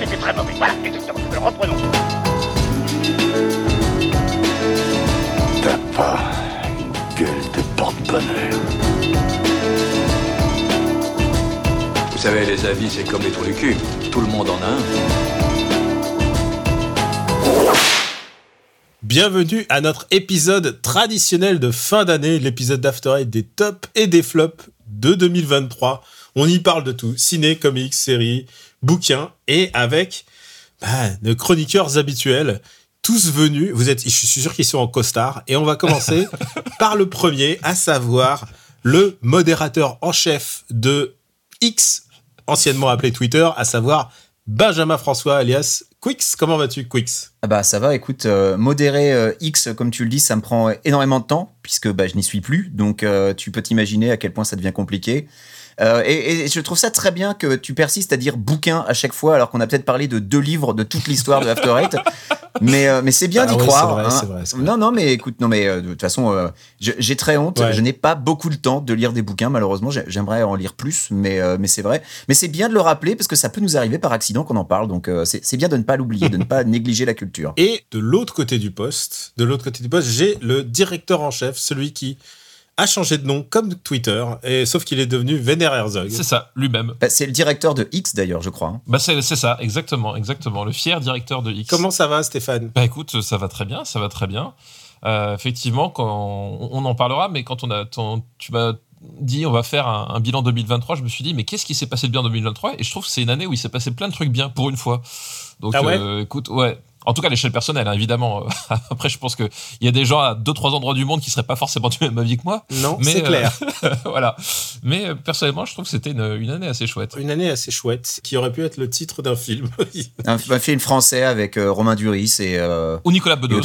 c'était très mauvais. Voilà, exactement. Reprenons. T'as pas une gueule de porte-bonheur. Vous savez, les avis, c'est comme les trous du cul. Tout le monde en a un. Bienvenue à notre épisode traditionnel de fin d'année, l'épisode d'After Eight des tops et des flops de 2023. On y parle de tout, ciné, comics, séries, bouquins, et avec bah, nos chroniqueurs habituels, tous venus. Vous êtes, je suis sûr qu'ils sont en costard, et on va commencer par le premier, à savoir le modérateur en chef de X, anciennement appelé Twitter, à savoir Benjamin François alias Quix. Comment vas-tu, Quix? Ah bah ça va, écoute, euh, modérer euh, X, comme tu le dis, ça me prend énormément de temps, puisque bah, je n'y suis plus, donc euh, tu peux t'imaginer à quel point ça devient compliqué. Euh, et, je trouve ça très bien que tu persistes à dire bouquin à chaque fois, alors qu'on a peut-être parlé de deux livres de toute l'histoire de After Eight. mais, euh, mais c'est bien ah d'y croire. Vrai, hein. vrai, non, non, mais écoute, non, mais euh, de toute façon, j'ai très honte. Je n'ai pas beaucoup de temps de lire des bouquins, malheureusement. J'aimerais en lire plus, mais, mais c'est vrai. Mais c'est bien de le rappeler parce que ça peut nous arriver par accident qu'on en parle. Donc c'est bien de ne pas l'oublier, de ne pas négliger la culture. Et de l'autre côté du poste, de l'autre côté du poste, j'ai le directeur en chef, celui qui a changé de nom comme Twitter, et, sauf qu'il est devenu Werner Herzog. C'est ça, lui-même. Bah, c'est le directeur de X d'ailleurs, je crois. Hein. Bah c'est ça, exactement, exactement, le fier directeur de X. Comment ça va, Stéphane? Bah écoute, ça va très bien, ça va très bien. Euh, effectivement, quand on, en parlera, mais quand on a, tu m'as dit on va faire un, bilan 2023, je me suis dit mais qu'est-ce qui s'est passé de bien en 2023 Et je trouve que c'est une année où il s'est passé plein de trucs bien pour une fois. Donc ah ouais? euh, écoute, ouais, en tout cas, l'échelle personnelle, hein, évidemment. Après, je pense qu'il y a des gens à deux, trois endroits du monde qui seraient pas forcément du même avis que moi. Non, c'est clair. Euh, voilà. Mais euh, personnellement, je trouve que c'était une, année assez chouette. Une année assez chouette, qui aurait pu être le titre d'un film. un, film français avec euh, Romain Duris et. ou Nicolas Bedos.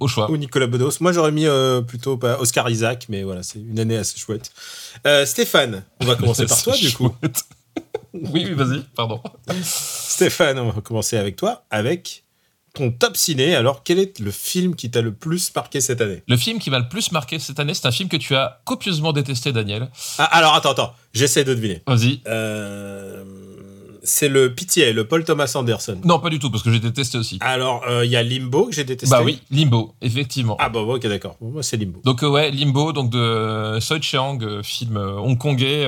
Au, choix. Ou Nicolas Bedos. Moi, j'aurais mis plutôt Oscar Isaac, mais voilà, c'est une année assez chouette. Stéphane, on va commencer par toi, du coup. oui, oui, vas-y, pardon. Stéphane, on va commencer avec toi, avec ton top ciné, alors quel est le film qui t'a le plus marqué cette année? Le film qui m'a le plus marqué cette année, c'est un film que tu as copieusement détesté, Daniel. Ah, alors attends, attends, j'essaie de deviner. Vas-y. Euh, c'est le Pitié, le Paul Thomas Anderson. Non, pas du tout, parce que j'ai détesté aussi. Alors, euh, il y a Limbo que j'ai détesté. Bah oui, Limbo, effectivement. Ah bah ok, d'accord. Moi, c'est Limbo. Donc, euh, ouais, Limbo, donc de Soi Chiang, film hongkongais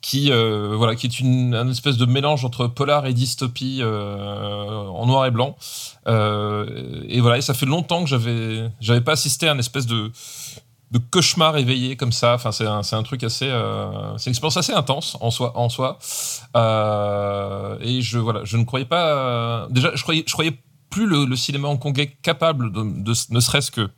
qui euh, voilà qui est une un espèce de mélange entre polar et dystopie euh, en noir et blanc. Euh, et voilà et ça fait longtemps que j'avais j'avais pas assisté à une espèce de de cauchemar éveillé comme ça. Enfin c'est un, un truc assez c'est une expérience assez intense en soi en soi. Et je voilà je ne croyais pas déjà je croyais je croyais plus le, le cinéma hongkongais capable de, de ne serait-ce que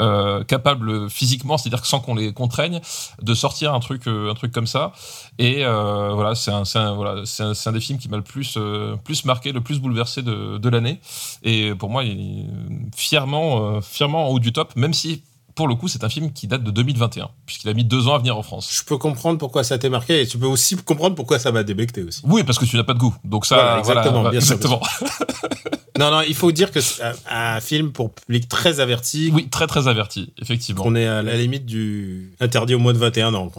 euh, capable physiquement, c'est-à-dire que sans qu'on les contraigne, de sortir un truc, euh, un truc comme ça. Et euh, voilà, c'est un, un, voilà, un, des films qui m'a le plus, plus marqué, le plus bouleversé de, de l'année. Et pour moi, il est fièrement, fièrement en haut du top, même si pour le coup, c'est un film qui date de 2021, puisqu'il a mis deux ans à venir en France. Je peux comprendre pourquoi ça t'est marqué, et tu peux aussi comprendre pourquoi ça m'a débecté aussi. Oui, parce que tu n'as pas de goût. Donc ça, exactement, exactement. non, non, il faut dire que c'est un film pour public très averti. Oui, très très averti, effectivement. On est à la limite du interdit au moins de 21 ans.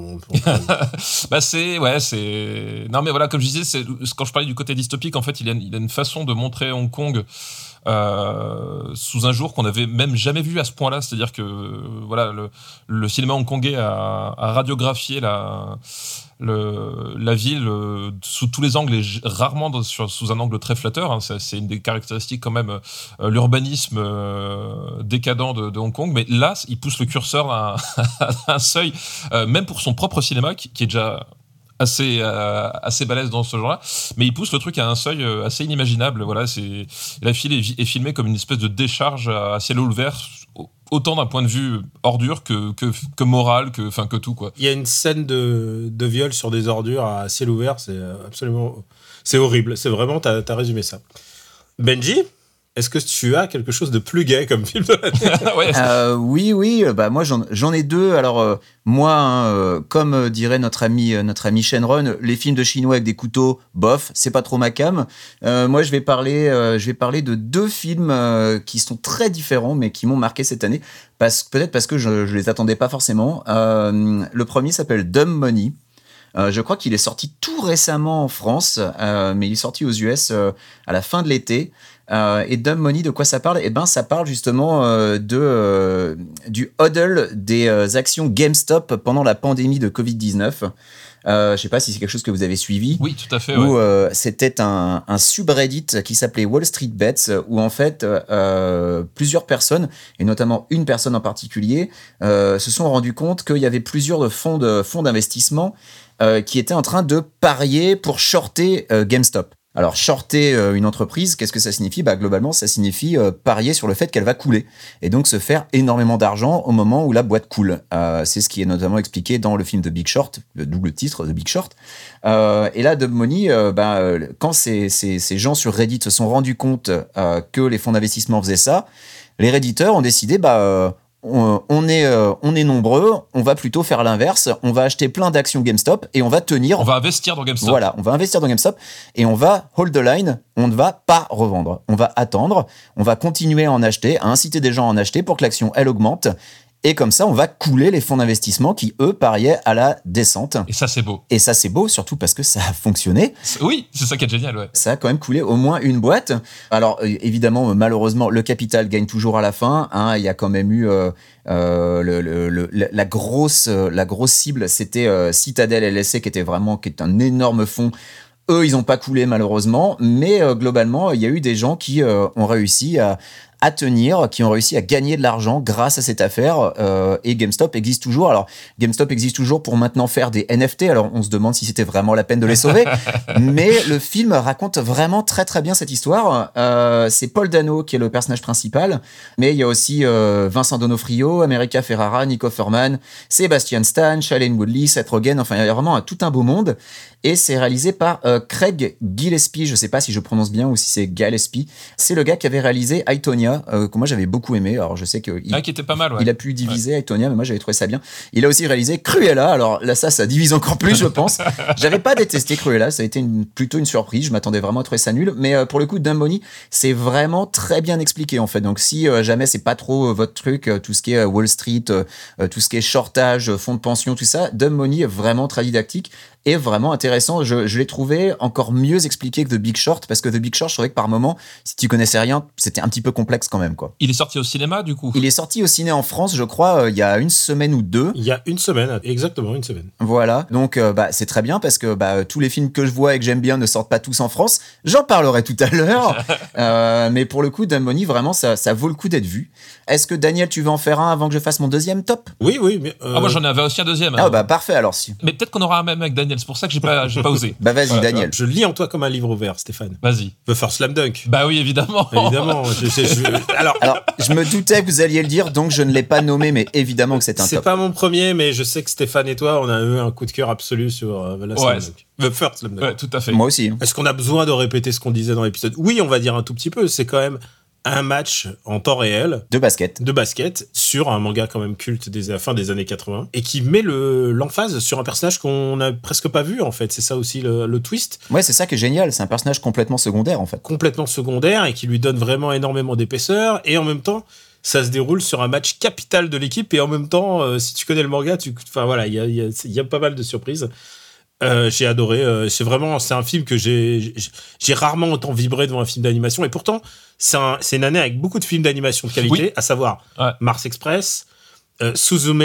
bah c'est, ouais, c'est. Non mais voilà, comme je disais, quand je parlais du côté dystopique, en fait, il a, il a une façon de montrer Hong Kong euh, sous un jour qu'on n'avait même jamais vu à ce point-là. C'est-à-dire que voilà, le, cinéma hongkongais a, radiographié la, la ville euh, sous tous les angles et rarement sous un angle très flatteur. Hein. C'est une des caractéristiques quand même, euh, l'urbanisme décadent de, Hong Kong. Mais là, il pousse le curseur à, un seuil, même pour son propre cinéma, qui, est déjà assez euh, assez balèze dans ce genre-là, mais il pousse le truc à un seuil euh, assez inimaginable. Voilà, c'est la file est, filmée comme une espèce de décharge à ciel ouvert, autant d'un point de vue ordure que que, que moral, que enfin que tout quoi. Il y a une scène de, de viol sur des ordures à ciel ouvert, c'est absolument c'est horrible. C'est vraiment t'as as résumé ça. Benji? Est-ce que tu as quelque chose de plus gay comme film de l'année euh, Oui, oui. Bah moi, j'en ai deux. Alors euh, moi, hein, euh, comme dirait notre ami notre ami Shenron, les films de chinois avec des couteaux, bof, c'est pas trop ma cam. moi, je vais parler, je vais parler de deux films qui sont très différents, mais qui m'ont marqué cette année. Parce peut-être parce que je, je les attendais pas forcément. le premier s'appelle Dumb Money. Euh, je crois qu'il est sorti tout récemment en France, euh, mais il est sorti aux US euh, à la fin de l'été. Euh, et Dumb Money, de quoi ça parle? Eh ben, ça parle justement euh, de euh, du hodl des euh, actions GameStop pendant la pandémie de Covid-19. Euh, je sais pas si c'est quelque chose que vous avez suivi Oui, tout à fait. où ouais. c'était un, un subreddit qui s'appelait Wall Street Bets, où en fait plusieurs personnes, et notamment une personne en particulier, se sont rendu compte qu'il y avait plusieurs fonds d'investissement qui étaient en train de parier pour shorter GameStop. Alors, shorter euh, une entreprise, qu'est-ce que ça signifie? Bah, Globalement, ça signifie euh, parier sur le fait qu'elle va couler et donc se faire énormément d'argent au moment où la boîte coule. Euh, c'est ce qui est notamment expliqué dans le film de Big Short, le double titre de Big Short. Et là, Dub Money, bah, quand ces, gens sur Reddit se sont rendus compte que les fonds d'investissement faisaient ça, les Redditeurs ont décidé, bah, on, on est, euh, on est nombreux, on va plutôt faire l'inverse, on va acheter plein d'actions GameStop et on va tenir On va investir dans GameStop. voilà, on va investir dans GameStop et on va hold the line, on ne va pas revendre. On va attendre, on va continuer à en acheter, à inciter des gens à en acheter pour que l'action, elle augmente. Et comme ça, on va couler les fonds d'investissement qui, eux, pariaient à la descente. Et ça, c'est beau. Et ça, c'est beau, surtout parce que ça a fonctionné. Oui, c'est ça qui est génial, ouais. Ça a quand même coulé au moins une boîte. Alors, euh, évidemment, euh, malheureusement, le capital gagne toujours à la fin. hein. Il y a quand même eu euh, euh, le- le- le- la- grosse, la grosse cible, c'était euh, Citadel LSC, qui était vraiment qui est un énorme fonds. Eux, ils n'ont pas coulé malheureusement, mais euh, globalement, il y a eu des gens qui euh, ont réussi à, à tenir, qui ont réussi à gagner de l'argent grâce à cette affaire. euh, et GameStop existe toujours. Alors, GameStop existe toujours pour maintenant faire des NFT. Alors, on se demande si c'était vraiment la peine de les sauver. mais le film raconte vraiment très très bien cette histoire. Euh, c'est Paul Dano qui est le personnage principal, mais il y a aussi euh, Vincent Donofrio, America Ferrara, Nico Furman, Sebastian Stan, Shailene Woodley, Seth Rogen. Enfin, il y a vraiment tout un beau monde. Et c'est réalisé par Craig Gillespie. Je sais pas si je prononce bien ou si c'est Gillespie. C'est le gars qui avait réalisé Euh, que moi j'avais beaucoup aimé. Alors, je sais que il- Ah, qui était pas mal, ouais. il a pu diviser Aitonia, mais moi j'avais trouvé ça bien. Il a aussi réalisé Cruella. Alors là, ça, ça divise encore plus, je pense. J'avais pas détesté Cruella, ça a été une- plutôt une surprise. Je m'attendais vraiment à trouver ça nul. Mais euh, pour le coup, Dumb Money, c'est vraiment très bien expliqué en fait. Donc si euh, jamais c'est pas trop votre truc, tout ce qui est Wall Street, tout ce qui est shortage, fonds de pension, tout ça, Dumb Money est vraiment très didactique et vraiment intéressant. Je, je l'ai trouvé encore mieux expliqué que The Big Short parce que The Big Short, je trouvais que par moment, si tu connaissais rien, c'était un petit peu complexe quand même quoi. Il est sorti au cinéma, du coup? Il est sorti au ciné en France, je crois, euh, il y a une semaine ou deux. Il y a une semaine, exactement une semaine. Voilà, donc euh, bah, c'est très bien parce que bah, tous les films que je vois et que j'aime bien ne sortent pas tous en France. J'en parlerai tout à l'heure. Euh, mais pour le coup, Dumb Money, vraiment, ça, ça vaut le coup d'être vu. Est-ce que Daniel, tu veux en faire un avant que je fasse mon deuxième top? Oui, oui, mais. euh, Ah, moi, j'en avais aussi un deuxième. Ah hein. bah parfait alors si. Mais peut-être qu'on aura un même avec Daniel, c'est pour ça que j'ai pas, j'ai pas osé. Bah vas-y Daniel. Je lis en toi comme un livre ouvert, Stéphane. Vas-y. The First Slam Dunk. Bah oui, évidemment. Évidemment. je- je- je- alors, Alors, je me doutais que vous alliez le dire, donc je ne l'ai pas nommé, mais évidemment que c'est un c'est top. pas mon premier, mais je sais que Stéphane et toi, on a eu un coup de cœur absolu sur euh, The Last Ouais. Slam Dunk. The First Slam Dunk. Ouais, tout à fait. Moi aussi. Est-ce qu'on a besoin de répéter ce qu'on disait dans l'épisode? Oui, on va dire un tout petit peu. C'est quand même un match en temps réel De basket. de basket sur un manga quand même culte des la fin des années 80 et qui met le l'emphase sur un personnage qu'on n'a presque pas vu en fait. C'est ça aussi le, le twist Ouais, c'est ça qui est génial. C'est un personnage complètement secondaire en fait. complètement secondaire et qui lui donne vraiment énormément d'épaisseur et en même temps ça se déroule sur un match capital de l'équipe et en même temps euh, si tu connais le manga tu enfin voilà il y a, y a pas mal de surprises Euh, j'ai adoré euh, c'est vraiment c'est un film que j'ai rarement autant vibré devant un film d'animation et pourtant c'est un- c'est une année avec beaucoup de films d'animation de qualité Oui. à savoir Ouais. Mars Express euh, Suzume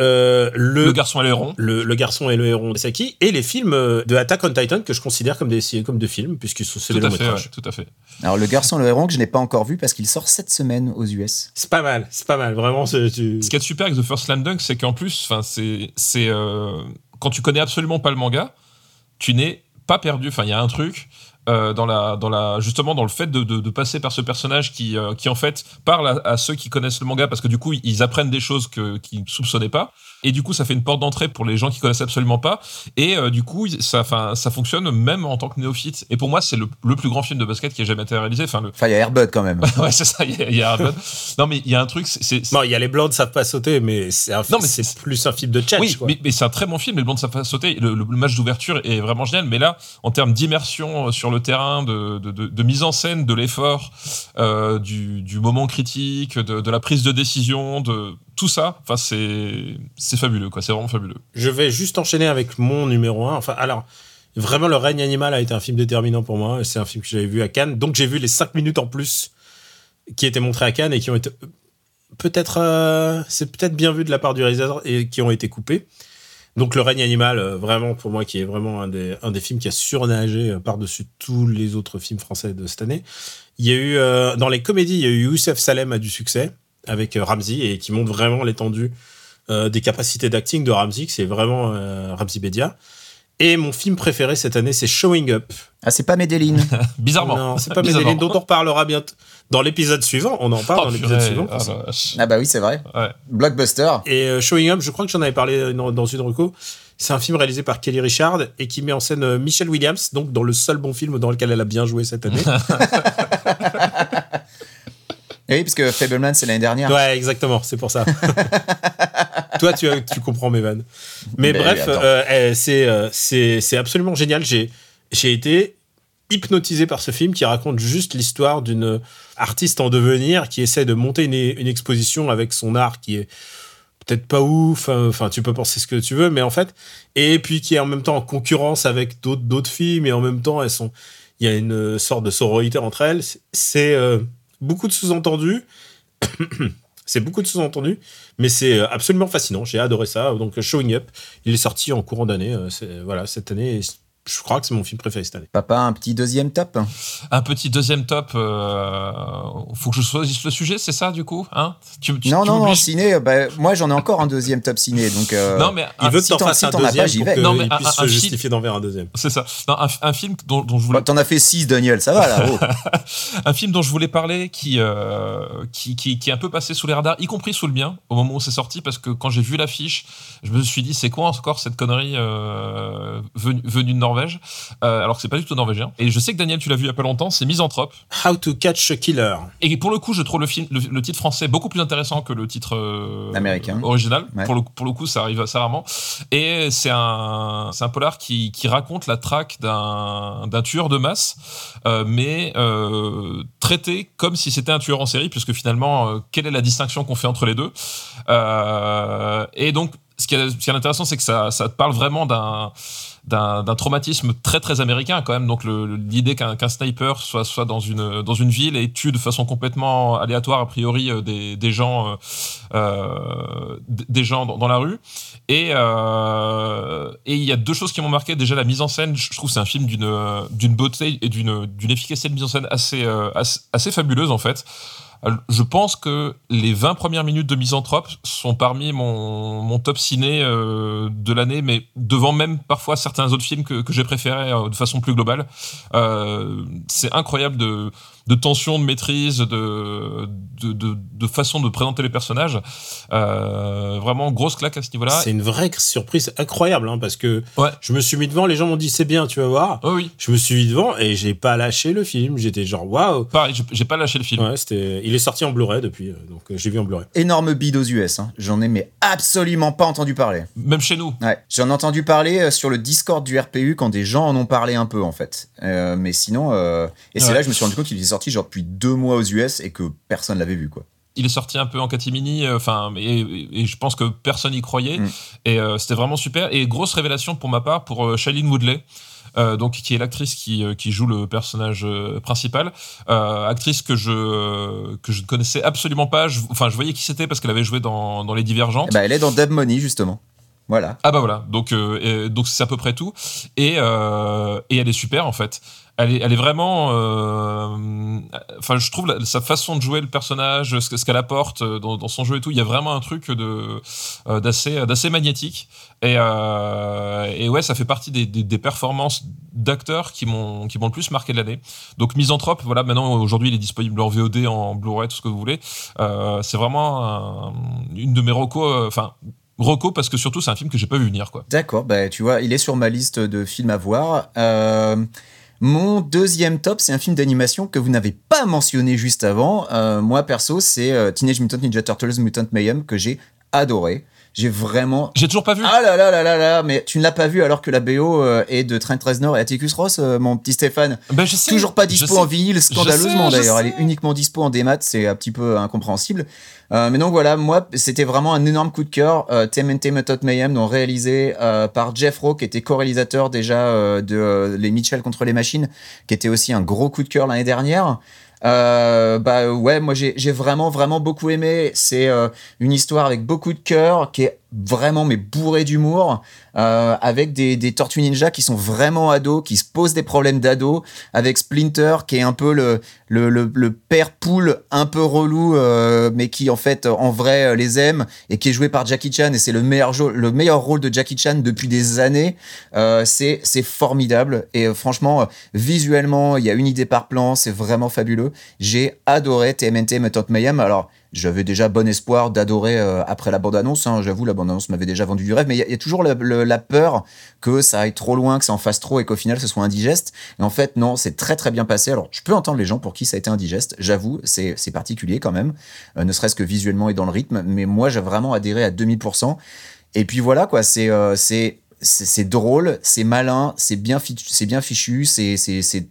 euh, le, Le garçon et le héron. le, le garçon et le héron de Saki et les films de Attack on Titan que je considère comme des comme films puisqu'ils sont c'est des Tout à longs fait, ouais, métrages tout à fait. Alors, le garçon le héron que je n'ai pas encore vu parce qu'il sort cette semaine aux US. C'est pas mal, c'est pas mal, vraiment. c'est- tu- Ce qui est super avec The First Slam Dunk, c'est qu'en plus, enfin, c'est, c'est euh, quand tu connais absolument pas le manga, tu n'es pas perdu. Enfin, il y a un truc euh, dans la, dans la, justement dans le fait de, de, de passer par ce personnage qui, euh, qui en fait parle à, à ceux qui connaissent le manga parce que du coup ils apprennent des choses que qu'ils ne soupçonnaient pas et du coup ça fait une porte d'entrée pour les gens qui connaissent absolument pas et euh, du coup ça, enfin, ça fonctionne même en tant que néophyte. Et pour moi c'est le, le plus grand film de basket qui a jamais été réalisé. Enfin le, Enfin, il y a Airbud quand même. ouais c'est ça. Il y y a peu- non mais il y a un truc, c'est, c'est- Non, il y a les blancs ne savent pas sauter, mais c'est un Non, mais c'est c'est- plus un film de chat. Oui, quoi. mais, mais c'est un très bon film. Les blondes ça fait sauter. Le, le match d'ouverture est vraiment génial. Mais là, en termes d'immersion sur le terrain de, mise en scène, de l'effort, euh, du, moment critique, de, la prise de décision, de tout ça. Enfin, c'est fabuleux, quoi. C'est vraiment fabuleux. Je vais juste enchaîner avec mon numéro 1. Enfin, alors, vraiment, Le règne animal a été un film déterminant pour moi. C'est un film que j'avais vu à Cannes. Donc, j'ai vu les 5 minutes en plus qui étaient montrés à Cannes et qui ont été. Peut-être. euh, c'est peut-être bien vu de la part du réalisateur et qui ont été coupés. Donc, Le règne animal, euh, vraiment, pour moi, qui est vraiment un des, un des films qui a surnagé euh, par-dessus tous les autres films français de cette année. Il y a eu. euh, dans les comédies, il y a eu Youssef Salem a du succès avec Ramsey et qui montre vraiment l'étendue euh, des capacités d'acting de Ramsey, que c'est vraiment euh, Ramsey Bedia. Et mon film préféré cette année, c'est Showing Up. Ah, c'est pas Medellin. Bizarrement. Non, c'est pas. Medellin, dont on reparlera bientôt dans l'épisode suivant. On en parle Oh, dans l'épisode suivant. Ah, ah bah oui, c'est vrai. Ouais. Blockbuster. Et euh, Showing Up, je crois que j'en avais parlé dans, dans une reco. C'est un film réalisé par Kelly Richard et qui met en scène euh, Michelle Williams, donc dans le seul bon film dans lequel elle a bien joué cette année. Et oui, parce que Fableman, c'est l'année dernière. Ouais, exactement, c'est pour ça. Toi, tu, tu comprends mes vannes. Mais, Mais bref, euh, euh, c'est euh, c'est c'est absolument génial. J'ai j'ai été hypnotisé par ce film qui raconte juste l'histoire d'une artiste en devenir qui essaie de monter une, exposition avec son art qui est peut-être pas ouf. hein, Enfin, tu peux penser ce que tu veux, mais en fait, et puis qui est en même temps en concurrence avec d'autres d'autres films et en même temps, elles sont. Il y a une sorte de sororité entre elles. C'est- euh, beaucoup de sous-entendus. C'est beaucoup de sous-entendus, mais c'est euh, absolument fascinant. J'ai adoré ça. Donc, euh, Showing Up, il est sorti en courant d'année. Voilà, cette année, je crois que c'est mon film préféré cette année. Papa, un petit deuxième top. Un petit deuxième top. Euh, faut que je choisisse le sujet, c'est ça du coup hein? Tu, tu- non, tu non, non, ciné. euh, bah, moi, j'en ai encore un deuxième top ciné. Donc, euh, Non, mais Il un- veut que si t'en fasses si un pas, deuxième j'y pour vais. qu'il Non, mais un- puisse un se film- justifier d'en faire un deuxième. c'est ça. Non, un, un film dont, dont je voulais bah, t'en as fait 6, Daniel, ça va là. oh. un film dont je voulais parler qui, euh, qui, qui, qui est un peu passé sous les radars, y compris sous le mien, au moment où c'est sorti, parce que quand j'ai vu l'affiche, je me suis dit, c'est quoi encore cette connerie euh, venue, venue de Norvège Euh, Alors que c'est pas du tout norvégien. Et je sais que Daniel, tu l'as vu il y a pas longtemps, c'est Misanthrope. How to Catch a Killer. Et pour le coup, je trouve le, film, le, le titre français beaucoup plus intéressant que le titre euh, Américain. original. Ouais. Pour, le, pour le coup, ça arrive assez rarement. Et c'est un, c'est un polar qui, qui raconte la traque d'un d'un tueur de masse, euh, mais euh, traité comme si c'était un tueur en série, puisque finalement, euh, quelle est la distinction qu'on fait entre les deux? Euh, Et donc, ce qui est, ce qui est intéressant, c'est que ça, ça te parle vraiment d'un d'un traumatisme très très américain quand même. Donc l'idée qu'un sniper soit soit dans une dans une ville et tue de façon complètement aléatoire a priori euh, des, gens euh, euh, des gens dans, la rue. Et il y a deux choses qui m'ont marqué. Déjà la mise en scène je trouve c'est un film d'une beauté et d'une efficacité de mise en scène assez assez, fabuleuse en fait je pense que les 20 premières minutes de Misanthrope sont parmi mon, top ciné euh, de l'année, mais devant même parfois certains autres films que, que j'ai préférés euh, de façon plus globale. Euh, c'est incroyable de, de tension, de maîtrise, de, de, de, de façon de présenter les personnages. Euh, vraiment, grosse claque à ce niveau-là. C'est une vraie surprise incroyable, hein, parce que Ouais. je me suis mis devant, les gens m'ont dit c'est bien, tu vas voir. Oh oui, Je me suis mis devant et j'ai pas lâché le film. J'étais genre waouh. pareil, j'ai- pas lâché le film. Ouais, c'était. Il est sorti en Blu-ray depuis, euh, donc euh, j'ai vu en Blu-ray. Énorme bide aux US. hein. J'en ai mais absolument pas entendu parler. Même chez nous. Ouais, j'en ai entendu parler sur le Discord du RPU quand des gens en ont parlé un peu en fait. Euh, mais sinon, euh, et c'est Ouais. là que je me suis rendu compte qu'il était sorti genre depuis deux mois aux US et que personne l'avait vu quoi. il est sorti un peu en catimini, euh, enfin, et, et- et je pense que personne n'y croyait. Mm. Et euh, c'était vraiment super. Et grosse révélation pour ma part pour euh, Shailene Woodley. donc qui est l'actrice qui, qui joue le personnage principal, actrice que je que je ne connaissais absolument pas. Enfin, je voyais qui c'était parce qu'elle avait joué dans, dans les Divergentes. Ben, elle est dans Dub Money justement. Voilà. Ah bah voilà, donc euh, donc c'est à peu près tout. Et, euh, et elle est super en fait. Elle est, elle est vraiment. euh, Enfin, je trouve sa façon de jouer le personnage, ce, que- ce qu'elle apporte dans, son jeu et tout. Il y a vraiment un truc de d'assez d'assez magnétique. Et, et ouais, ça fait partie des, des, performances d'acteurs qui m'ont qui m'ont le plus marqué de l'année. Donc Misanthrope, voilà. Maintenant, aujourd'hui, il est disponible en VOD, en Blu-ray, tout ce que vous voulez. C'est vraiment un- une de mes recos. Enfin. Reco parce que surtout c'est un film que j'ai pas vu venir quoi. D'accord, bah, tu vois, il est sur ma liste de films à voir. Euh, mon deuxième top, c'est un film d'animation que vous n'avez pas mentionné juste avant. Euh, moi, perso, c'est euh, Teenage Mutant Ninja Turtles Mutant Mayhem que j'ai adoré. J'ai vraiment J'ai toujours pas vu. ah là là là là là, mais tu ne l'as pas vu alors que la BO euh, est de Trent Reznor et Atticus Ross, euh, mon petit Stéphane. Ben, je sais, Toujours pas dispo en vinyle, scandaleusement d'ailleurs. Elle est uniquement dispo en démat, c'est un petit peu incompréhensible. Euh, mais donc voilà, moi, c'était vraiment un énorme coup de cœur. Euh, TMNT Method Mayhem, donc réalisé euh, par Jeff Rowe, qui était co-réalisateur déjà euh, de Les Mitchell contre les machines, qui était aussi un gros coup de cœur l'année dernière. Euh, bah ouais, moi j'ai vraiment vraiment beaucoup aimé. C'est euh, une histoire avec beaucoup de cœur, qui est vraiment mais bourrée d'humour, euh, avec des, des tortues ninja qui sont vraiment ados, qui se posent des problèmes d'ados, avec Splinter qui est un peu le le, le, père poule un peu relou, euh, mais qui en fait en vrai euh, les aime et qui est joué par Jackie Chan et c'est le meilleur le meilleur rôle de Jackie Chan depuis des années. Euh, c'est formidable et franchement visuellement il y a une idée par plan, c'est vraiment fabuleux. J'ai adoré TMNT Mutant Mayhem. Alors j'avais déjà bon espoir d'adorer euh, après la bande-annonce. hein. J'avoue, la bande-annonce m'avait déjà vendu du rêve, mais il y, a- toujours le- la peur que ça aille trop loin, que ça en fasse trop et qu'au final ce soit indigeste. Et en fait, non, c'est très très bien passé. Alors, je peux entendre les gens pour qui ça a été indigeste. J'avoue, c'est particulier quand même, euh, ne serait-ce que visuellement et dans le rythme. Mais moi, j'ai vraiment adhéré à 2000%. Et puis voilà, quoi, c'est euh, c'est drôle, c'est malin, c'est bien fichu, bien fichu, c'est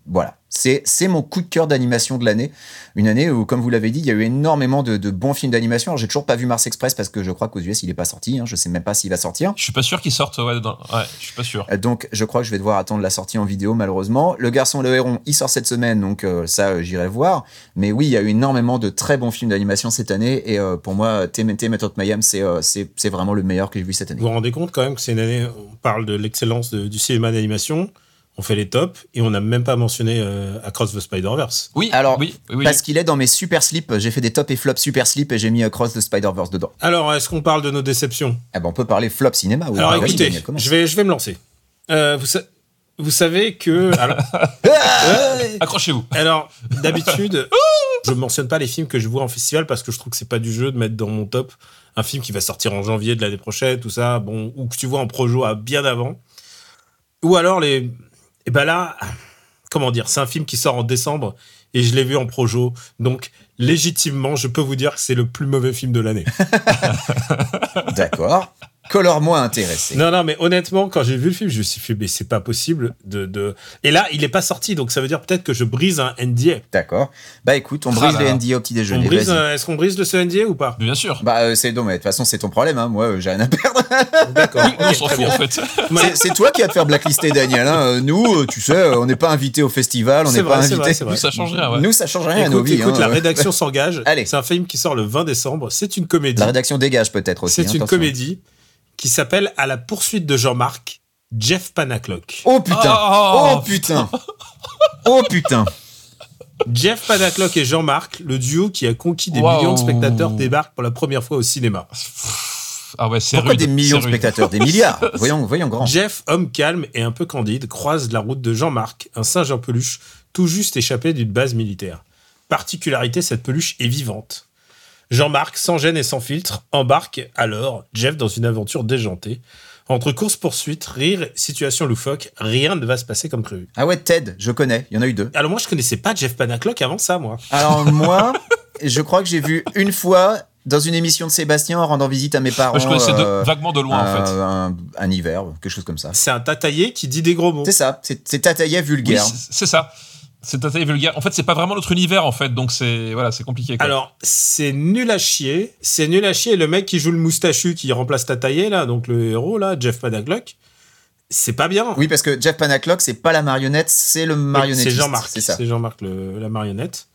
voilà, c'est mon coup de cœur d'animation de l'année, une année où comme vous l'avez dit, il y a eu énormément de, de bons films d'animation. Alors j'ai toujours pas vu Mars Express parce que je crois qu'aux US il est pas sorti, hein, je sais même pas s'il va sortir. Je suis pas sûr qu'ils sortent. Ouais, dans- ouais, je suis pas sûr. Euh, Donc je crois que je vais devoir attendre la sortie en vidéo malheureusement. Le garçon et le héron, il sort cette semaine, donc euh, ça euh, j'irai voir. Mais oui, il y a eu énormément de très bons films d'animation cette année et euh, pour moi, TMNT Method Mayhem, c'est euh, c'est c'est vraiment le meilleur que j'ai vu cette année. Vous vous rendez compte quand même que c'est une année, on parle de l'excellence du cinéma d'animation, on fait les tops et on n'a même pas mentionné euh, Across the Spider-Verse. Oui. Alors, oui, oui, oui. Parce qu'il est dans mes super slips, j'ai fait des top et flops super slips et j'ai mis Across the Spider-Verse dedans. Alors, est-ce qu'on parle de nos déceptions? Ah ben on peut parler flop cinéma. Oui, Alors oui, écoutez, Daniel, je vais, je vais me lancer. Euh, vous, sa- vous savez que... Alors, Accrochez-vous. alors d'habitude, je mentionne pas les films que je vois en festival parce que je trouve que c'est pas du jeu de mettre dans mon top un film qui va sortir en janvier de l'année prochaine, tout ça, bon, ou que tu vois en projo à bien avant. Ou alors les... Et ben là, comment dire, c'est un film qui sort en décembre et je l'ai vu en projo, donc légitimement, je peux vous dire que c'est le plus mauvais film de l'année. D'accord. Colore-moi intéressé. Non, non, mais honnêtement, quand j'ai vu le film, je me suis fait, mais c'est pas possible de, de. Et là, il est pas sorti, donc ça veut dire peut-être que je brise un NDA. D'accord. Bah écoute, on Ah brise là les. NDA au petit déjeuner. un- Est-ce qu'on brise le ce NDA ou pas? Bien sûr. Bah euh, c'est dommage. De toute façon, c'est ton problème. Hein. Moi, euh, j'ai rien à perdre. D'accord. On s'en fout bien. en fait. C'est- c'est toi qui as te faire blacklister, Daniel. hein. Euh, Nous, euh, tu sais, euh, on n'est pas invité au festival, on n'est pas vrai, c'est vrai, invité. c'est vrai. Nous, ça change rien. Ouais. Nous, ça change rien à nos Écoute, vies. écoute, hein. la rédaction s'engage. Allez. C'est un film qui sort le 20 décembre. C'est une comédie. La rédaction dégage peut-être aussi. C'est une comédie qui s'appelle À la poursuite de Jean-Marc, Jeff Panaclock. Oh putain. Oh, Oh putain. Oh putain. Jeff Panaclock et Jean-Marc, le duo qui a conquis des millions de spectateurs, débarque pour la première fois au cinéma. Ah ouais, c'est Pourquoi rude, des millions de spectateurs? Des milliards. Voyons, voyons grand. Jeff, homme calme et un peu candide, croise la route de Jean-Marc, un singe en peluche, tout juste échappé d'une base militaire. Particularité, cette peluche est vivante. Jean-Marc, sans gêne et sans filtre, embarque alors Jeff dans une aventure déjantée. Entre course-poursuite, rire, situation loufoque, rien ne va se passer comme prévu. Ah ouais, Ted, je connais. Il y en a eu deux. Alors moi, je connaissais pas Jeff Panaclock avant ça, moi. Alors moi, je crois que j'ai vu une fois dans une émission de Sébastien en rendant visite à mes parents. Je connaissais de- euh, vaguement de loin en fait. un, un- un hiver, quelque chose comme ça. C'est un tataillé qui dit des gros mots. C'est ça, c'est Oui, vulgaire. c'est ça. C'est taille vulgaire. En fait, c'est pas vraiment notre univers en fait, donc c'est voilà, c'est compliqué. Quoi. Alors, c'est nul à chier. C'est nul à chier. Le mec qui joue le moustachu, qui remplace Tataillé, là, donc le héros, là, Jeff Panaclock, c'est pas bien. Oui, parce que Jeff Panaclock, c'est pas la marionnette, c'est le marionnettiste. C'est Jean-Marc. C'est ça. C'est Jean-Marc, le- la marionnette.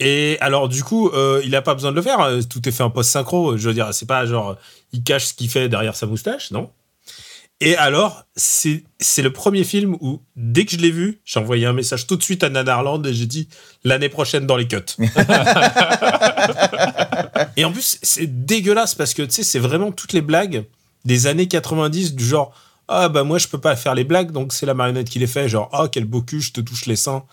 Et alors, du coup, euh, il a pas besoin de le faire. euh, Tout est fait en post-synchro. Je veux dire, c'est pas genre, il cache ce qu'il fait derrière sa moustache, non Et alors, c'est le premier film où, dès que je l'ai vu, j'ai envoyé un message tout de suite à Nanarland et j'ai dit l'année prochaine dans les cuts. et en plus, c'est dégueulasse parce que, tu sais, c'est vraiment toutes les blagues des années 90 du genre ah bah moi je peux pas faire les blagues donc c'est la marionnette qui les fait genre ah quel beau cul je te touche les seins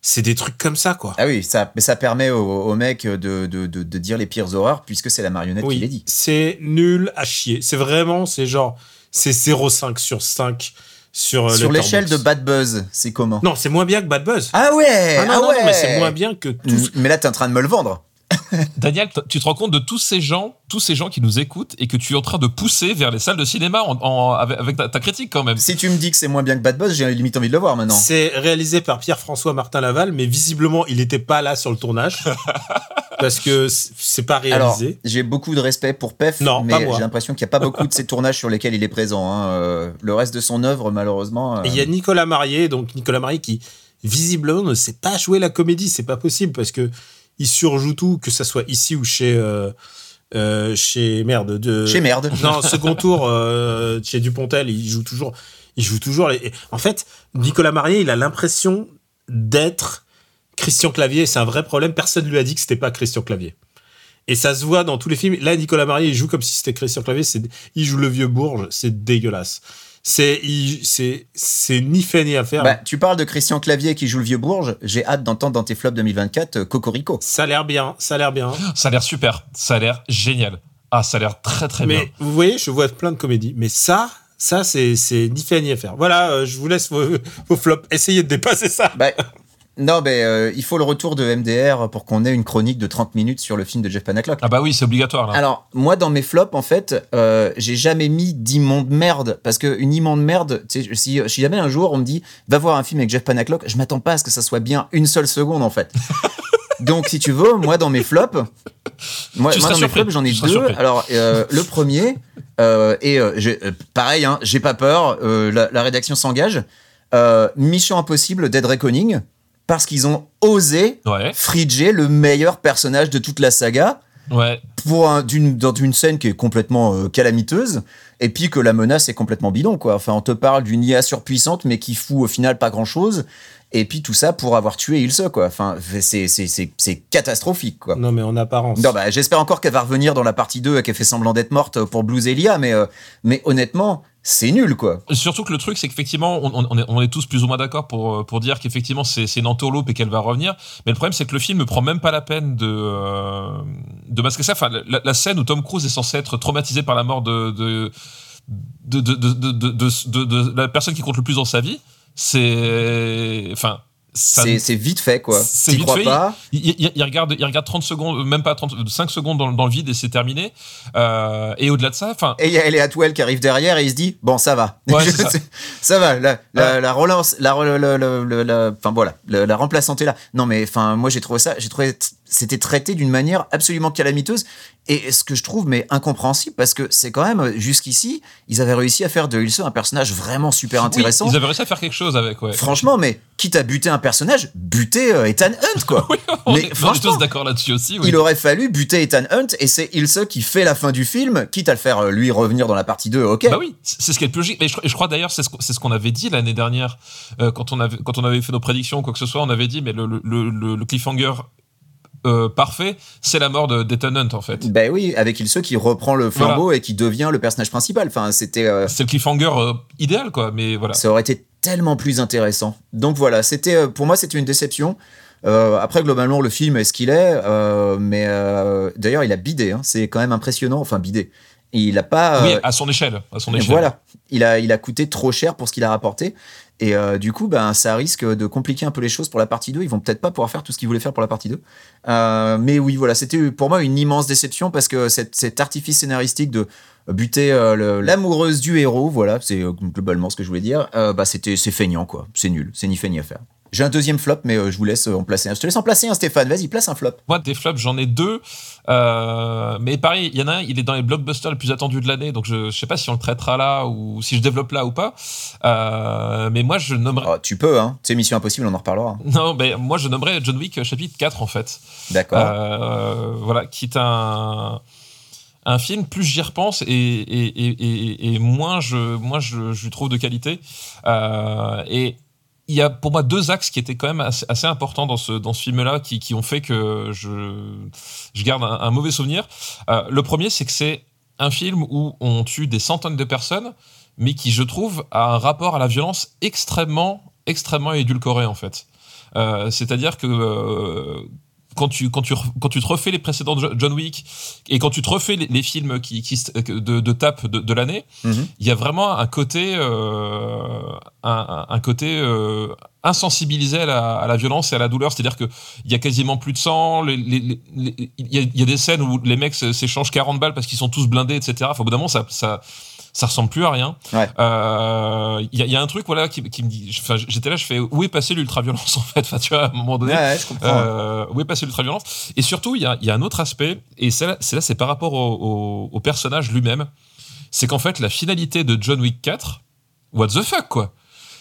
c'est des trucs comme ça quoi Ah oui, ça, mais ça permet au, au mec de, de, de, de dire les pires horreurs puisque c'est la marionnette qui les dit. c'est nul à chier c'est vraiment c'est genre c'est 0,5 sur 5 sur euh, Sur l'échelle de. Bad Buzz, c'est comment? Non c'est moins bien que Bad Buzz ah ouais Ah non, ah non, ouais non, mais c'est moins bien que tout ce- Mais là, t'es en train de me le vendre. Daniel, tu te rends compte de tous ces gens, tous ces gens qui nous écoutent et que tu es en train de pousser vers les salles de cinéma en, en- avec, avec ta, ta critique quand même. Si tu me dis que c'est moins bien que Bad Boss, j'ai limite envie de le voir maintenant. C'est réalisé par Pierre-François Martin Laval, mais visiblement, il n'était pas là sur le tournage. parce que c'est pas Alors, réalisé. j'ai beaucoup de respect pour Pef, Non, mais j'ai l'impression qu'il n'y a pas beaucoup de ces tournages sur lesquels il est présent. hein. Euh, le reste de son œuvre, malheureusement. euh, Et il y a Nicolas Marié, donc Nicolas Marié qui visiblement ne sait pas jouer la comédie, c'est pas possible parce que il surjoue tout, que ça soit ici ou chez euh, euh, chez merde de Chez merde. Non, second tour euh, chez Dupontel, il joue toujours, il joue toujours. les- En fait, Nicolas Marié, il a l'impression d'être Christian Clavier. C'est un vrai problème. Personne lui a dit que c'était pas Christian Clavier. Et ça se voit dans tous les films. Là, Nicolas Marié, il joue comme si c'était Christian Clavier. C'est, il joue le vieux Bourge. C'est dégueulasse. C'est, c'est, c'est ni fait ni à faire. Bah, tu parles de Christian Clavier qui joue le vieux Bourge. J'ai hâte d'entendre dans tes flops 2024 euh, Cocorico. Ça a l'air bien. Ça a l'air bien. Ça a l'air super, ça a l'air génial. Ah, ça a l'air très très bien. Mais vous voyez, je vois plein de comédies. Mais ça, ça, c'est, c'est ni fait ni à faire. Voilà, euh, je vous laisse vos, vos flops. Essayez de dépasser ça. Bah, non, mais euh, il faut le retour de MDR pour qu'on ait une chronique de 30 minutes sur le film de Jeff Panaclock. Ah bah oui, c'est obligatoire là. Alors, moi, dans mes flops, en fait, euh, j'ai jamais mis d'immonde merde. Parce qu'une immonde merde, si, si jamais un jour on me dit, va voir un film avec Jeff Panaclock, je m'attends pas à ce que ça soit bien une seule seconde, en fait. Donc, si tu veux, moi, dans mes flops, moi, dans mes flops, j'en ai Tu deux. Alors, euh, le premier, euh, et pareil, hein, j'ai pas peur, la, la rédaction s'engage. Euh, Mission Impossible, Dead Reckoning, parce qu'ils ont osé Ouais, friger le meilleur personnage de toute la saga ouais. pour un- d'une dans une scène qui est complètement euh, calamiteuse et puis que la menace est complètement bidon quoi. Enfin on te parle d'une IA surpuissante mais qui fout au final pas grand chose et puis tout ça pour avoir tué Ilse quoi. Enfin c'est c'est c'est c'est catastrophique quoi. Non, mais en apparence. Non bah j'espère encore qu'elle va revenir dans la partie 2 et qu'elle fait semblant d'être morte pour Blues Elia mais euh, mais honnêtement c'est nul quoi. Surtout que le truc, c'est qu'effectivement, on, est, on est tous plus ou moins d'accord pour, pour dire qu'effectivement, c'est c'est une entourloupe et qu'elle va revenir. Mais le problème, c'est que le film ne prend même pas la peine de, euh, de masquer ça. Enfin, la, la scène où Tom Cruise est censé être traumatisé par la mort de, de, de, de, de, de, de- de- de la personne qui compte le plus dans sa vie, c'est. Enfin. C'est c'est vite fait quoi. C'est vite crois fait. pas? Il, il- il regarde, il regarde 30 secondes, même pas 30, 5 secondes dans, dans le vide et c'est terminé. Euh, et au-delà de ça, enfin, Et il y a Elliot Well qui arrive derrière et il se dit bon ça va, Ouais, ça. Ça va. La, la, la relance, la, la, la- la- voilà, la, la remplaçante est là. Non mais enfin moi j'ai trouvé ça, j'ai trouvé c'était traité d'une manière absolument calamiteuse et ce que je trouve mais incompréhensible parce que c'est quand même jusqu'ici ils avaient réussi à faire de Ilse un personnage vraiment super oui, intéressant. ils avaient réussi à faire quelque chose avec, ouais. Franchement mais quitte à buter un personnage, buter euh, Ethan Hunt quoi. Oui, on Mais est- franchement, d'accord là-dessus aussi. Oui. Il aurait fallu buter Ethan Hunt et c'est Ilse qui fait la fin du film, quitte à le faire euh, lui revenir dans la partie 2, ok. Bah oui, c'est ce qui est le plus logique. Mais je, je crois d'ailleurs, c'est ce, ce qu'on avait dit l'année dernière euh, quand, on avait, quand on avait fait nos prédictions quoi que ce soit. On avait dit, mais le, le, le, le cliffhanger euh, parfait, c'est la mort de d'Ethan Hunt en fait. Ben oui, avec Ilse qui reprend le flambeau et qui devient le personnage principal. Enfin, c'était, euh, C'est le cliffhanger euh, idéal, quoi. Mais voilà. ça aurait été tellement plus intéressant. Donc voilà, c'était, pour moi, c'était une déception. Après, globalement, le film est ce qu'il est, mais d'ailleurs, il a bidé. hein. c'est quand même impressionnant. Enfin, bidé. Il a pas. Oui, à son échelle. À son échelle. voilà, il a, il a coûté trop cher pour ce qu'il a rapporté. Et euh, du coup, ben, ça risque de compliquer un peu les choses pour la partie 2. Ils vont peut-être pas pouvoir faire tout ce qu'ils voulaient faire pour la partie 2. Euh, mais oui, voilà, c'était pour moi une immense déception parce que cet, artifice scénaristique de buter euh, l'amoureuse du héros, voilà, c'est globalement ce que je voulais dire, bah, c'était, c'est feignant, quoi. C'est nul, c'est ni fait ni à faire. J'ai un deuxième flop, mais euh, je vous laisse euh, en placer un. Je te laisse en placer un, Stéphane. Vas-y, place un flop. Moi, des flops, j'en ai deux. Euh, mais pareil, il y en a un, il est dans les blockbusters les plus attendus de l'année. Donc, je, je sais pas si on le traitera là ou si je développe là ou pas. Euh, mais moi, je nommerais. Oh, tu peux, hein. C'est Mission Impossible, on en reparlera. Non, mais moi, je nommerais John Wick euh, chapitre 4, en fait. D'accord. Euh, voilà, qui est un, un film, plus j'y repense et, et, et, et, et moins, je, moins je, je trouve de qualité. Euh, et il y a pour moi deux axes qui étaient quand même assez, importants dans ce, film-là, qui, ont fait que je, garde un, un mauvais souvenir. Euh, le premier, c'est que c'est un film où on tue des centaines de personnes, mais qui, je trouve, a un rapport à la violence extrêmement, extrêmement édulcoré, en fait. Euh, C'est-à-dire que euh, quand tu quand tu quand tu te refais les précédents Jo- John Wick et quand tu te refais les, les films qui, qui de, de tape de, de l'année, Mhm. il y a vraiment un côté euh, un, un- côté euh, insensibilisé à la, à la violence et à la douleur. C'est-à-dire que il y a quasiment plus de sang. Il y, a, il y a des scènes où les mecs s'échangent 40 balles parce qu'ils sont tous blindés, etc. Enfin, au bout d'un moment, ça ça ça ressemble plus à rien. Ouais. Euh, Il y, a, il y a un truc voilà qui, qui me dit. J'étais là, je fais où est passé l'ultra violence en fait? Enfin, tu vois, à un moment donné. Ouais, je. Euh, où est passé l'ultra-violence? Et surtout, il y a, il y a un autre aspect, et c'est là, c'est là, c'est par rapport au, au- au personnage lui-même. C'est qu'en fait, la finalité de John Wick 4, what the fuck, quoi?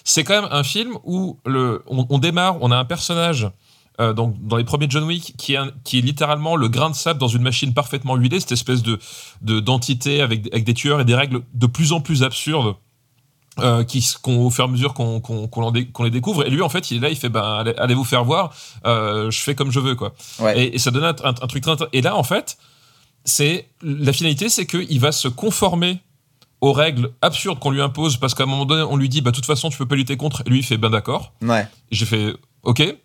C'est quand même un film où le, on, on démarre, on a un personnage. Euh, donc, dans les premiers John Wick, qui est, un- qui est littéralement le grain de sable dans une machine parfaitement huilée, cette espèce de de- d'entité avec, avec des tueurs et des règles de plus en plus absurdes, euh, qui, qu'on- au fur et à mesure qu'on les découvre. Et lui, en fait, il est là, il fait ben, allez, allez vous faire voir, euh, je fais comme je veux, quoi. Ouais. Et, et ça donne un, un- un truc très. Et là, en fait, c'est la finalité, c'est qu'il va se conformer aux règles absurdes qu'on lui impose parce qu'à un moment donné, on lui dit, bah, de toute façon, tu peux pas lutter contre. Et lui, il fait, ben d'accord. Ouais. J'ai fait, ok.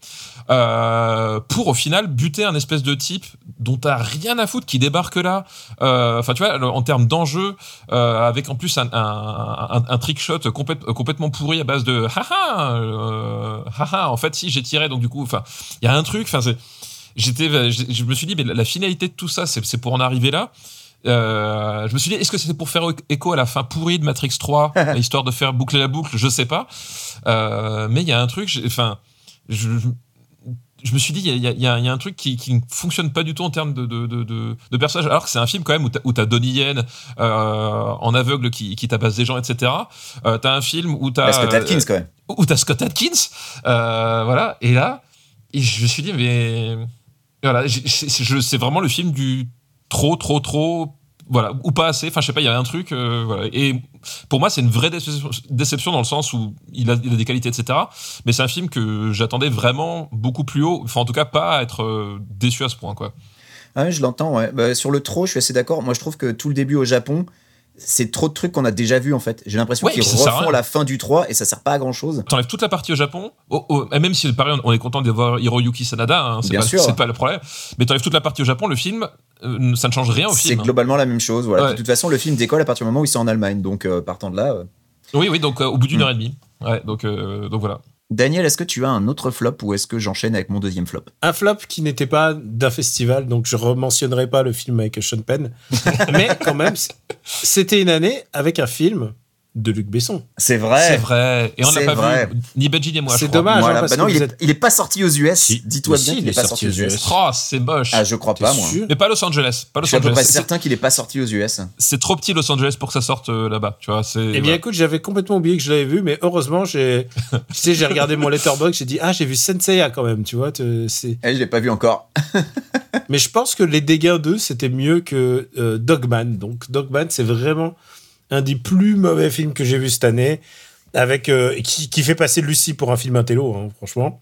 Euh, pour au final buter un espèce de type dont t'as rien à foutre qui débarque là. Euh, Enfin, tu vois, en termes d'enjeu, euh, avec en plus un, un, un, un trick shot complète- complètement pourri à base de haha, haha. En fait, si j'ai tiré, donc du coup, enfin, il y a un truc. Enfin, j'étais, je me suis dit, mais la, la finalité de tout ça, c'est pour en arriver là. Euh, je me suis dit, est-ce que c'était pour faire écho à la fin pourrie de Matrix 3, histoire de faire boucler la boucle? Je sais pas. Euh, mais il y a un truc, enfin, je, me suis dit, il y a, y y un truc qui, qui ne fonctionne pas du tout en termes de, de, de, de, de personnage, alors que c'est un film quand même où t'as, Donnie Yen euh, en aveugle qui, qui tabasse des gens, etc. Euh, t'as un film où t'as. Parce que Atkins, quand même. où t'as Scott Atkins, euh, voilà, et là, et je me suis dit, mais voilà, c'est vraiment le film du trop, trop, trop, voilà, ou pas assez, enfin, je sais pas, il y a un truc, euh, voilà, et pour moi, c'est une vraie déception, dans le sens où il a, il a des qualités, etc., mais c'est un film que j'attendais vraiment beaucoup plus haut, enfin, en tout cas, pas à être euh, déçu à ce point, quoi. Ah ouais, je l'entends, ouais. Bah, sur le trop, je suis assez d'accord. Moi, je trouve que tout le début au Japon, c'est trop de trucs qu'on a déjà vus, en fait. J'ai l'impression Ouais, qu'ils refont la fin du 3 et ça sert pas à grand chose. T'enlèves toute la partie au Japon, oh, oh, et même si pareil, on est content d'avoir Hiroyuki Sanada, hein, c'est pas, c'est pas le problème, mais t'enlèves toute la partie au Japon, le film, euh, ça ne change rien au C'est film. hein. globalement la même chose. Voilà. Ouais. De toute façon, le film décolle à partir du moment où ils sont en Allemagne. Donc, euh, partant de là. euh. Oui, oui, donc au bout d'une Hmm. heure et demie. Ouais, donc, donc voilà. Daniel, est-ce que tu as un autre flop ou est-ce que j'enchaîne avec mon deuxième flop? Un flop qui n'était pas d'un festival, donc je rementionnerai pas le film avec Sean Penn. Mais quand même, c'était une année avec un film de Luc Besson. C'est vrai. C'est vrai. Et on l'a C'est pas vrai. vu, ni Benji ni moi. je C'est dommage. Voilà. hein, parce Bah non, que il, est, êtes- il est pas sorti aux US. Si. Dis-toi bien si, qu'il il est est pas sorti aux US. US. Oh, c'est moche. Ah, je crois pas, moi. sûr Mais pas Los Angeles. Pas Je Los suis à peu près Angeles. Certain qu'il est pas sorti aux US. C'est trop petit Los Angeles pour que ça sorte euh, là-bas. Tu vois, c'est. Eh bien, voilà. écoute, j'avais complètement oublié que je l'avais vu, mais heureusement, j'ai, tu sais, j'ai regardé mon letterbox, j'ai dit, ah, j'ai vu Senseiya quand même, tu vois, te- c'est, Eh, je l'ai pas vu encore. mais je pense que Les Dégâts 2, c'était mieux que euh, Dogman. Donc, Dogman, c'est vraiment un des plus mauvais films que j'ai vu cette année, avec, euh, qui, qui fait passer Lucie pour un film intello, hein, franchement.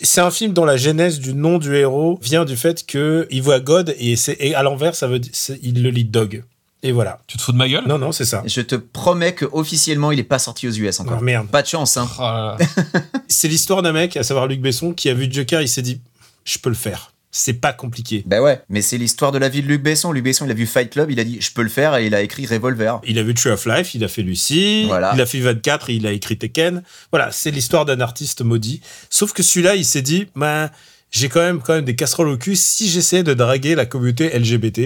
C'est un film dont la genèse du nom du héros vient du fait que il voit God et c'est, et à l'envers, ça veut dire, il le lit Dog. Et voilà. Tu te fous de ma gueule? Non, non, c'est ça. Je te promets que officiellement, il est pas sorti aux US encore. Oh, merde. Pas de chance, hein. Oh là là. C'est l'histoire d'un mec, à savoir Luc Besson, qui a vu Joker, il s'est dit, je peux le faire. C'est pas compliqué. Ben ouais, mais c'est l'histoire de la vie de Luc Besson. Luc Besson, il a vu Fight Club, il a dit je peux le faire et il a écrit Revolver. Il a vu Tree of Life, il a fait Lucy, Voilà. il a fait 24, il a écrit Tekken. Voilà, c'est l'histoire d'un artiste maudit. Sauf que celui-là, il s'est dit, bah, j'ai quand même, quand même des casseroles au cul si j'essayais de draguer la communauté LGBT.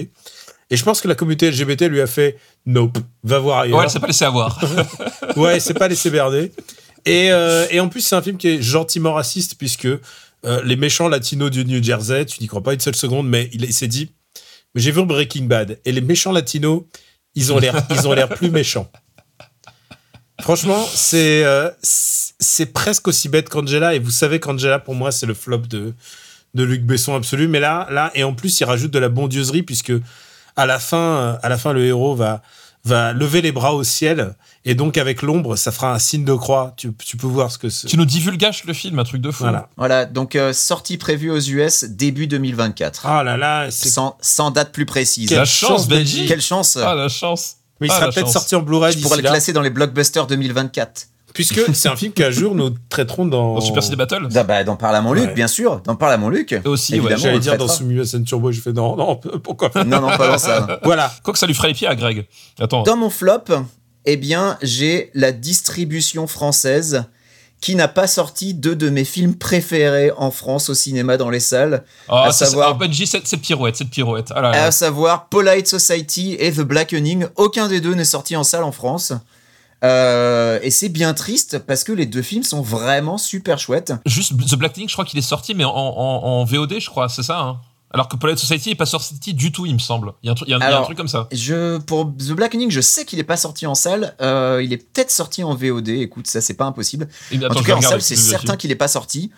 Et je pense que la communauté LGBT lui a fait, nope, va voir ailleurs. Ouais, elle s'est pas laissé avoir. Ouais, c'est pas laissé berner. Et, euh, et en plus, c'est un film qui est gentiment raciste, puisque euh, les méchants latinos du New Jersey, tu n'y crois pas une seule seconde, mais il, s'est dit j'ai vu Breaking Bad, et les méchants latinos, ils ont l'air plus méchants. Franchement, c'est euh, c'est presque aussi bête qu'Angela, et vous savez qu'Angela, pour moi, c'est le flop de, de Luc Besson absolu. Mais là, là, et en plus, il rajoute de la bondieuserie, puisque à la fin, à la fin le héros va, va lever les bras au ciel, et donc avec l'ombre, ça fera un signe de croix. Tu, tu peux voir ce que c'est. tu nous divulgaches le film, un truc de fou. Voilà. Voilà, donc euh, sortie prévue aux US début 2024. Ah là là, c'est. Sans, sans date plus précise. Quelle La chance, chance, Benji. Quelle chance Ah, la chance. Mais il Ah, sera peut-être sorti en Blu-ray Je pourrais le là. classer dans les blockbusters 2024. Puisque c'est un film qu'un jour nous traiterons dans. Dans Super City Battle Ah bah, dans Parle à mon Luc, Ouais. bien sûr. Dans Parle à mon Luc. Et aussi, ouais, Évidemment, J'allais dire dans. Simulation Turbo, je fais non, non, pourquoi pas. Non, non, pas dans ça. Voilà. Quoi que ça lui ferait les pieds à Greg. Attends. Dans mon flop, eh bien, j'ai la distribution française qui n'a pas sorti deux de mes films préférés en France au cinéma dans les salles, Ah, à ça, savoir- Benji, cette, cette pirouette, cette pirouette. Ah là là. à savoir Polite Society et The Blackening. Aucun des deux n'est sorti en salle en France. Euh, et c'est bien triste parce que les deux films sont vraiment super chouettes. Juste The Blackening, je crois qu'il est sorti, mais en, en, en VOD, je crois, c'est ça. Hein Alors que Polite Society est pas sorti du tout, il me semble. Il y a un, truc- il y a un- il y a un Alors, truc comme ça. Je, pour The Blackening, je sais qu'il est pas sorti en salle. Euh, il est peut-être sorti en VOD. Écoute, ça c'est pas impossible. Et- En attends, tout je cas, en salle, c'est certain qu'il n'est pas sorti.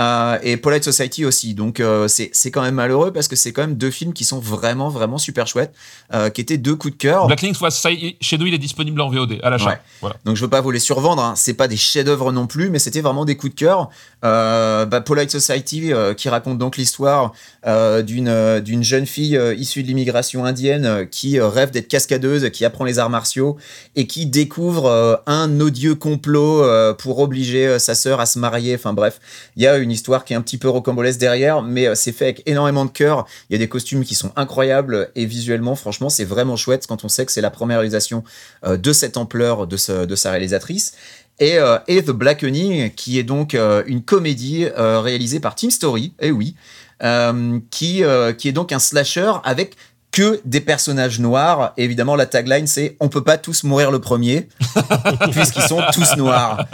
Euh, et Polite Society aussi. Donc, euh, c'est quand même malheureux parce que c'est quand même deux films qui sont vraiment, vraiment super chouettes, euh, qui étaient deux coups de cœur. Y est, chez nous, il est disponible en VOD, à l'achat. Ouais. Voilà. Donc, je veux pas vous les survendre. Hein. C'est pas des chefs-d'œuvre non plus, mais c'était vraiment des coups de cœur. Euh, bah, Polite Society, qui raconte donc l'histoire d'une d'une jeune fille issue de l'immigration indienne qui rêve d'être cascadeuse, qui apprend les arts martiaux et qui découvre un odieux complot pour obliger sa sœur à se marier. Enfin bref, il y a une histoire qui est un petit peu rocambolesque derrière, mais euh, c'est fait avec énormément de cœur. Il y a des costumes qui sont incroyables et visuellement, franchement, c'est vraiment chouette quand on sait que c'est la première réalisation euh, de cette ampleur de, sa réalisatrice. Et, euh, et The Blackening, qui est donc une comédie réalisée par Team Story, et oui, euh, qui, qui est donc un slasher avec que des personnages noirs. Et évidemment, la tagline, c'est On peut pas tous mourir le premier, puisqu'ils sont tous noirs.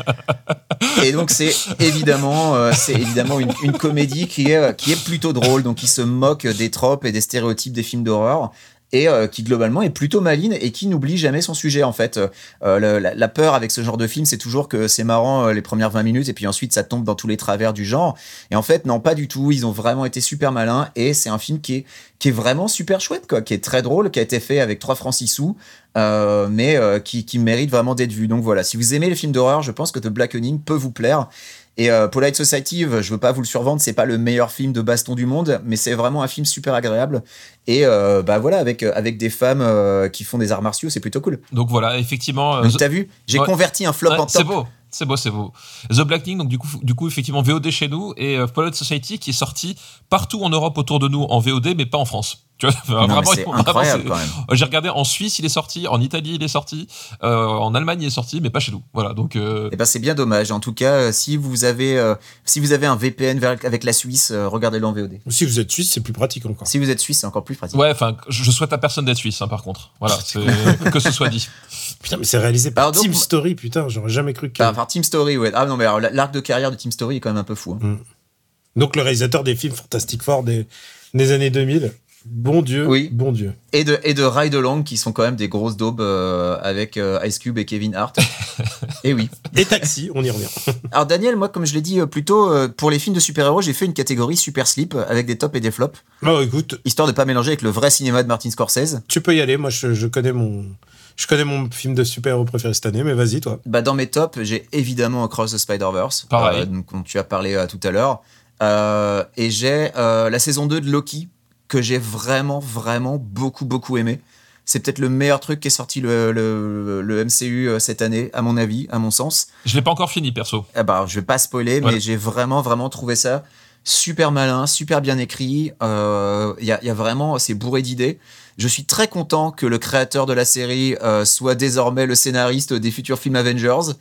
Et donc, c'est évidemment, euh, c'est évidemment une, comédie qui est, qui est plutôt drôle, donc qui se moque des tropes et des stéréotypes des films d'horreur. Et euh, qui globalement est plutôt maligne et qui n'oublie jamais son sujet en fait. Euh, la, peur avec ce genre de film, c'est toujours que c'est marrant euh, les premières 20 minutes et puis ensuite ça tombe dans tous les travers du genre. Et en fait, non, pas du tout. Ils ont vraiment été super malins et c'est un film qui est, qui est vraiment super chouette, quoi, qui est très drôle, qui a été fait avec 3 francs 6 sous, mais qui, qui mérite vraiment d'être vu. Donc voilà, si vous aimez les films d'horreur, je pense que The Blackening peut vous plaire. Et euh, Polite Society, je veux pas vous le survendre, c'est pas le meilleur film de baston du monde, mais c'est vraiment un film super agréable. Et euh, bah voilà, avec, avec des femmes euh, qui font des arts martiaux, c'est plutôt cool. Donc voilà, effectivement. euh, Donc t'as vu, j'ai Ouais. converti un flop Ouais, en c'est top. beau, c'est beau, c'est beau. The Blackening, donc du coup, du coup effectivement VOD chez nous et euh, Polite Society qui est sorti partout en Europe autour de nous en VOD, mais pas en France. Tu vois, Non, vraiment, c'est vraiment, incroyable c'est- quand même. Euh, J'ai regardé en Suisse, il est sorti, en Italie, il est sorti, euh, en Allemagne, il est sorti, mais pas chez nous. Voilà, donc euh, Et ben c'est bien dommage. En tout cas, euh, si vous avez euh, si vous avez un VPN vers- avec la Suisse, euh, regardez-le en VOD. Si vous êtes suisse, c'est plus pratique encore. Si vous êtes suisse, c'est encore plus pratique. ouais, enfin, je je souhaite à personne d'être suisse, hein, par contre. Voilà, c'est- que ce soit dit. Putain, mais c'est réalisé par Alors Team Story, putain, j'aurais jamais cru que. Bah, Enfin, Team Story, ouais. Ah non, mais alors, l'arc de carrière de Team Story est quand même un peu fou. hein. Donc le réalisateur des films Fantastic Four des, des années 2000. Bon Dieu, Oui. bon Dieu. Et de, et de Ride Along, qui sont quand même des grosses daubes euh, avec euh, Ice Cube et Kevin Hart. et oui. Et Taxi, on y revient. Alors, Daniel, moi, comme je l'ai dit euh, plus tôt, euh, pour les films de super-héros, j'ai fait une catégorie super slip avec des tops et des flops, Oh, écoute, histoire de pas mélanger avec le vrai cinéma de Martin Scorsese. tu peux y aller. Moi, je, je connais mon, je connais mon film de super-héros préféré cette année, mais vas-y, toi. Bah, dans mes tops, j'ai évidemment Across the Spider-Verse, Pareil. euh, dont tu as parlé euh, tout à l'heure. Euh, et j'ai euh, la saison 2 de Loki, que j'ai vraiment, vraiment beaucoup, beaucoup aimé. C'est peut-être le meilleur truc qui est sorti le, le, le MCU euh, cette année, à mon avis, à mon sens. Je l'ai pas encore fini, perso. Eh ben, je vais pas spoiler, Voilà. mais j'ai vraiment, vraiment trouvé ça super malin, super bien écrit. Euh, Il y, a, il y a vraiment, c'est bourré d'idées. Je suis très content que le créateur de la série euh, soit désormais le scénariste des futurs films Avengers.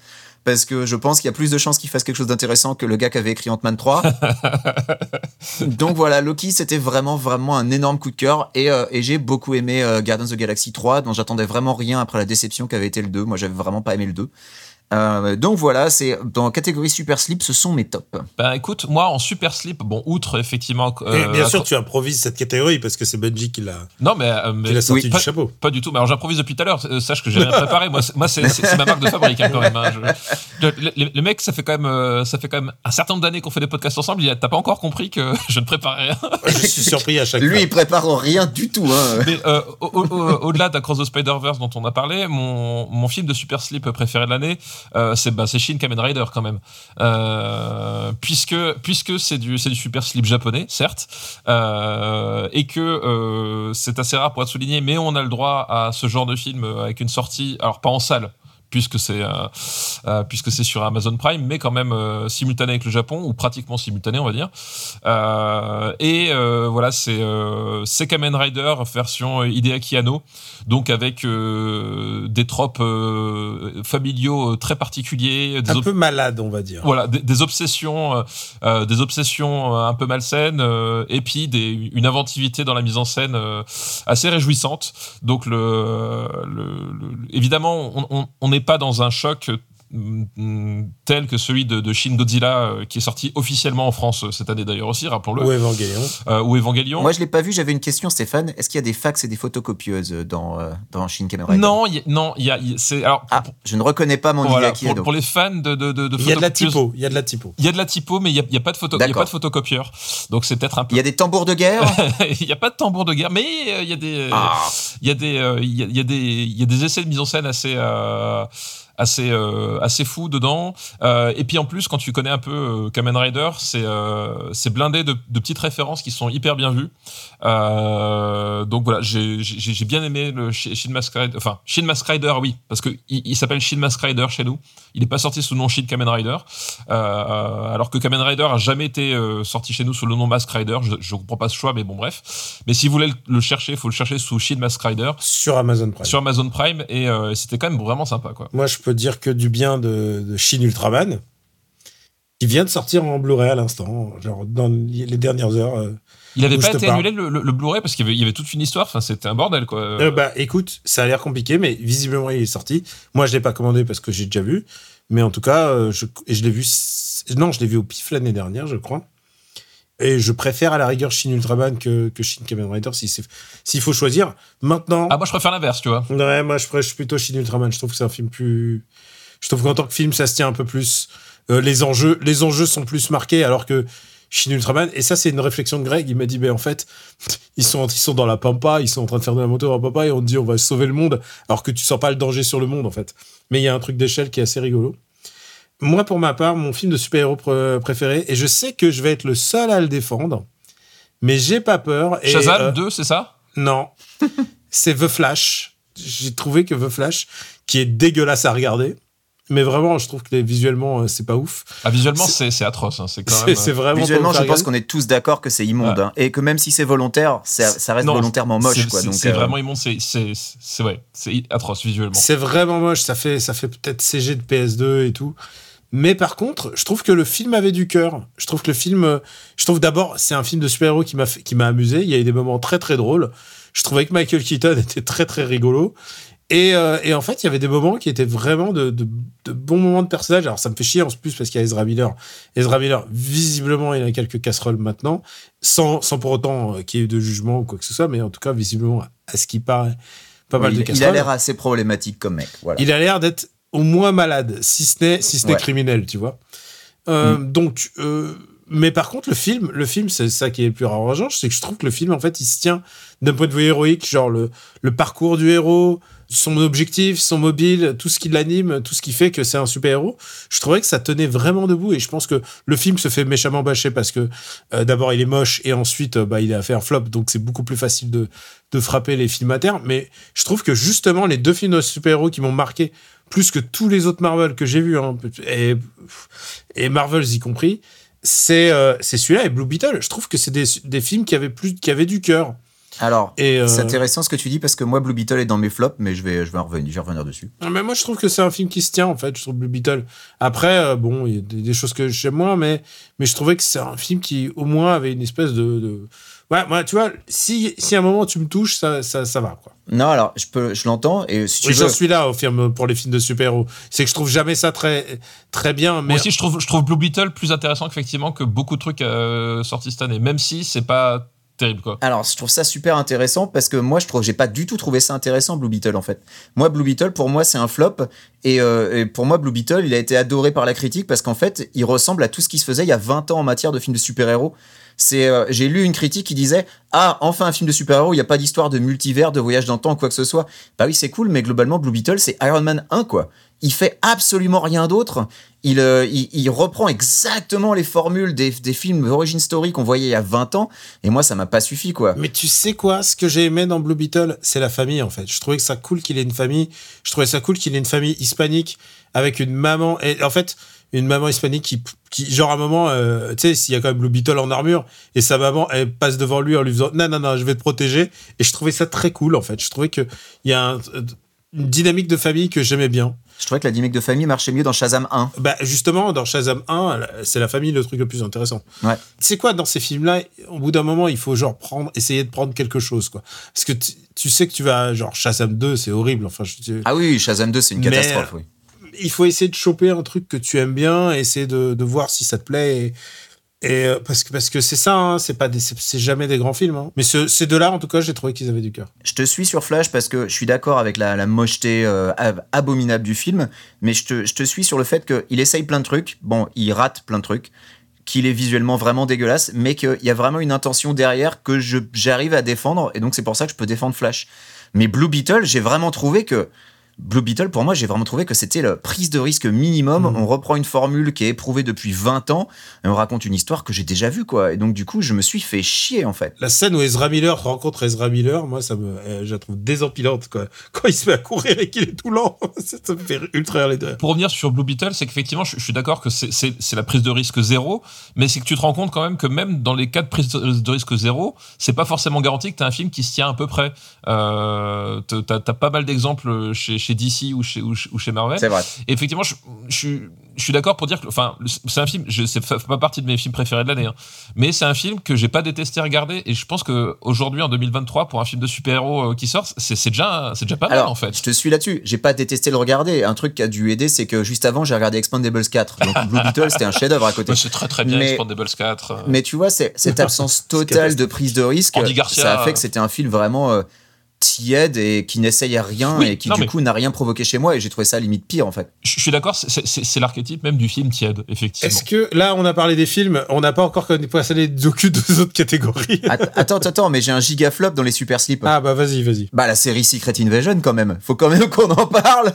Parce que je pense qu'il y a plus de chances qu'il fasse quelque chose d'intéressant que le gars qui avait écrit Ant-Man 3. Donc voilà, Loki, c'était vraiment, vraiment un énorme coup de cœur. Et, euh, et j'ai beaucoup aimé euh, Guardians of the Galaxy 3, dont j'attendais vraiment rien après la déception qu'avait été le 2. Moi, j'avais vraiment pas aimé le 2. Euh, donc voilà, c'est dans la catégorie Super Slip, ce sont mes tops. Ben écoute, moi en super slip, bon, outre effectivement. Et euh, bien sûr, tu improvises cette catégorie parce que c'est Benji qui l'a, Non, mais. euh, mais- qui l'a sorti oui, du pas- chapeau. Pas du tout. Mais alors j'improvise depuis tout à l'heure. Euh, Sache que j'ai rien préparé. Moi, c'est- moi ma marque de fabrique hein, quand même. hein. Je- le, le- le mec, ça fait quand même, euh, ça fait quand même un certain nombre d'années qu'on fait des podcasts ensemble. Il a- T'as pas encore compris que je ne prépare rien. Je suis surpris à chaque Lui, fois. il prépare rien du tout. Hein. Mais euh, au- au- au- au-delà d'Across the Spider-Verse dont on a parlé, mon, mon film de super slip préféré de l'année, euh, c'est bah, Shin Kamen Rider quand même. Euh, puisque c'est du, super slip japonais, certes, euh, et que c'est assez rare pour être souligné, mais on a le droit à ce genre de film avec une sortie, alors pas en salle, puisque c'est euh, euh, puisque c'est sur Amazon Prime, mais quand même euh, simultané avec le Japon, ou pratiquement simultané, on va dire. Et voilà, c'est c'est Kamen Rider version Hideaki Anno, donc avec des tropes familiaux très particuliers, des Un peu malade, on va dire. voilà, des, des obsessions, des obsessions un peu malsaines, et puis des, une inventivité dans la mise en scène assez réjouissante. Donc, le, le- le- évidemment, on- on on n'est pas dans un choc tel que celui de, de Shin Godzilla euh, qui est sorti officiellement en France euh, cette année d'ailleurs aussi, rappelons-le, Ou Evangelion. euh, ou Evangelion. Moi, je l'ai pas vu. J'avais une question, Stéphane. Est-ce qu'il y a des fax et des photocopieuses dans, euh, dans Shin Kamen Rider non, y non, il y a, il y a- c'est alors Ah, je ne reconnais pas mon voilà, Hideaki pour, pour les fans de, de, de, de Il y a de la photocopieuses- typo. Il y a de la typo. Il y a de la typo, mais il n'y a, il y a pas de photo, il y a pas de photocopieur. Donc c'est peut-être un peu Il y a des tambours de guerre il n'y a pas de tambour de guerre, mais euh, il y a des, Ah. il y a des, euh, il y a, il y a des, il y a des essais de mise en scène assez, euh, assez, euh, assez fous dedans. Euh, et puis en plus, quand tu connais un peu euh, Kamen Rider, c'est, euh, c'est blindé de, de petites références qui sont hyper bien vues. Donc voilà, j'ai, bien aimé le Shi- Shin Mask Rider, enfin Shin Mask Rider, oui, parce que il, il s'appelle Shin Mask Rider chez nous. Il n'est pas sorti sous le nom Shin Kamen Rider, alors que Kamen Rider a jamais été sorti chez nous sous le nom Mask Rider. Je, je comprends pas ce choix, mais bon bref. Mais si vous voulez le, le chercher, il faut le chercher sous Shin Mask Rider Sur Amazon Prime. sur Amazon Prime et c'était quand même vraiment sympa quoi. Moi, je peux dire que du bien de, de Shin Ultraman, qui vient de sortir en Blu-ray à l'instant, genre dans les dernières heures. euh. Il avait Où pas été annulé le, le- le Blu-ray parce qu'il y avait, il y avait toute une histoire. Enfin, c'était un bordel quoi. Euh, bah, écoute, ça a l'air compliqué, mais visiblement, il est sorti. Moi, je l'ai pas commandé parce que j'ai déjà vu. Mais en tout cas, euh, je, et je l'ai vu. Non, je l'ai vu au PIF l'année dernière, je crois. Et je préfère à la rigueur Shin Ultraman que, que Shin Kamen Rider si s'il faut choisir. Maintenant, Ah moi je préfère l'inverse, tu vois. Ouais, moi je prêche plutôt Shin Ultraman. Je trouve que c'est un film plus. Je trouve qu'en tant que film, ça se tient un peu plus. Euh, les enjeux, les enjeux sont plus marqués, alors que Shin Ultraman. Et ça, c'est une réflexion de Greg. Il m'a dit, ben en fait, ils sont, ils sont dans la pampa, ils sont en train de faire de la moto en pampa, et on te dit, on va sauver le monde, alors que tu sens pas le danger sur le monde, en fait. Mais il y a un truc d'échelle qui est assez rigolo. Moi, pour ma part, mon film de super-héros pr- préféré, et je sais que je vais être le seul à le défendre, mais j'ai pas peur. Et, Shazam euh, 2, c'est ça? Non. c'est The Flash. J'ai trouvé que The Flash, qui est dégueulasse à regarder, mais vraiment, je trouve que les- visuellement, euh, c'est pas ouf. ah, Visuellement, c'est- atroce. hein, C'est quand C'est même. c'est vraiment. Visuellement, je pense qu'on est tous d'accord que c'est immonde. Ouais. hein. Et que même si c'est volontaire, ça, ça reste Non, volontairement moche. c'est- euh, vraiment immonde. C'est c'est c'est ouais, c'est atroce visuellement. C'est vraiment moche. Ça fait, ça fait peut-être CG de PS2 et tout. Mais par contre, je trouve que le film avait du cœur. Je trouve que le film, je trouve d'abord, c'est un film de super-héros qui m'a qui m'a amusé. Il y a eu des moments très très drôles. Je trouvais que Michael Keaton était très très rigolo. Et, euh, et en fait, il y avait des moments qui étaient vraiment de, de, de bons moments de personnage. Alors ça me fait chier en plus parce qu'il y a Ezra Miller. Ezra Miller, visiblement, il a quelques casseroles maintenant, sans, sans pour autant euh, qu'il y ait eu de jugement ou quoi que ce soit. Mais en tout cas, visiblement, à ce qui paraît, pas mal il, de il casseroles. a l'air assez problématique comme mec. Voilà. Il a l'air d'être au moins malade, si ce n'est si ce n'est Ouais. criminel, tu vois. Euh, Donc, euh, mais par contre, le film, le film, c'est ça qui est le plus rageant, c'est que je trouve que le film, en fait, il se tient d'un point de vue héroïque, genre le, le parcours du héros, son objectif, son mobile, tout ce qui l'anime, tout ce qui fait que c'est un super héros. Je trouvais que ça tenait vraiment debout et je pense que le film se fait méchamment bâcher parce que euh, d'abord il est moche et ensuite euh, bah, il a fait un flop, donc c'est beaucoup plus facile de, de frapper les films à terre. Mais je trouve que justement les deux films de super-héros qui m'ont marqué plus que tous les autres Marvel que j'ai vus, hein, et, et Marvels y compris, c'est euh, c'est celui-là et Blue Beetle. Je trouve que c'est des, des films qui avaient, plus, qui avaient du cœur. Alors, euh, c'est intéressant ce que tu dis parce que moi, Blue Beetle est dans mes flops, mais je vais, je vais, en revenir, je vais revenir dessus. Mais moi, je trouve que c'est un film qui se tient, en fait. Je trouve Blue Beetle. Après, euh, bon, il y a des, des choses que j'aime moins, mais, mais je trouvais que c'est un film qui, au moins, avait une espèce de. de... Ouais, moi, tu vois, si, si à un moment tu me touches, ça, ça, ça va, quoi. Non, alors, je, peux, je l'entends. Et si tu Oui, veux, j'en suis là au film pour les films de super-héros. C'est que je trouve jamais ça très, très bien. Mais Moi aussi, je trouve, je trouve Blue Beetle plus intéressant qu'effectivement que beaucoup de trucs euh, sortis cette année, même si c'est pas terrible quoi. Alors, je trouve ça super intéressant parce que moi, je trouve, j'ai pas du tout trouvé ça intéressant, Blue Beetle, en fait. Moi, Blue Beetle, pour moi, c'est un flop. Et, euh, et pour moi, Blue Beetle, il a été adoré par la critique parce qu'en fait, il ressemble à tout ce qui se faisait il y a 20 ans en matière de films de super-héros. C'est, euh, j'ai lu une critique qui disait Ah, enfin un film de super-héros, il n'y a pas d'histoire de multivers, de voyage dans le temps, quoi que ce soit. Bah oui, c'est cool, mais globalement, Blue Beetle, c'est Iron Man 1, quoi. il fait absolument rien d'autre. Il, euh, il, il reprend exactement les formules des, des films d'origine story qu'on voyait il y a 20 ans. Et moi, ça m'a pas suffi, quoi. Mais tu sais quoi? Ce que j'ai aimé dans Blue Beetle, c'est la famille, en fait. Je trouvais que ça cool qu'il ait une famille. Je trouvais ça cool qu'il ait une famille hispanique avec une maman. Et en fait, une maman hispanique qui, qui genre à un moment, euh, tu sais, s'il y a quand même Blue Beetle en armure et sa maman, elle passe devant lui en lui disant non, non, non, je vais te protéger. Et je trouvais ça très cool, en fait. Je trouvais qu'il y a un- une dynamique de famille que j'aimais bien. Je trouvais que la dynamique de famille marchait mieux dans Shazam 1. Bah justement, dans Shazam 1, c'est la famille le truc le plus intéressant. Ouais. Tu sais quoi, dans ces films-là, au bout d'un moment, il faut genre prendre, essayer de prendre quelque chose, quoi. Parce que tu, sais que tu vas, genre Shazam 2, c'est horrible. Enfin, je, Ah oui, Shazam 2, c'est une Mais- catastrophe, oui. Il faut essayer de choper un truc que tu aimes bien, essayer de, voir si ça te plaît. Et, euh, parce que parce que c'est ça, hein, c'est pas c'est jamais des grands films. hein. Mais ce- ces deux-là, en tout cas, j'ai trouvé qu'ils avaient du cœur. Je te suis sur Flash parce que je suis d'accord avec la, mocheté euh, ab- abominable du film, mais je te, je te suis sur le fait qu'il essaye plein de trucs. Bon, il rate plein de trucs, qu'il est visuellement vraiment dégueulasse, mais qu'il y a vraiment une intention derrière que j'arrive à défendre, et donc c'est pour ça que je peux défendre Flash. Mais Blue Beetle, j'ai vraiment trouvé que. Blue Beetle, pour moi, j'ai vraiment trouvé que c'était la prise de risque minimum. Mhm. On reprend une formule qui est éprouvée depuis 20 ans, et on raconte une histoire que j'ai déjà vue, quoi. Et donc, du coup, je me suis fait chier, en fait. La scène où Ezra Miller rencontre Ezra Miller, moi, ça me, euh, je la trouve désempilante, quoi. Quand il se met à courir et qu'il est tout lent, ça me fait ultra rire de rire. Pour revenir sur Blue Beetle, c'est qu'effectivement, je, je suis d'accord que c'est- la prise de risque zéro, mais c'est que tu te rends compte quand même que même dans les cas de prise de de risque zéro, c'est pas forcément garanti que tu as un film qui se tient à peu près. Euh, t'as as pas mal d'exemples chez, chez DC ou chez, ou chez- ou chez Marvel. C'est vrai. Et effectivement, je, je suis, je suis d'accord pour dire que, enfin, c'est un film, je, c'est pas partie de mes films préférés de l'année, hein, mais c'est un film que j'ai pas détesté regarder, et je pense que aujourd'hui, en 2023, pour un film de super-héros euh, qui sort, c'est c'est déjà, c'est déjà pas mal Alors, en fait. je te suis là-dessus. J'ai pas détesté le regarder. Un truc qui a dû aider, c'est que juste avant, j'ai regardé Expandables 4. Donc Blue Beetle, c'était un chef-d'œuvre à côté. Ouais, c'est très très bien, Mais- Expandables 4. euh. Mais tu vois, c'est- cette absence totale de prise de risque, ça a fait que c'était un film vraiment euh, tiède et qui n'essaye à rien Oui, et qui non, du mais- coup n'a rien provoqué chez moi. Et j'ai trouvé ça limite pire en fait. Je je suis d'accord, c'est- l'archétype même du film tiède, effectivement. Est-ce que là, on a parlé des films, on n'a pas encore passé les aucune des autres catégories? Att- attends, attends, mais j'ai un giga flop dans les super slips. Ah bah vas-y, vas-y. Bah la série Secret Invasion quand même. Faut quand même qu'on en parle.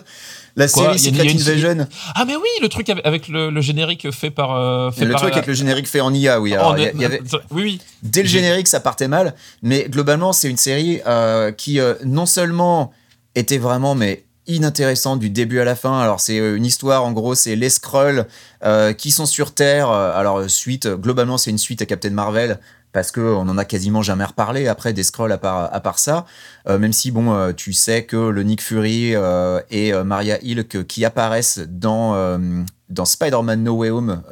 La Quoi, série Secret une- Invasion. Ah mais oui, le truc avec, avec le, le générique fait par... euh, fait Le par truc avec le générique fait en IA, oui. Oh, Alors, il y a- ne- il y avait- Oui, oui. Dès le générique, ça partait mal, mais globalement, c'est une série euh, qui euh, non seulement était vraiment mais inintéressante du début à la fin. Alors c'est euh, une histoire, en gros, c'est les Skrulls euh, qui sont sur Terre. Alors suite, globalement, c'est une suite à Captain Marvel. Parce que on en a quasiment jamais reparlé après des Skrulls à part, à part ça. Même si, bon, tu sais que le Nick Fury et Maria Hill qui apparaissent dans, dans Spider-Man No Way Home.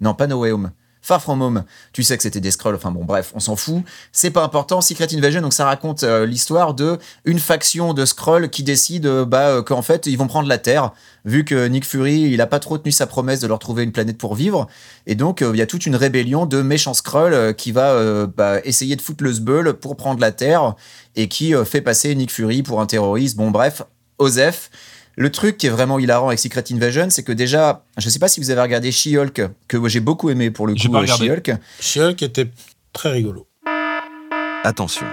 non, pas No Way Home. Far From Home, tu sais que c'était des Skrulls, enfin bon bref, on s'en fout, c'est pas important. Secret Invasion, donc ça raconte euh, l'histoire de une faction de Skrulls qui décide euh, bah, euh, qu'en fait ils vont prendre la Terre, vu que Nick Fury il a pas trop tenu sa promesse de leur trouver une planète pour vivre, et donc il y a toute une rébellion de méchants Skrulls euh, qui va bah, essayer de foutre le sbeul pour prendre la Terre, et qui fait passer Nick Fury pour un terroriste, bon bref, Osef. Le truc qui est vraiment hilarant avec Secret Invasion, c'est que déjà, je sais pas si vous avez regardé She-Hulk, que j'ai beaucoup aimé pour le coup. She-Hulk. She-Hulk était très rigolo. Attention,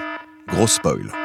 gros spoil.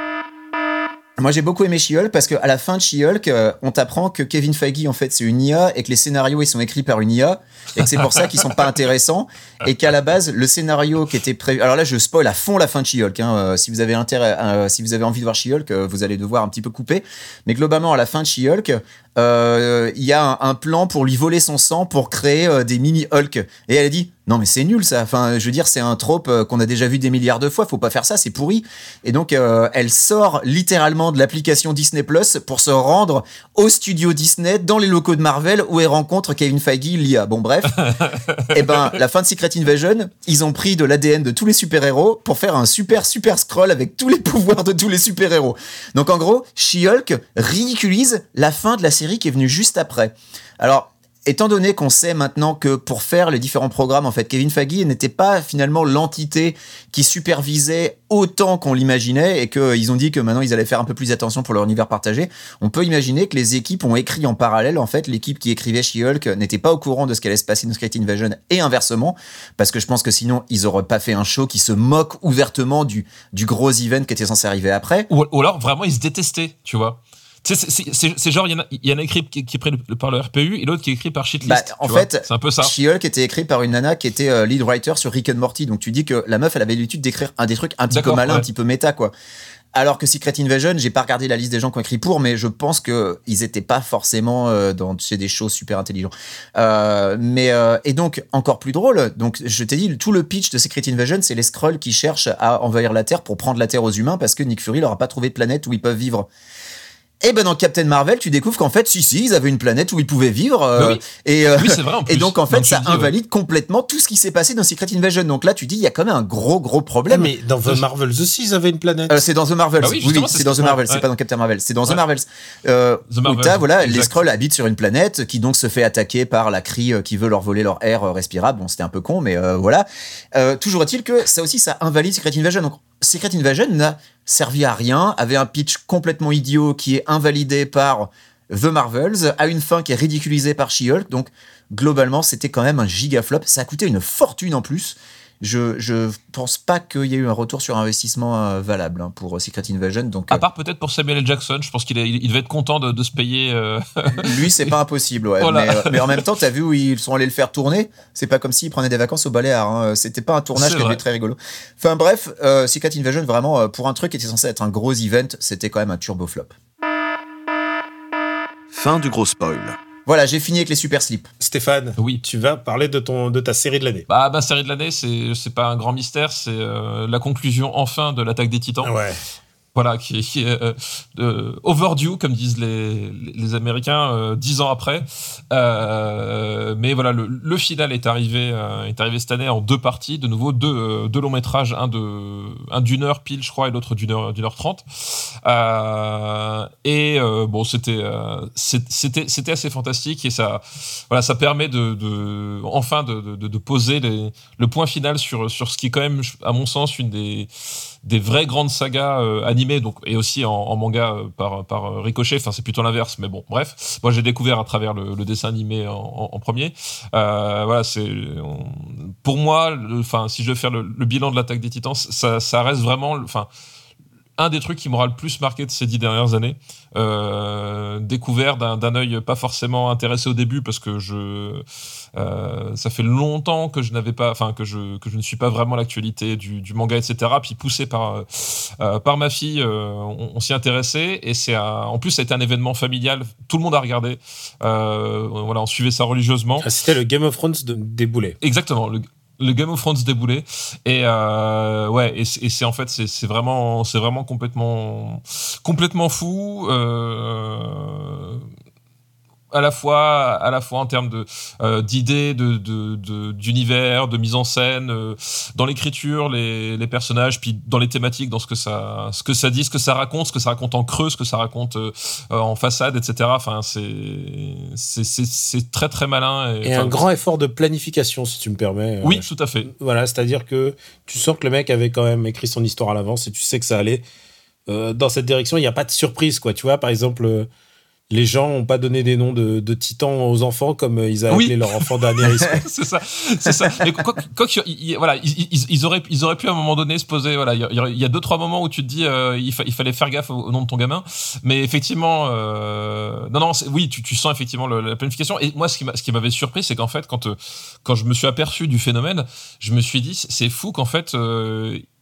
Moi, j'ai beaucoup aimé She-Hulk parce qu'à la fin de She-Hulk, euh, on t'apprend que Kevin Feige, en fait, c'est une IA et que les scénarios, ils sont écrits par une IA et que c'est pour ça qu'ils sont pas intéressants et qu'à la base, le scénario qui était prévu. Alors là, je spoil à fond la fin de She-Hulk. hein. Euh, si vous avez intérêt, euh, si vous avez envie de voir She-Hulk, vous allez devoir un petit peu couper. Mais globalement, à la fin de She-Hulk, euh, il y a un, un plan pour lui voler son sang pour créer euh, des mini Hulk. Et elle a dit non mais c'est nul ça. Enfin, je veux dire, c'est un trope euh, qu'on a déjà vu des milliards de fois. Faut pas faire ça, c'est pourri. Et donc, elle sort littéralement de l'application Disney Plus pour se rendre au studio Disney dans les locaux de Marvel où elle rencontre Kevin Feige, l'IA. Bon bref. Et ben, la fin de Secret Invasion, ils ont pris de l'ADN de tous les super-héros pour faire un super super scroll avec tous les pouvoirs de tous les super-héros. Donc en gros, She-Hulk ridiculise la fin de la série qui est venue juste après. Alors, étant donné qu'on sait maintenant que pour faire les différents programmes, en fait, Kevin Feige n'était pas finalement l'entité qui supervisait autant qu'on l'imaginait et qu'ils ont dit que maintenant ils allaient faire un peu plus attention pour leur univers partagé, on peut imaginer que les équipes ont écrit en parallèle. En fait, l'équipe qui écrivait She-Hulk n'était pas au courant de ce qui allait se passer dans Secret Invasion et inversement, parce que je pense que sinon ils auraient pas fait un show qui se moque ouvertement du, gros event qui était censé arriver après. Ou alors vraiment ils se détestaient, tu vois. Tu sais, c'est- genre, il y, en a- y en a écrit qui, qui est pris le- par le RPU et l'autre qui est écrit par Shitlist. Bah, en fait, c'est un peu ça. She-Hulk était écrit par une nana qui était euh, lead writer sur Rick and Morty. Donc tu dis que la meuf, elle avait l'habitude d'écrire un des trucs un petit peu malin, un petit peu méta, quoi. Alors que Secret Invasion, j'ai pas regardé la liste des gens qui ont écrit pour, mais je pense que ils étaient pas forcément euh, dans chez des choses super intelligents. Euh, mais euh, et donc encore plus drôle. Donc je t'ai dit, tout le pitch de Secret Invasion, c'est les Skrulls qui cherchent à envahir la Terre pour prendre la Terre aux humains parce que Nick Fury leur a pas trouvé de planète où ils peuvent vivre. Et ben dans Captain Marvel, tu découvres qu'en fait, si si, ils avaient une planète où ils pouvaient vivre. euh, Bah oui. Et euh, Oui, c'est vrai. En plus. et donc en fait, ça ouais. invalide complètement tout ce qui s'est passé dans Secret Invasion. Donc là, tu dis, il y a quand même un gros gros problème. mais dans The Marvels aussi, ils avaient une planète. Euh, c'est dans The Marvels. Bah oui, oui, c'est dans The Marvels. ouais. C'est pas dans Captain Marvel. C'est dans The. Marvels. Euh, The où Marvels, t'as, voilà, les. Skrulls habitent sur une planète qui donc se fait attaquer par la crie euh, qui veut leur voler leur air euh, respirable. Bon, c'était un peu con, mais euh, voilà. Euh, toujours est-il que ça aussi, ça invalide Secret Invasion. Donc, Secret Invasion n'a servi à rien, avait un pitch complètement idiot qui est invalidé par The Marvels, a une fin qui est ridiculisée par She-Hulk. Donc, globalement, c'était quand même un giga flop. Ça a coûté une fortune en plus. Je, je pense pas qu'il y ait eu un retour sur investissement euh, valable hein, pour euh, Secret Invasion. Donc, À part peut-être pour Samuel L. Jackson, je pense qu'il est- il il devait être content de, de se payer. euh, euh, lui, c'est pas impossible. Ouais. Voilà. Mais, euh, mais en même temps, t'as vu où ils sont allés le faire tourner? C'est pas comme s'ils prenaient des vacances au Baléares. Hein. C'était pas un tournage qui était très rigolo. Enfin bref, euh, Secret Invasion, vraiment, euh, pour un truc qui était censé être un gros event, c'était quand même un turbo flop. Fin du gros spoil. Voilà, j'ai fini avec les super slips. Stéphane, Oui. tu vas parler de, ton, de ta série de l'année. Bah, ma série de l'année, c'est c'est pas un grand mystère, c'est euh, la conclusion enfin de l'attaque des Titans. Ouais. Voilà, qui, est- euh, overdue, comme disent les, les Américains, euh, dix ans après. Euh, mais voilà, le, final est arrivé, est arrivé cette année en deux parties, de nouveau deux, deux longs métrages, un de un d'une heure pile, je crois, et l'autre d'une heure d'une heure trente. Et bon, c'était c'était c'était assez fantastique et ça voilà, ça permet de, enfin de, poser le point final sur sur ce qui est quand même, à mon sens, une des des vraies grandes sagas euh, animées donc et aussi en, en manga euh, par par euh, ricochet. Enfin c'est plutôt l'inverse mais bon bref. Moi j'ai découvert à travers le, le dessin animé en, en- premier. Euh, voilà c'est pour moi enfin si je veux faire le, le bilan de l'attaque des Titans ça ça reste vraiment enfin un des trucs qui m'aura le plus marqué de ces dix dernières années, euh, découvert d'un œil pas forcément intéressé au début parce que je, euh, ça fait longtemps que je n'avais pas, enfin que je que je ne suis pas vraiment l'actualité du, du manga, etc. Puis poussé par euh, par ma fille, on, on s'y intéressait et c'est en plus ça a été un événement familial, tout le monde a regardé, voilà, on suivait ça religieusement. Ah, C'était le Game of Thrones de déboulé. Exactement, le, le Game of Thrones déboulé. Et euh, ouais, et c'est en fait c'est c'est vraiment c'est vraiment complètement complètement fou. Euh, à la fois à la fois en termes de euh, d'idées de de- de- d'univers de, mise en scène euh, dans l'écriture les, les personnages puis dans les thématiques dans ce que ça ce que ça dit ce que ça raconte ce que ça raconte en creux ce que ça raconte euh, en façade etc enfin c'est c'est c'est c'est très très malin Et un grand effort de planification, si tu me permets. Oui tout à fait Voilà, c'est-à-dire que tu sens que le mec avait quand même écrit son histoire à l'avance et tu sais que ça allait dans cette direction. Il n'y a pas de surprise, quoi. Tu vois, par exemple, les gens n'ont pas donné des noms de, de titans aux enfants comme euh, ils avaient Oui. appelé leur enfant Daenerys. quoi. c'est ça, c'est ça. Mais quoi, quoi qu'il- il- il- voilà, ils, ils- ils auraient, ils auraient pu à un moment donné se poser. Voilà, il y, a deux trois moments où tu te dis, euh, il, fa- il fallait faire gaffe au, au nom de ton gamin. Mais effectivement, euh, non, non, oui, tu, tu sens effectivement le- la planification. Et moi, ce qui m'a- ce qui m'avait surpris, c'est qu'en fait, quand euh, quand je me suis aperçu du phénomène, je me suis dit, c'est fou qu'en fait.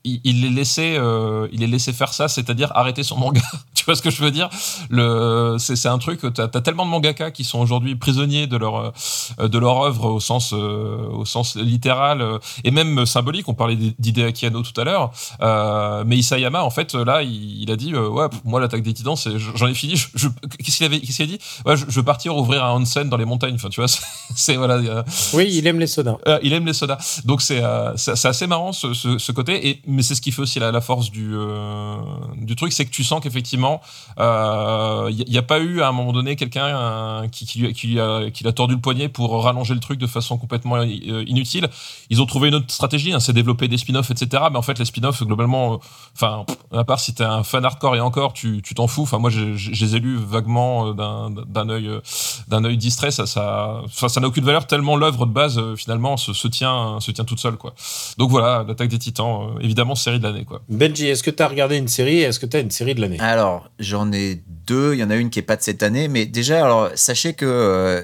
Il, il les laissait, euh, il les laissait faire ça, c'est-à-dire arrêter son manga. tu vois ce que je veux dire? Le, c'est, c'est un truc. T'as, as tellement de mangaka qui sont aujourd'hui prisonniers de leur, euh, de leur œuvre au sens, euh, au sens littéral et même symbolique. On parlait d'Hideaki Anno tout à l'heure, euh, mais Isayama, en fait, là, il, il a dit, ouais, moi, l'attaque des Titans, j'en ai fini. Je, je- qu'est-ce qu'il avait, qu'est-ce qu'il a dit? Ouais, je, je veux partir ouvrir un onsen dans les montagnes. Enfin, tu vois, c'est, voilà. Oui, il aime les sodas. il aime les sodas. Donc c'est c'est c'est assez marrant ce, ce, ce côté. Et mais c'est ce qui fait aussi la, force du euh, du truc, c'est que tu sens qu'effectivement il n'y a, pas eu à un moment donné quelqu'un euh, qui qui, qui, a, qui l'a tordu le poignet pour rallonger le truc de façon complètement euh, inutile. Ils ont trouvé une autre stratégie, hein, c'est développer des spin-offs, etc. Mais en fait les spin-offs globalement, euh, enfin à part si t'es un fan hardcore et encore, tu tu t'en fous. Enfin moi je, les ai lus vaguement euh, d'un d'un œil euh, d'un œil distrait. Ça ça ça n'a aucune valeur tellement l'œuvre de base euh, finalement se, se tient se tient toute seule quoi. Donc voilà, l'attaque des Titans, euh, évidemment série de l'année quoi. Benji, est-ce que tu as regardé une série et est-ce que tu as une série de l'année? Alors, Alors, j'en ai deux. Il y en a une qui est pas de cette année. Mais déjà, alors, sachez que, euh,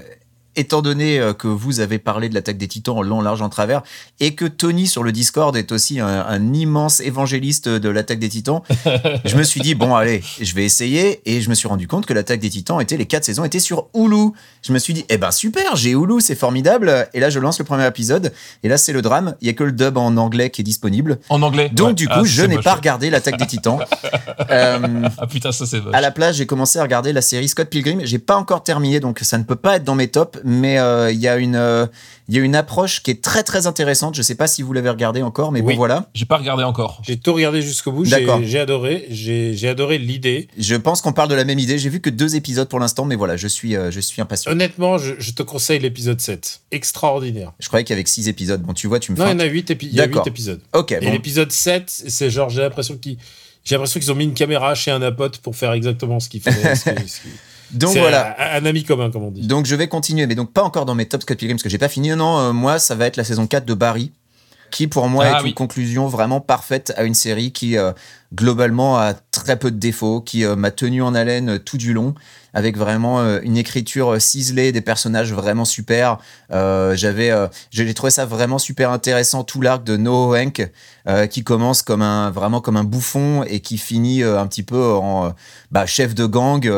étant donné euh, que vous avez parlé de l'attaque des titans en long, large, en travers, et que Tony sur le Discord est aussi un, un immense évangéliste de l'attaque des titans, je me suis dit, bon, allez, je vais essayer. Et je me suis rendu compte que l'attaque des titans était, les quatre saisons étaient sur Hulu. Je me suis dit, eh ben super, j'ai Hulu, c'est formidable. Et là, je lance le premier épisode. Et là, c'est le drame. Il y a que le dub en anglais qui est disponible. En anglais. Donc, ouais. du coup, Ah, je n'ai pas regardé l'attaque des titans. Euh, Ah putain, ça c'est à la place, j'ai commencé à regarder la série Scott Pilgrim. J'ai pas encore terminé, donc ça ne peut pas être dans mes tops. Mais euh, il y a une, euh, il y a une approche qui est très très intéressante. Je sais pas si vous l'avez regardé encore, mais Oui. bon voilà. J'ai pas regardé encore. J'ai tout regardé jusqu'au bout. D'accord. J'ai adoré. J'ai j'ai adoré l'idée. Je pense qu'on parle de la même idée. J'ai vu que deux épisodes pour l'instant, mais voilà, je suis, euh, je suis impatient. Honnêtement, je, je te conseille l'épisode 7. Extraordinaire. Je croyais qu'avec six épisodes, bon, tu vois, tu me Non, il y en a 8, il y a D'accord. huit épisodes. Ok, Et bon. l'épisode 7, c'est genre, j'ai l'impression qu'ils. J'ai l'impression qu'ils ont mis une caméra chez un apote pour faire exactement ce qu'il fallait. Donc voilà. Un, un ami commun, comme on dit. Donc je vais continuer, mais donc pas encore dans mes tops Scott Pilgrim parce que j'ai pas fini. Non, euh, moi ça va être la saison 4 de Barry, qui pour moi Ah est oui. une conclusion vraiment parfaite à une série qui euh, globalement a très peu de défauts, qui euh, m'a tenu en haleine tout du long, avec vraiment euh, une écriture euh, ciselée, des personnages vraiment super. Euh, J'avais, j'ai trouvé ça vraiment super intéressant tout l'arc de Noah Hank, euh, qui commence comme un vraiment comme un bouffon et qui finit un petit peu en bah, chef de gang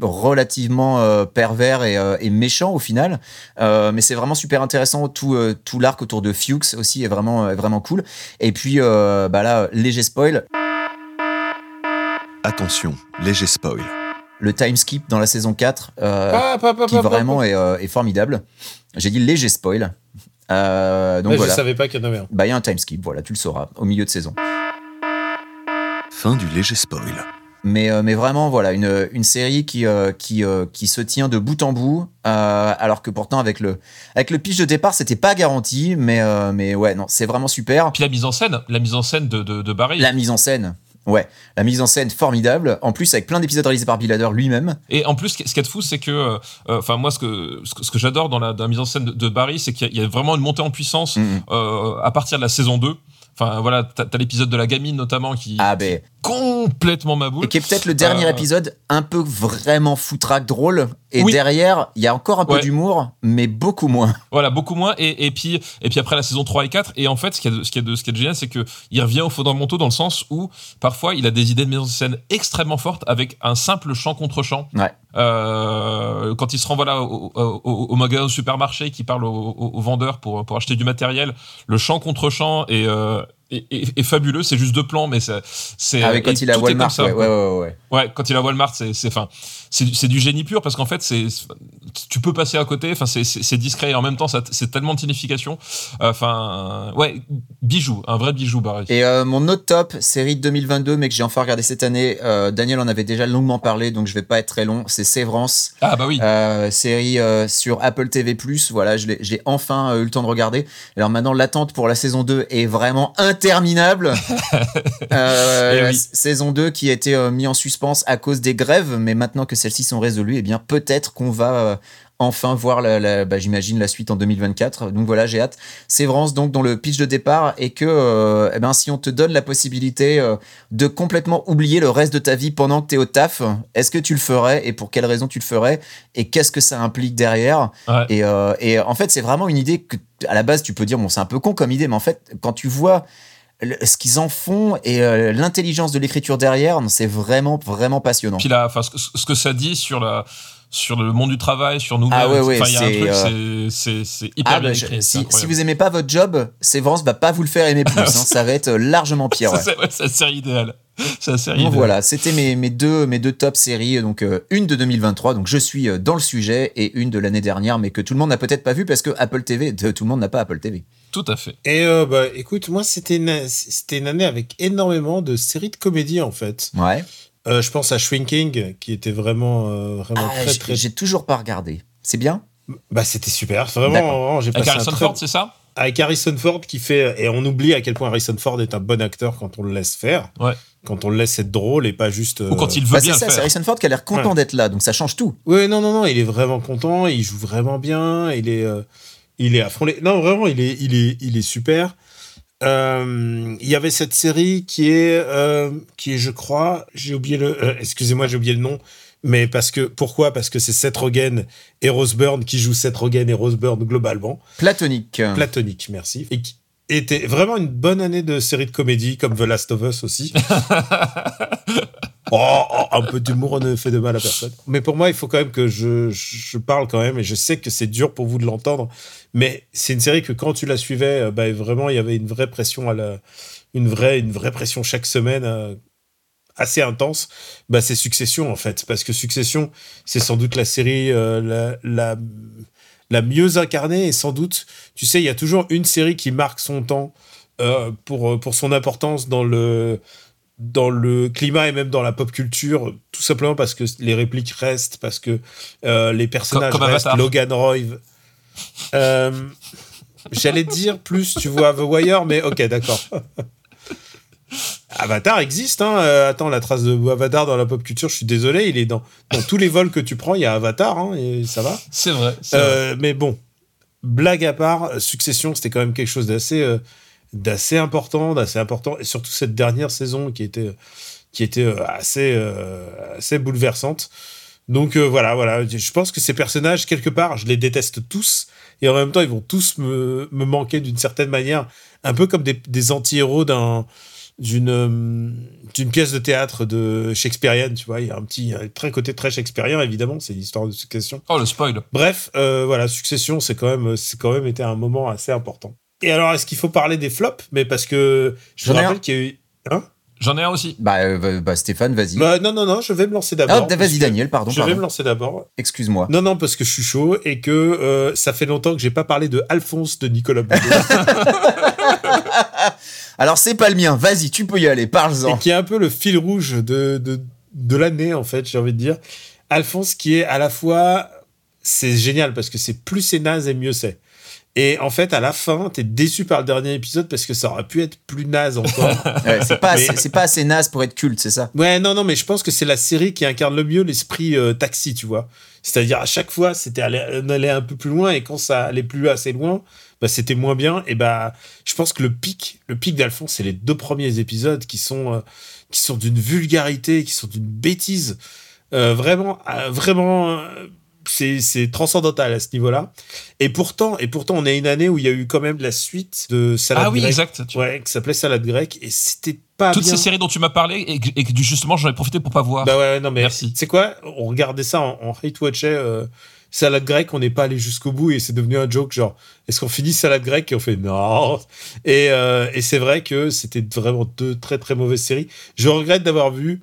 relativement pervers et, méchant au final. Mais c'est vraiment super intéressant. Tout, tout l'arc autour de Fuchs aussi est vraiment, vraiment cool. Et puis bah là, léger spoil, Attention, léger spoil. Le time skip dans la saison 4, euh, Ah, pas, pas, qui vraiment pas. est, euh, est formidable. J'ai dit léger spoil. Euh, donc Ouais, voilà. Je savais pas qu'il y en avait un. Bah, il y a un time skip, voilà, tu le sauras, au milieu de saison. Fin du léger spoil. Mais, euh, mais vraiment, voilà, une, une série qui, euh, qui, euh, qui se tient de bout en bout, euh, alors que pourtant, avec le, avec le pitch de départ, c'était pas garanti, mais, euh, mais ouais, non, c'est vraiment super. Puis la mise en scène, la mise en scène de, de, de Barry. La mise en scène, ouais, la mise en scène formidable, en plus avec plein d'épisodes réalisés par Bill Hader lui-même. Et en plus, ce qui ce qui est de fou, c'est que, euh, enfin moi, ce que ce que, ce que j'adore dans la, dans la mise en scène de, de Barry, c'est qu'il y, a- y a vraiment une montée en puissance Mhm. euh, à partir de la saison 2. Enfin voilà, t'as as, l'épisode de la gamine notamment qui Ah ben, complètement ma boule. et qui est peut-être le dernier Euh, épisode un peu vraiment foutraque drôle, et Oui. derrière, il y a encore un peu Ouais. d'humour, mais beaucoup moins. Voilà, beaucoup moins. Et, et, puis, et puis après la saison 3 et 4, et en fait, ce qui est de, ce qui est de, ce qui est de génial, c'est qu'il revient au fondamentaux dans le sens où parfois il a des idées de mise en scène extrêmement fortes avec un simple chant contre chant. Ouais. Euh, quand il se renvoie là au, au, au- au magasin au supermarché, qui parle aux au, au vendeurs pour, pour acheter du matériel, le chant contre chant est, euh, est, est- est fabuleux. C'est juste deux plans, mais c'est. et quand il comme Walmart, ouais, ouais, ouais, ouais. Ouais, quand il à Walmart, c'est enfin c'est du- génie pur parce qu'en fait c'est tu peux passer à côté. Enfin c'est discret et en même temps c'est tellement de signification. Enfin ouais bijou, un vrai bijou Barry. Et euh, mon autre top, série de 2022, mais que j'ai enfin regardé cette année, euh, Daniel en avait déjà longuement parlé, donc je vais pas être très long, c'est Sévrance, Ah bah oui. euh, série sur Apple TV+. Voilà, je l'ai enfin eu le temps de regarder. Alors maintenant, l'attente pour la saison 2 est vraiment interminable. Eh la oui. s- Saison 2 qui a été euh, mis en suspens à cause des grèves, mais maintenant que celles-ci sont résolues, eh bien peut-être qu'on va... euh, Enfin voir la, la- bah, j'imagine la suite en 2024. Donc voilà, j'ai hâte. Sévrance donc dont le pitch de départ est que euh, eh ben, si on te donne la possibilité euh, de complètement oublier le reste de ta vie pendant que tu es au taf, est-ce que tu le ferais et pour quelle raison tu le ferais et qu'est-ce que ça implique derrière Ouais. et, euh, et en fait c'est vraiment une idée que à la base tu peux dire bon c'est un peu con comme idée mais en fait quand tu vois ce qu'ils en font et euh, l'intelligence de l'écriture derrière c'est vraiment vraiment passionnant. Puis là, enfin ce, que- ça dit sur la sur le monde du travail, sur nous-mêmes. Ah ouais, ouais, enfin c'est, euh, c'est hyper Ah bien bah, je- écrit. si, vous aimez pas votre job, Sévrance va pas vous le faire aimer plus. hein. ça va être largement pire. ouais. C'est la série idéale. C'est la série idéale. voilà, c'était mes, mes, deux, mes deux top séries. Donc euh, une de 2023, donc je suis euh, dans le sujet, et une de l'année dernière, mais que tout le monde n'a peut-être pas vu parce que Apple TV, tout le monde n'a pas Apple TV. Tout à fait. Et euh, bah, écoute, moi, c'était une, c'était une année avec énormément de séries de comédie, en fait. Ouais. Euh, je pense à Shrinking, qui était vraiment, euh, vraiment Ah, très, j'ai- très. J'ai toujours pas regardé. C'est bien? Bah, c'était super. Vraiment, j'ai Avec Harrison très- Ford, c'est ça? Avec Harrison Ford qui fait. Et on oublie à quel point Harrison Ford est un bon acteur quand on le laisse faire. Ouais. Quand on le laisse être drôle et pas juste. Ou quand il veut Bah, bien C'est ça, le c'est faire. Harrison Ford qui a l'air content Ouais. d'être là, donc ça change tout. Oui, non, non, non, il est vraiment content, il joue vraiment bien, il est, euh, il est les- Non, vraiment, il est, il est, il est super. euh, il y avait cette série qui est, euh, qui est, je crois, j'ai oublié le, euh, excusez-moi, j'ai oublié le nom, mais parce que, pourquoi? Parce que c'est Seth Rogen et Rose Byrne qui jouent Seth Rogen et Rose Byrne globalement. Platonique. Platonique, merci. Et qui était vraiment une bonne année de série de comédie, comme The Last of Us aussi. Oh, oh, un peu d'humour ne fait de mal à personne. Mais pour moi, il faut quand même que je, je parle quand même, et je sais que c'est dur pour vous de l'entendre, mais c'est une série que quand tu la suivais, euh, bah, vraiment, il y avait une vraie pression à la, une vraie, une vraie pression chaque semaine, euh, assez intense. Bah, c'est Succession en fait, parce que Succession, c'est sans doute la série euh, la, la, la mieux incarnée et sans doute, tu sais, il y a toujours une série qui marque son temps euh, pour pour son importance dans le dans le climat et même dans la pop culture, tout simplement parce que les répliques restent, parce que les personnages Comme- comme restent. Avatar. Logan Roy. Euh, J'allais dire plus, tu vois, The Wire, mais ok, d'accord. Avatar existe, hein. euh, attends, la trace de Avatar dans la pop culture, je suis désolé, il est dans, dans tous les vols que tu prends, il y a Avatar, hein, et ça va. C'est vrai. Euh, mais bon, blague à part, Succession, c'était quand même quelque chose d'assez euh, d'assez important, d'assez important, et surtout cette dernière saison qui était qui était assez assez bouleversante. Donc euh, voilà, voilà, je pense que ces personnages quelque part, je les déteste tous, et en même temps, ils vont tous me, me manquer d'une certaine manière, un peu comme des, des anti-héros d'un d'une euh, d'une pièce de théâtre de shakespearienne, tu vois, il y a un petit un très côté très shakespearien évidemment, c'est l'histoire de Succession. Oh, le spoil. Bref, euh, voilà, Succession, c'est quand même, c'est quand même été un moment assez important. Et alors, est-ce qu'il faut parler des flops? Mais parce que je vous rappelle qu'il y a eu. Hein? J'en ai un aussi. Bah, euh, bah, Stéphane, vas-y. Bah, Non, non, non, je vais me lancer Ah, d'abord. vas-y, parce que- Daniel, pardon. Je vais me pardon. lancer d'abord. Excuse-moi. Non, non, parce que je suis chaud et que euh, ça fait longtemps que j'ai pas parlé de Alphonse de Nicolas. Alors, c'est pas le mien. Vas-y, tu peux y aller. et Parle-en. qui est un peu le fil rouge de, de, de l'année, en fait, j'ai envie de dire. Alphonse, qui est à la fois. C'est génial parce que c'est plus c'est naze et mieux c'est. Et en fait, à la fin, t'es déçu par le dernier épisode parce que ça aurait pu être plus naze encore. Ouais, c'est pas, Mais- pas assez naze pour être culte, c'est ça? Ouais, non, non, mais je pense que c'est la série qui incarne le mieux l'esprit euh, taxi, tu vois. C'est-à-dire, à chaque fois, c'était aller, un peu plus loin, et quand ça allait plus assez loin, bah, c'était moins bien. Et bah, je pense que le pic, le pic d'Alphonse, c'est les deux premiers épisodes qui sont, euh, qui sont d'une vulgarité, qui sont d'une bêtise. Euh, vraiment, vraiment, c'est, c'est transcendantal à ce niveau-là. Et pourtant, et pourtant, on a une année où il y a eu quand même la suite de Salade Ah oui, grecque. exact. Ouais, qui s'appelait Salade grecque, et c'était pas Toutes bien. ces séries dont tu m'as parlé et que, et que justement j'en ai profité pour pas voir. Bah ouais, non, mais Merci. tu sais quoi? On regardait ça en, en hate-watchait euh, salade grecque, on n'est pas allé jusqu'au bout et c'est devenu un joke genre est-ce qu'on finit salade grecque? Et on fait non Et, euh, et c'est vrai que c'était vraiment deux très très mauvaises séries. Je regrette d'avoir vu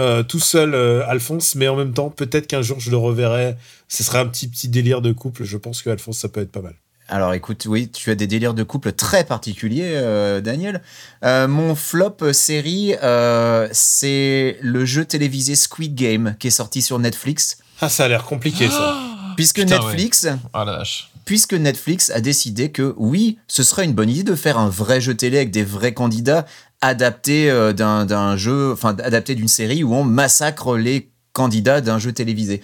euh, tout seul euh, Alphonse, mais en même temps, peut-être qu'un jour je le reverrai. Ce serait un petit petit délire de couple. Je pense que Alphonse ça peut être pas mal. Alors écoute, oui, tu as des délires de couple très particuliers, euh, Daniel. Euh, mon flop série, euh, c'est le jeu télévisé Squid Game qui est sorti sur Netflix. Ah, ça a l'air compliqué ça. Puisque Putain, Netflix, Ah la vache. puisque Netflix a décidé que oui, ce serait une bonne idée de faire un vrai jeu télé avec des vrais candidats adaptés euh, d'un d'un jeu, enfin adapté d'une série où on massacre les candidats d'un jeu télévisé.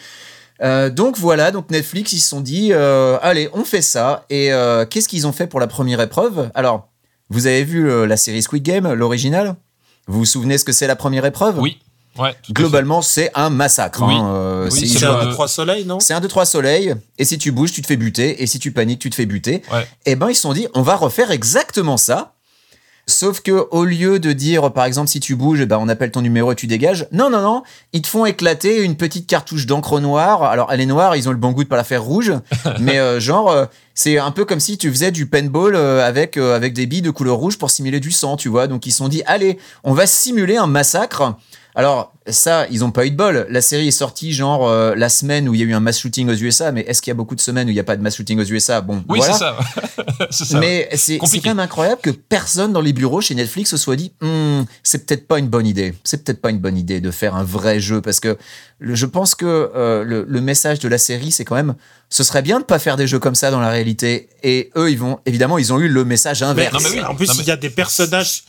Euh, donc voilà, donc Netflix ils se sont dit euh, allez on fait ça et euh, qu'est-ce qu'ils ont fait pour la première épreuve? Alors vous avez vu euh, la série Squid Game, l'original? Vous vous souvenez ce que c'est la première épreuve? Oui. Ouais. Globalement c'est un massacre. Oui. hein, euh, Oui, c'est- c'est C'est le- un de trois soleils, non? C'est un, deux, trois soleils, et si tu bouges, tu te fais buter, et si tu paniques, tu te fais buter. Ouais. Et ben, ils se sont dit, on va refaire exactement ça. Sauf que au lieu de dire, par exemple, si tu bouges, ben, on appelle ton numéro et tu dégages. Non, non, non. Ils te font éclater une petite cartouche d'encre noire. Alors, elle est noire, ils ont le bon goût de pas la faire rouge. mais euh, genre, euh, c'est un peu comme si tu faisais du paintball euh, avec, euh, avec des billes de couleur rouge pour simuler du sang, tu vois. Donc, ils se sont dit, allez, on va simuler un massacre. Alors, ça, ils ont pas eu de bol. La série est sortie, genre, euh, la semaine où il y a eu un mass shooting aux USA. Mais est-ce qu'il y a beaucoup de semaines où il n'y a pas de mass shooting aux USA Bon, Oui, voilà. c'est ça. Mais c'est quand même incroyable que personne dans les bureaux chez Netflix se soit dit Hmm, c'est peut-être pas une bonne idée. C'est peut-être pas une bonne idée de faire un vrai jeu parce que le- je pense que euh, le, le message de la série c'est quand même ce serait bien de pas faire des jeux comme ça dans la réalité. Et eux ils vont évidemment ils ont eu le message Mais, inverse. Non, mais oui. En plus, Non, mais- il y a des personnages.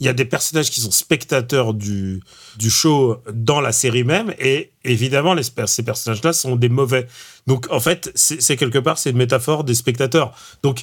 Il y a des personnages qui sont spectateurs du, du show dans la série même et évidemment, les, ces personnages-là sont des mauvais. Donc, en fait, c'est quelque part, c'est une métaphore des spectateurs. Donc,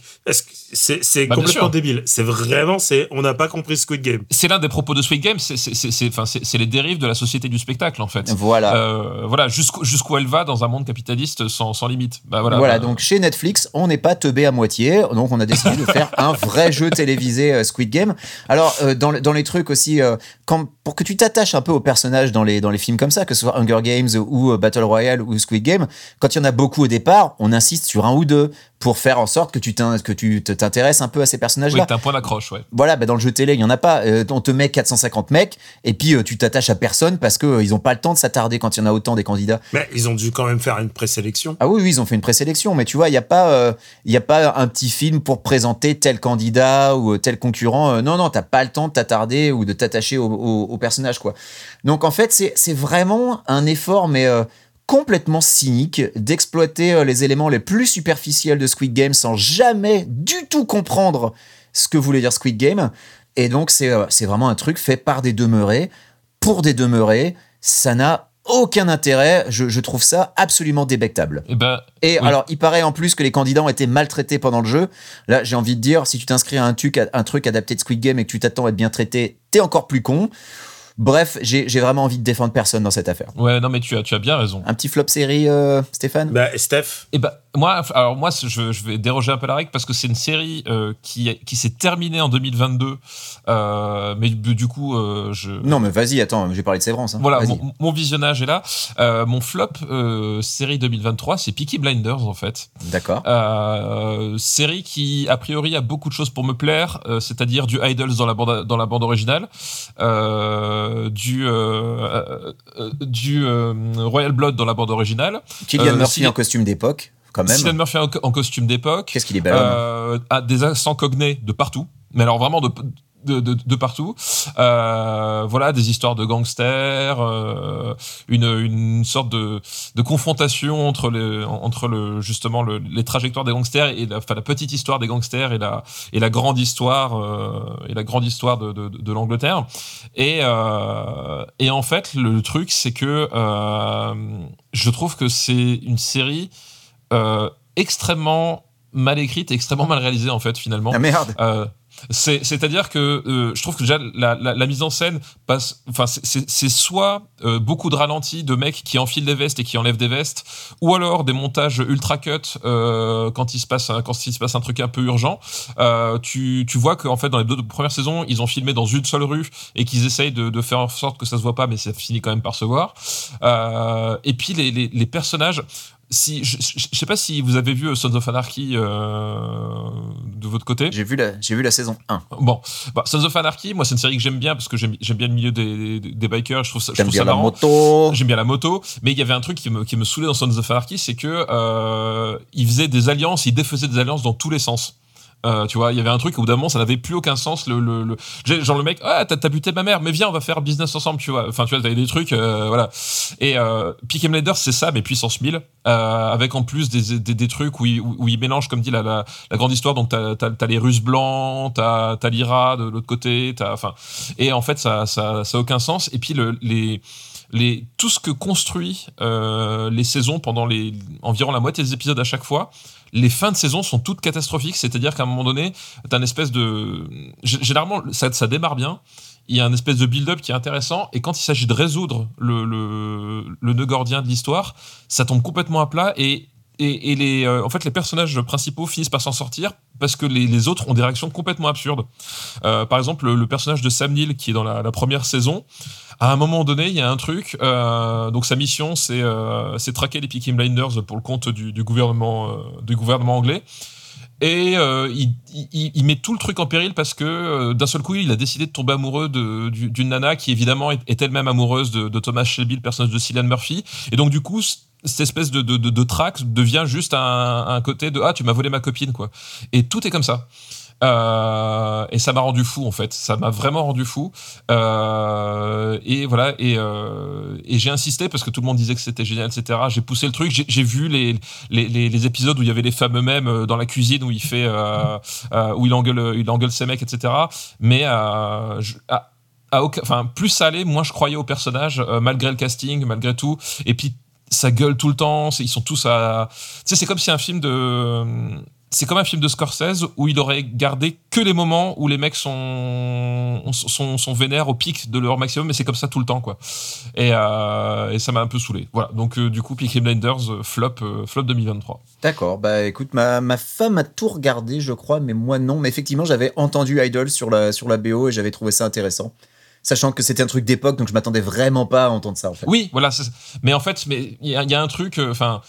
c'est Bah, complètement débile. C'est vraiment, c'est, on n'a pas compris Squid Game. C'est l'un des propos de Squid Game, c'est- les dérives de la société du spectacle, en fait. Voilà. Euh, voilà, jusqu'où elle va dans un monde capitaliste sans, sans limite. Bah, voilà, Voilà, bah, donc chez Netflix, on n'est pas teubé à moitié, donc on a décidé de faire un vrai jeu télévisé euh, Squid Game. Alors, euh, dans, le- dans les trucs aussi, euh, quand, pour que tu t'attaches un peu aux personnages dans les, dans les films comme ça, que ce soit Hunger Games ou euh, Battle Royale ou Squid Game, quand il y en a beaucoup au départ, on insiste sur un ou deux pour faire en sorte que tu que t'intéresses un peu à ces oui, personnages-là. t'as un point d'accroche, ouais. Voilà, bah dans le jeu télé, il y en a pas. Euh, on te met 450 mecs et puis euh, tu t'attaches à personne parce que euh, ils ont pas le temps de s'attarder quand il y en a autant des candidats. Mais ils ont dû quand même faire une présélection. Ah oui, oui, ils ont fait une présélection, mais tu vois, il n'y a pas, euh, il y a pas un petit film pour présenter tel candidat ou tel concurrent. Euh, non, non, t'as pas le temps de t'attarder ou de t'attacher au, au- au personnage, quoi. Donc en fait, c'est c'est vraiment un effort, mais euh, complètement cynique d'exploiter euh, les éléments les plus superficiels de Squid Game sans jamais du tout comprendre ce que voulait dire Squid Game. Et donc c'est euh, c'est vraiment un truc fait par des demeurés pour des demeurés. Ça n'a aucun intérêt. Je, je trouve ça absolument débectable. Et ben, Et Oui. alors, il paraît en plus que les candidats ont été maltraités pendant le jeu. Là, j'ai envie de dire, si tu t'inscris à un truc, un truc adapté de Squid Game et que tu t'attends à être bien traité, t'es encore plus con. Bref, j'ai j'ai vraiment envie de défendre personne dans cette affaire. ouais, non, mais tu as, tu as bien raison. Un petit flop série, euh, Stéphane? Bah, et Steph, Et ben moi, alors moi, je, je vais déroger un peu la règle parce que c'est une série euh, qui, qui s'est terminée en 2022, euh, mais du, coup, euh, je Non, mais vas-y, attends, j'ai parlé de Sévrance. hein. voilà, mon, mon visionnage est là. Mon flop série 2023, c'est Peaky Blinders en fait. D'accord. Série qui a priori a beaucoup de choses pour me plaire, c'est-à-dire du Idols dans la bande dans la bande originale, du du Royal Blood dans la bande originale, euh, Murphy en costume d'époque, quand même. Cillian Murphy en, en costume d'époque, Qu'est-ce qu'il est bel homme. euh, a des accents cognés de partout, mais alors vraiment de, de, de, de partout. Euh, voilà, des histoires de gangsters, euh, une, une sorte de, de confrontation entre, les, entre le, justement le, les trajectoires des gangsters et la, enfin, la petite histoire des gangsters et la, et la grande histoire, euh, et la grande histoire de, de, de l'Angleterre. Et, euh, et en fait, le truc, c'est que euh, je trouve que c'est une série extrêmement mal écrite, et extrêmement mal réalisée en fait finalement. Ah merde. Euh, c'est, c'est-à-dire que euh, je trouve que déjà la, la, la mise en scène passe, enfin c'est, soit euh, beaucoup de ralentis de mecs qui enfilent des vestes et qui enlèvent des vestes, ou alors des montages ultra cut euh, quand il se passe un, quand il se passe un truc un peu urgent. Euh, tu, tu vois qu'en fait dans les deux premières saisons ils ont filmé dans une seule rue et qu'ils essayent de, de faire en sorte que ça se voit pas, mais ça finit quand même par se voir. Euh, et puis les, les, les personnages si je, je, je sais pas si vous avez vu Sons of Anarchy euh, de votre côté. J'ai vu, la, j'ai vu la saison 1. Bon, bah, Sons of Anarchy, moi c'est une série que j'aime bien parce que j'aime, j'aime bien le milieu des, des, des bikers. Je trouve ça, je J'aime bien la moto. J'aime bien la moto, mais il y avait un truc qui me, qui me saoulait dans Sons of Anarchy, c'est que euh, ils faisaient des alliances, ils défaisaient des alliances dans tous les sens. Euh, tu vois, il y avait un truc bout d'un moment, ça n'avait plus aucun sens. Le, le, genre le mec, ah t'as, buté ma mère, mais viens, on va faire business ensemble, tu vois. Enfin, tu vois, t'avais des trucs, euh, voilà. Et euh, Blinders, c'est ça, mais puissance 1000, euh, avec en plus des, des, trucs où ils, où, où ils mélangent, comme dit la, la, grande histoire. Donc t'as, t'as les Russes blancs, t'as, t'as l'IRA de l'autre côté, t'as, enfin, et en fait ça, ça, aucun sens. Et puis le, les les, tout ce que construit les saisons pendant les, environ la moitié des épisodes à chaque fois, les fins de saison sont toutes catastrophiques. C'est-à-dire qu'à un moment donné, t'as une espèce de. Généralement, ça, démarre bien. Il y a un espèce de build-up qui est intéressant. Et quand il s'agit de résoudre le, le, le nœud gordien de l'histoire, ça tombe complètement à plat. Et, et, les, euh, en fait, les personnages principaux finissent par s'en sortir parce que les, autres ont des réactions complètement absurdes. Euh, par exemple, le, personnage de Sam Neill, qui est dans la première saison, à un moment donné, il y a un truc. euh, donc sa mission, c'est euh, traquer les Peaky Blinders pour le compte du, du gouvernement euh, du gouvernement anglais. Et euh, il, il, il met tout le truc en péril parce que euh, d'un seul coup, il a décidé de tomber amoureux d'une nana qui évidemment est, elle-même amoureuse de, Thomas Shelby, le personnage de Cillian Murphy. Et donc du coup, cette espèce de, de, de, de devient juste un, un côté de ah tu m'as volé ma copine quoi. Et tout est comme ça. Euh, et ça m'a rendu fou en fait, ça m'a vraiment rendu fou. Euh, et voilà, et, euh, et j'ai insisté parce que tout le monde disait que c'était génial, etc. J'ai poussé le truc, j'ai vu les, les, les, épisodes où il y avait les fameux mêmes euh, dans la cuisine où il fait, euh, euh, où il engueule, il engueule ses mecs, etc. Mais je- ah, à aucun- enfin, plus ça allait, moins je croyais au personnage, malgré le casting, malgré tout. Et puis, ça gueule tout le temps. Ils sont tous à. Tu sais, c'est comme si un film de. C'est comme un film de Scorsese où il aurait gardé que les moments où les mecs sont, sont, sont vénères au pic de leur maximum, mais c'est comme ça tout le temps, quoi. Et, euh, et ça m'a un peu saoulé. Voilà. Donc, euh, du coup, Peaky Blinders, euh, flop, flop 2023. D'accord, bah écoute, ma, ma femme a tout regardé, je crois, mais moi non. Mais effectivement, j'avais entendu Idol sur la, sur la BO et j'avais trouvé ça intéressant. Sachant que c'était un truc d'époque, donc je m'attendais vraiment pas à entendre ça en fait. Oui, voilà. Mais en fait, mais il y, a- il y a un truc. Enfin.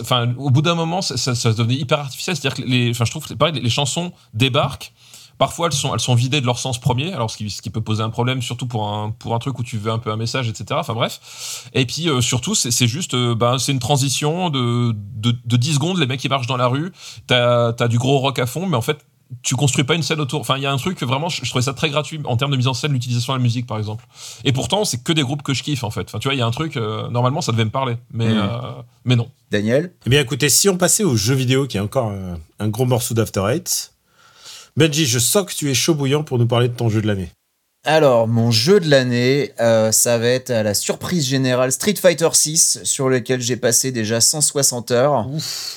Enfin, au bout d'un moment, ça, ça, ça devenait hyper artificiel. C'est-à-dire que les, enfin, je trouve que pareil, les, chansons débarquent. Parfois, elles sont, elles sont vidées de leur sens premier, alors ce qui, ce qui peut poser un problème, surtout pour un, pour un truc où tu veux un peu un message, etc. Enfin bref. Et puis euh, surtout, c'est c'est juste, euh, ben, c'est une transition de, de, de 10 secondes, les mecs qui marchent dans la rue, t'as as du gros rock à fond, mais en fait, tu construis pas une scène autour. Enfin, il y a un truc, vraiment, je, je trouvais ça très gratuit en termes de mise en scène, l'utilisation de la musique, par exemple. Et pourtant, c'est que des groupes que je kiffe, en fait. Enfin, tu vois, il y a un truc, euh, normalement, ça devait me parler, mais, Mm. euh, mais non. Daniel? Eh bien, écoutez, si on passait au jeu vidéo, qui est encore un, un gros morceau d'After Eight, Benji, je sens que tu es chaud bouillant pour nous parler de ton jeu de l'année. Alors, mon jeu de l'année, euh, ça va être à la surprise générale Street Fighter 6, sur lequel j'ai passé déjà 160 heures.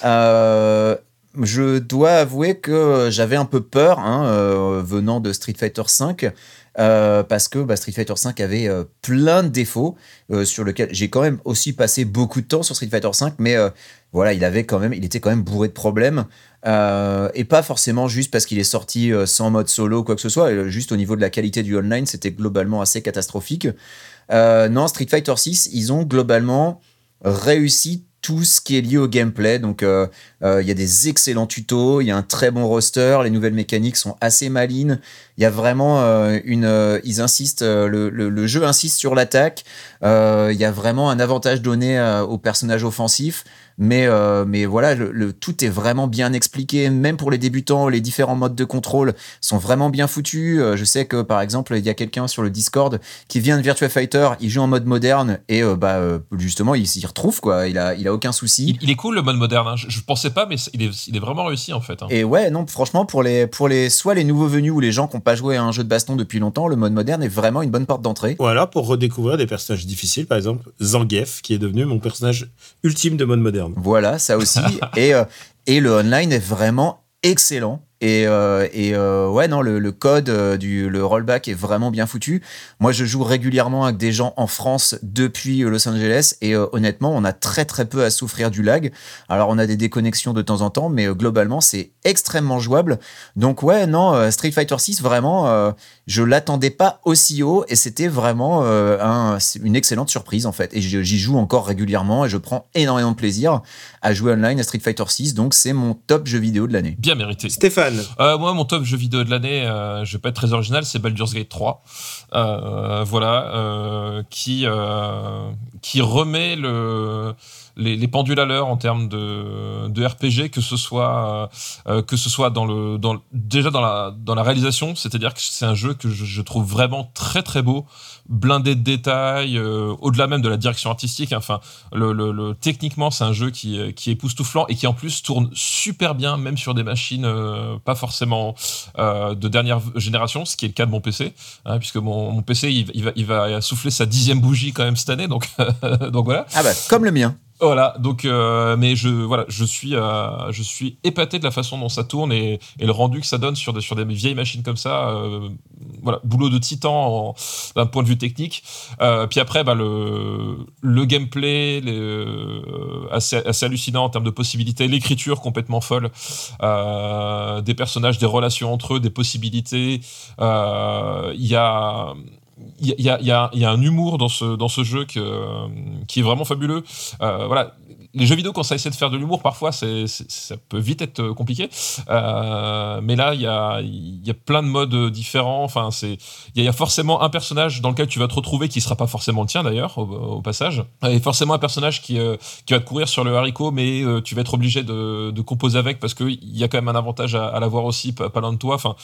Euh, je dois avouer que j'avais un peu peur hein, euh, venant de Street Fighter 5. euh, parce que bah, Street Fighter 5 avait euh, plein de défauts sur lesquels j'ai quand même aussi passé beaucoup de temps sur Street Fighter 5 mais voilà il avait quand même il était quand même bourré de problèmes et pas forcément juste parce qu'il est sorti sans mode solo ou quoi que ce soit, juste au niveau de la qualité du online, c'était globalement assez catastrophique. Non, Street Fighter 6, ils ont globalement réussi tout ce qui est lié au gameplay. Donc, euh, euh, il y a des excellents tutos, il y a un très bon roster, les nouvelles mécaniques sont assez malines. Il y a vraiment euh, une. ils insistent, le, le- jeu insiste sur l'attaque. Il y a vraiment un avantage donné aux personnages offensifs. Mais, euh, mais voilà, le, le- tout est vraiment bien expliqué, même pour les débutants, les différents modes de contrôle sont vraiment bien foutus. Euh, je sais que par exemple, il y a quelqu'un sur le Discord qui vient de Virtua Fighter, il joue en mode moderne et euh, bah justement, il s'y retrouve quoi. Il a, il a aucun souci. Il, il est cool le mode moderne. hein. Je, je pensais pas, mais il est, il est vraiment réussi en fait. hein. Et ouais, non, franchement, pour les, pour les, soit les nouveaux venus ou les gens qui n'ont pas joué à un jeu de baston depuis longtemps, le mode moderne est vraiment une bonne porte d'entrée. Ou alors pour redécouvrir des personnages difficiles, par exemple Zangief, qui est devenu mon personnage ultime de mode moderne. Voilà, ça aussi. et, euh, et le online est vraiment excellent. Et, euh, et euh, ouais, non, le, le code euh, du le rollback est vraiment bien foutu. Moi, je joue régulièrement avec des gens en France depuis Los Angeles et euh, honnêtement, on a très très peu à souffrir du lag. Alors, on a des déconnexions de temps en temps, mais euh, globalement, c'est extrêmement jouable. Donc, ouais, non, euh, Street Fighter 6, vraiment, euh, je l'attendais pas aussi haut et c'était vraiment euh, un, une excellente surprise en fait. Et j'y joue encore régulièrement et je prends énormément de plaisir à jouer online à Street Fighter 6. Donc, c'est mon top jeu vidéo de l'année. Bien mérité. Stéphane, Euh, moi, mon top jeu vidéo de l'année, euh, je vais pas être très original, c'est Baldur's Gate 3. Euh, voilà, qui, qui remet le, les, les pendules à l'heure en termes de, RPG, que ce soit, euh, que ce soit déjà dans la, réalisation, c'est-à-dire que c'est un jeu que je, trouve vraiment très très beau, blindé de détails, euh, au-delà même de la direction artistique. Enfin, techniquement, c'est un jeu qui, euh, est époustouflant et qui en plus tourne super bien, même sur des machines euh, pas forcément euh, de dernière génération, ce qui est le cas de mon PC, hein, puisque mon, PC il, il va, va souffler sa dixième bougie quand même cette année, donc, donc voilà. Ah bah, comme le mien. Voilà, donc euh, mais je voilà, je suis euh, je suis épaté de la façon dont ça tourne et, et le rendu que ça donne sur des sur des vieilles machines comme ça. euh, voilà, boulot de titan d'un point de vue technique. Puis après, bah, le le gameplay, les, assez assez hallucinant en termes de possibilités, l'écriture complètement folle, des personnages, des relations entre eux, des possibilités. Il y a il y a, un humour dans ce, dans ce jeu que, qui est vraiment fabuleux. Euh, voilà. Les jeux vidéo, quand ça essaie de faire de l'humour, parfois, ça peut vite être compliqué. Euh, mais là, il y a, y a plein de modes différents. Enfin, c'est, il y, a- forcément un personnage dans lequel tu vas te retrouver qui sera pas forcément le tien d'ailleurs, au, au passage. Et forcément un personnage qui, euh, qui va te courir sur le haricot, mais euh, tu vas être obligé de, composer avec parce qu'il y a quand même un avantage à, l'avoir aussi, pas, loin de toi. Enfin,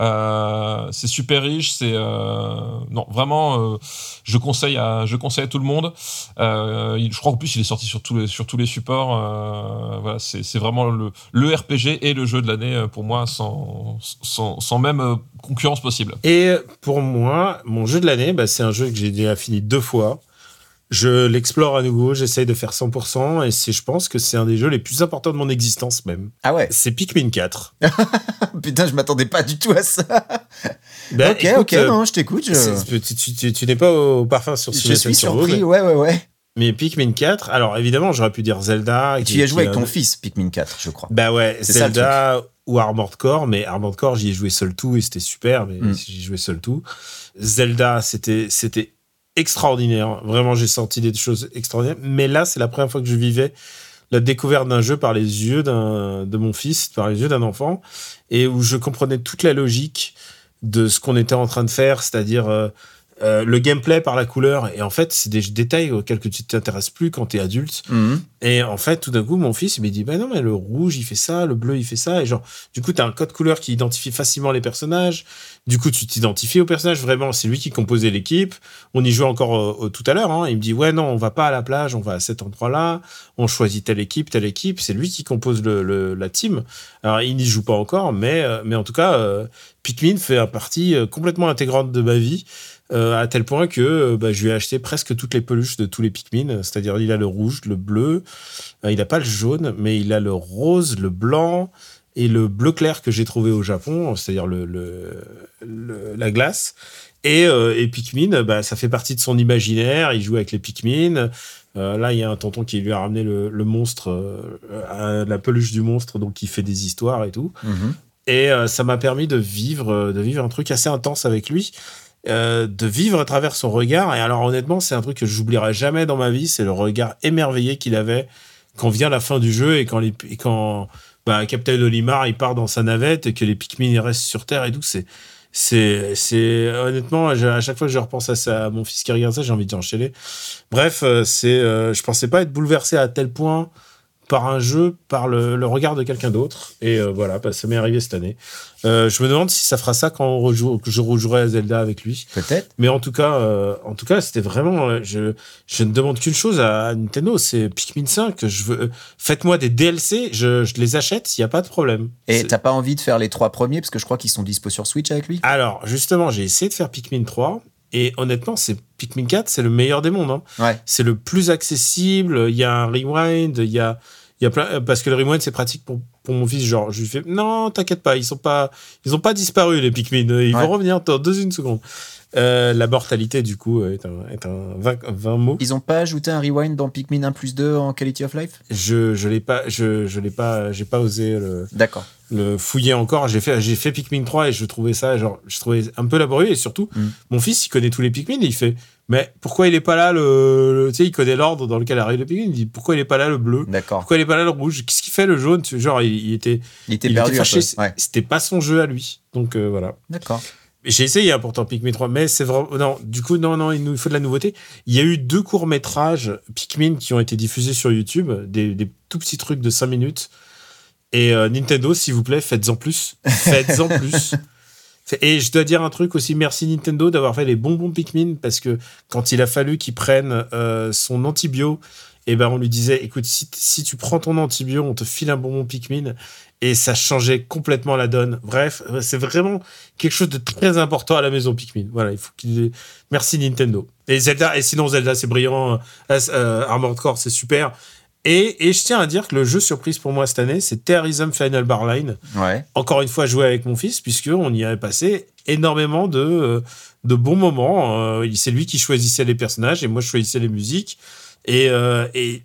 euh, c'est super riche. C'est euh, non vraiment, euh, je conseille à je conseille tout le monde. Euh, je crois qu'en plus il est sorti sur tous les sur tous les les supports. euh, voilà, c'est vraiment le, le RPG et le jeu de l'année euh, pour moi, sans, sans, sans même euh, concurrence possible. Et pour moi, mon jeu de l'année, bah, c'est un jeu que j'ai déjà fini deux fois. Je l'explore à nouveau, j'essaye de faire 100%, et c'est, je pense que c'est un des jeux les plus importants de mon existence même. Ah ouais. C'est Pikmin 4. Putain, je m'attendais pas du tout à ça. Bah, ok, écoute, ok, euh, non, je t'écoute. Je, tu, tu- tu- tu n'es pas au parfum sur je Simulation suis surpris. Ouais, ouais, ouais. Mais Pikmin 4, alors évidemment, j'aurais pu dire Zelda. Et tu y as joué avec ton fils, Pikmin 4, je crois. Bah ouais, ça, Zelda ou Armored Core, mais Armored Core, j'y ai joué seul tout et c'était super, mais Mm. j'y ai joué seul tout. Zelda, c'était c'était extraordinaire. Vraiment, j'ai senti des choses extraordinaires. Mais là, c'est la première fois que je vivais la découverte d'un jeu par les yeux de mon fils, par les yeux d'un enfant, et où je comprenais toute la logique de ce qu'on était en train de faire, c'est-à-dire euh, euh, le gameplay par la couleur. Et en fait, c'est des détails auxquels que tu t'intéresses plus quand tu es adulte. Mhm. Et en fait, tout d'un coup, mon fils, il m'a dit, bah non, mais le rouge, il fait ça, le bleu, il fait ça. Et genre, du coup, t'as un code couleur qui identifie facilement les personnages. Du coup, tu t'identifies aux personnages. Vraiment, c'est lui qui composait l'équipe. On y jouait encore euh, tout à l'heure. Hein. Il me dit, ouais, non, on va pas à la plage, on va à cet endroit-là. On choisit telle équipe, telle équipe. C'est lui qui compose le, le- la team. Alors, il n'y joue pas encore, mais, euh, mais en tout cas, Pikmin fait un partie complètement intégrante de ma vie. Euh, à tel point que euh, bah, je lui ai acheté presque toutes les peluches de tous les Pikmin. C'est-à-dire, il a le rouge, le bleu, euh, il n'a pas le jaune, mais il a le rose, le blanc et le bleu clair que j'ai trouvé au Japon, c'est-à-dire le, le- le- la glace. Et, euh, et Pikmin, bah, ça fait partie de son imaginaire. Il joue avec les Pikmin. Euh, là, il y a un tonton qui lui a ramené le, le monstre, euh, la peluche du monstre, donc il fait des histoires et tout. Mhm. Et euh, ça m'a permis de vivre, de vivre un truc assez intense avec lui, euh, de vivre à travers son regard. Et alors honnêtement, c'est un truc que j'oublierai jamais dans ma vie, c'est le regard émerveillé qu'il avait quand vient la fin du jeu et quand, les, et quand bah, Captain Olimar il part dans sa navette et que les Pikmin restent sur Terre et tout. C'est, c'est, c'est honnêtement, à chaque fois que je repense à, ça, à mon fils qui regarde ça, j'ai envie de enchaîner. Bref, euh, c'est, euh, je pensais pas être bouleversé à tel point par un jeu, par le, le regard de quelqu'un d'autre. Et euh, voilà, bah, ça m'est arrivé cette année. Euh, je me demande si ça fera ça quand on rejoue, que je rejouerai à Zelda avec lui. Peut-être. Mais en tout cas, euh, en tout cas, c'était vraiment. je, je ne demande qu'une chose à Nintendo, c'est Pikmin 5. Je veux, faites-moi des DLC, je, je les achète, il n'y a pas de problème. Et t'as pas envie de faire les trois premiers parce que je crois qu'ils sont dispo sur Switch avec lui? Alors, justement, j'ai essayé de faire Pikmin 3. Et honnêtement, c'est Pikmin 4, c'est le meilleur des mondes. hein. Ouais. C'est le plus accessible. Il y a un rewind, il y a, il y a plein, euh, parce que le rewind c'est pratique pour, pour mon fils. Genre, je lui fais non, t'inquiète pas, ils sont pas, ils ont pas disparu les Pikmin. Euh, Ils Ouais. vont revenir dans deux une seconde. Euh, la mortalité du coup est un, est un 20, 20 mots. Ils ont pas ajouté un rewind dans Pikmin 1 plus 2 en Quality of Life? Je je l'ai pas, je je l'ai pas, j'ai pas osé le, D'accord. le fouiller encore. J'ai fait, j'ai fait Pikmin 3 et je trouvais ça, genre, je trouvais un peu laborieux et surtout, Mm. mon fils, il connaît tous les Pikmin et il fait, mais pourquoi il est pas là le, le- tu sais, il connaît l'ordre dans lequel arrive le Pikmin. Il dit, pourquoi il est pas là le bleu? D'accord. Pourquoi il est pas là le rouge? Qu'est-ce qu'il fait le jaune? Tu- Genre, il, il était, Il était il perdu. Ouais. C'était pas son jeu à lui. Donc, euh, voilà. D'accord. J'ai essayé hein, pourtant Pikmin 3, mais c'est vraiment non. Du coup, non, non, il nous faut de la nouveauté. Il y a eu deux courts métrages Pikmin qui ont été diffusés sur YouTube, des, des tout petits trucs de 5 minutes. Et euh, Nintendo, s'il vous plaît, faites-en plus, faites-en plus. Et je dois dire un truc aussi, merci Nintendo d'avoir fait les bonbons Pikmin parce que quand il a fallu qu'il prenne euh, son antibio, et ben on lui disait, écoute, si, si tu prends ton antibio, on te file un bonbon Pikmin et ça changeait complètement la donne. Bref, euh, c'est vraiment quelque chose de très important à la maison Pikmin. Voilà, il faut qu'il merci Nintendo. Et Zelda et sinon Zelda c'est brillant, euh, euh, Armored Core c'est super. Et, et je tiens à dire que le jeu surprise pour moi cette année, c'est Terrorism Final Barline. Ouais. Encore une fois, joué avec mon fils, puisque on y avait passé énormément de, de bons moments. Euh, c'est lui qui choisissait les personnages et moi je choisissais les musiques. Et, euh, et,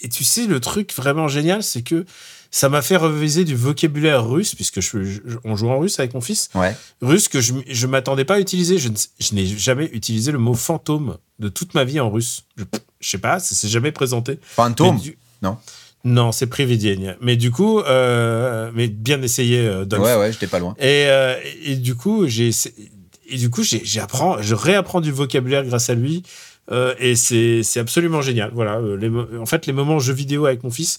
et tu sais, le truc vraiment génial, c'est que ça m'a fait reviser du vocabulaire russe, puisque je, je- on joue en russe avec mon fils, Ouais. russe que je, je m'attendais pas à utiliser. Je, ne- n'ai jamais utilisé le mot fantôme de toute ma vie en russe. Je, je sais pas, ça s'est jamais présenté. Fantôme. Du- Non. Non, c'est Prividienne. Mais du coup, euh, mais bien essayé, euh, Dolph. Ouais, ouais, j'étais pas loin. Et, euh, et du coup, j'ai essa- et du coup, j'ai, j'apprends, je réapprends du vocabulaire grâce à lui. euh, et c'est, absolument génial. Voilà. les en fait, les moments jeux vidéo avec mon fils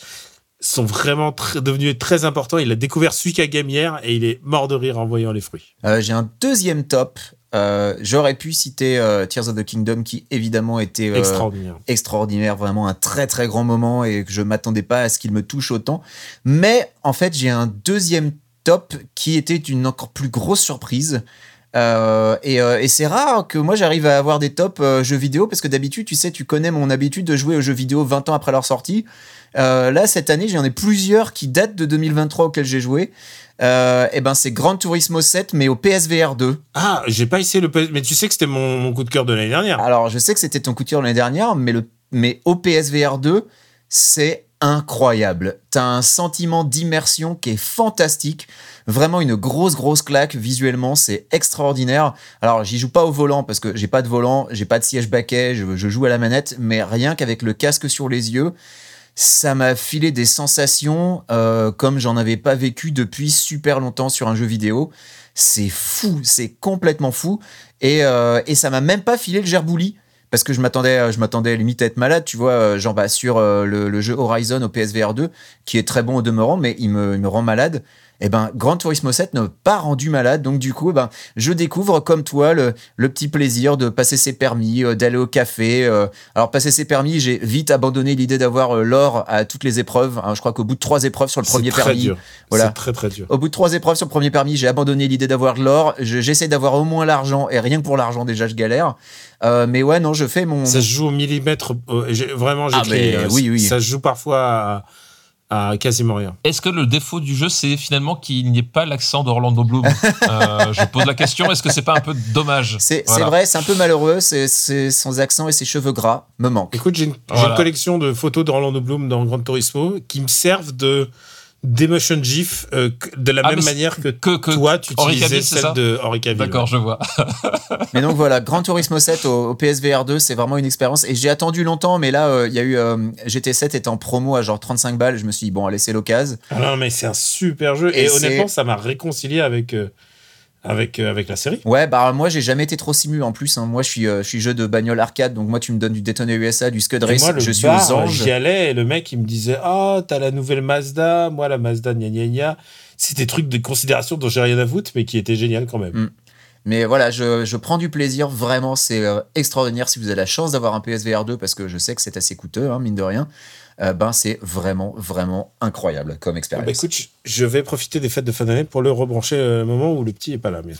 sont vraiment devenus très importants. Il a découvert Suika Game hier et il est mort de rire en voyant les fruits. Euh, J'ai un deuxième top. Euh, J'aurais pu citer euh, Tears of the Kingdom, qui évidemment était Extraordinaire. extraordinaire, vraiment un très très grand moment et que je m'attendais pas à ce qu'il me touche autant. Mais en fait, j'ai un deuxième top qui était une encore plus grosse surprise. Euh, et, euh, et c'est rare que moi j'arrive à avoir des tops euh, jeux vidéo parce que d'habitude, tu sais, tu connais mon habitude de jouer aux jeux vidéo 20 ans après leur sortie. Euh, là, cette année, j'en ai plusieurs qui datent de 2023 auxquels j'ai joué. Euh, et ben, c'est Gran Turismo 7, mais au PSVR 2. Ah, j'ai pas essayé le PS, mais tu sais que c'était mon, mon coup de cœur de l'année dernière. Alors, je sais que c'était ton coup de cœur l'année dernière, mais, le, mais au PSVR 2, c'est incroyable. T'as un sentiment d'immersion qui est fantastique. Vraiment une grosse, grosse claque visuellement. C'est extraordinaire. Alors, j'y joue pas au volant parce que j'ai pas de volant, j'ai pas de siège baquet, je, je joue à la manette, mais rien qu'avec le casque sur les yeux, ça m'a filé des sensations euh, comme j'en avais pas vécu depuis super longtemps sur un jeu vidéo. C'est fou, c'est complètement fou. Et, euh, et ça m'a même pas filé le gerbouli. Parce que je m'attendais, je m'attendais limite à être malade, tu vois, euh, genre bah, sur le, le jeu Horizon au PSVR 2, qui est très bon au demeurant, mais il me, il me rend malade. Et ben, Gran Turismo 7 ne m'a pas rendu malade, donc du coup, eh ben, je découvre comme toi le, le petit plaisir de passer ses permis, euh, d'aller au café. euh. Alors, passer ses permis, j'ai vite abandonné l'idée d'avoir euh, l'or à toutes les épreuves. hein. je crois qu'au bout de trois épreuves sur le premier très permis, dur. Voilà. C'est très très dur. au bout de trois épreuves sur le premier permis, j'ai abandonné l'idée d'avoir de l'or. Je- J'essaie d'avoir au moins l'argent, et rien que pour l'argent, déjà, je galère. Mais ouais, non, je fais mon. Ça se joue au millimètre. euh, j'ai- vraiment, Ah, euh, oui, oui. Ça se joue parfois à, à quasiment rien. Est-ce que le défaut du jeu, c'est finalement qu'il n'y ait pas l'accent d'Orlando Bloom Euh, Je pose la question, est-ce que c'est pas un peu dommage C'est Voilà. vrai, c'est un peu malheureux. C'est son accent et ses cheveux gras me manquent. Écoute, j'ai une, Voilà. une collection de photos d'Orlando Bloom dans Gran Turismo qui me servent de d'emotion GIF euh, de la Ah, même manière que, que, que toi, tu Henri utilisais Cavill, celle de Henri Cavill. D'accord, je vois. Mais donc voilà, Gran Turismo 7 au, au PSVR 2, c'est vraiment une expérience. Et j'ai attendu longtemps, mais là, euh, il y a eu euh, GT7 était en promo à genre 35 balles. Je me suis dit, bon, allez, c'est l'occasion. Ah non, mais c'est un super jeu. Et, Et honnêtement, ça m'a réconcilié avec, euh, avec, euh, avec la série. Ouais, bah moi, j'ai jamais été trop simu en plus. hein. Moi, je suis, euh, je suis jeu de bagnole arcade, donc moi, tu me donnes du Daytona USA, du Scud Race, moi, le je suis bar, aux anges. J'y allais et le mec, il me disait Ah, t'as la nouvelle Mazda. Moi, la Mazda, gna gna gna. C'est des trucs de considération dont j'ai rien à foutre, mais qui étaient génial quand même. Mm. Mais voilà, je, je prends du plaisir, vraiment, c'est euh, extraordinaire. Si vous avez la chance d'avoir un PSVR 2, parce que je sais que c'est assez coûteux, hein, mine de rien, euh, ben c'est vraiment, vraiment incroyable comme Ah expérience. bah, écoute, je- je vais profiter des fêtes de fin d'année pour le rebrancher euh, au moment où le petit est pas là. Mais...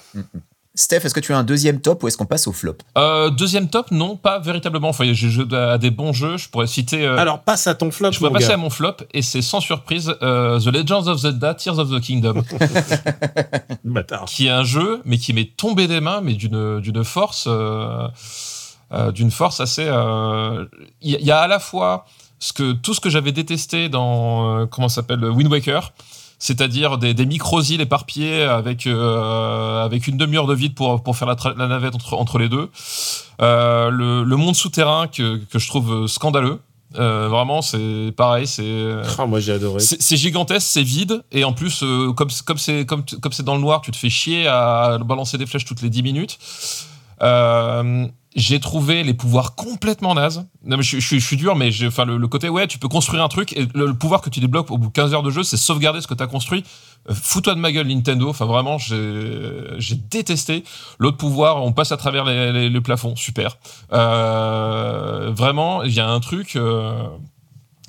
Steph, est-ce que tu as un deuxième top ou est-ce qu'on passe au flop? Euh, deuxième top, non, pas véritablement. Enfin, j'ai joué à des bons jeux. Je pourrais citer. euh, Alors, passe à ton flop. je pourrais passer gars. à mon flop et c'est sans surprise euh, The Legends of Zelda Tears of the Kingdom, Bâtard. qui est un jeu mais qui m'est tombé des mains, mais d'une d'une force, euh, euh, d'une force assez. euh, Il y, il y a à la fois ce que tout ce que j'avais détesté dans euh, comment s'appelle Wind Waker. C'est-à-dire des, des micro-îles éparpillées avec, euh, avec une demi-heure de vide pour, pour faire la, navette entre, entre les deux. Euh, le, le monde souterrain que, que je trouve scandaleux. Euh, vraiment, c'est pareil, c'est. Ah, moi, j'ai adoré. C'est gigantesque, c'est vide, et en plus, comme comme c'est comme, comme c'est dans le noir, tu te fais chier à balancer des flèches toutes les 10 minutes. Euh, j'ai trouvé les pouvoirs complètement nazes. Non, mais je, je, je suis dur, mais enfin, le, côté, ouais, tu peux construire un truc, et le, pouvoir que tu débloques au bout de 15 heures de jeu, c'est sauvegarder ce que tu as construit. Euh, Fous-toi de ma gueule, Nintendo. Enfin, vraiment, j'ai, j'ai détesté. L'autre pouvoir, on passe à travers les, les, les plafonds. Super. Euh, vraiment, il y a un truc. euh,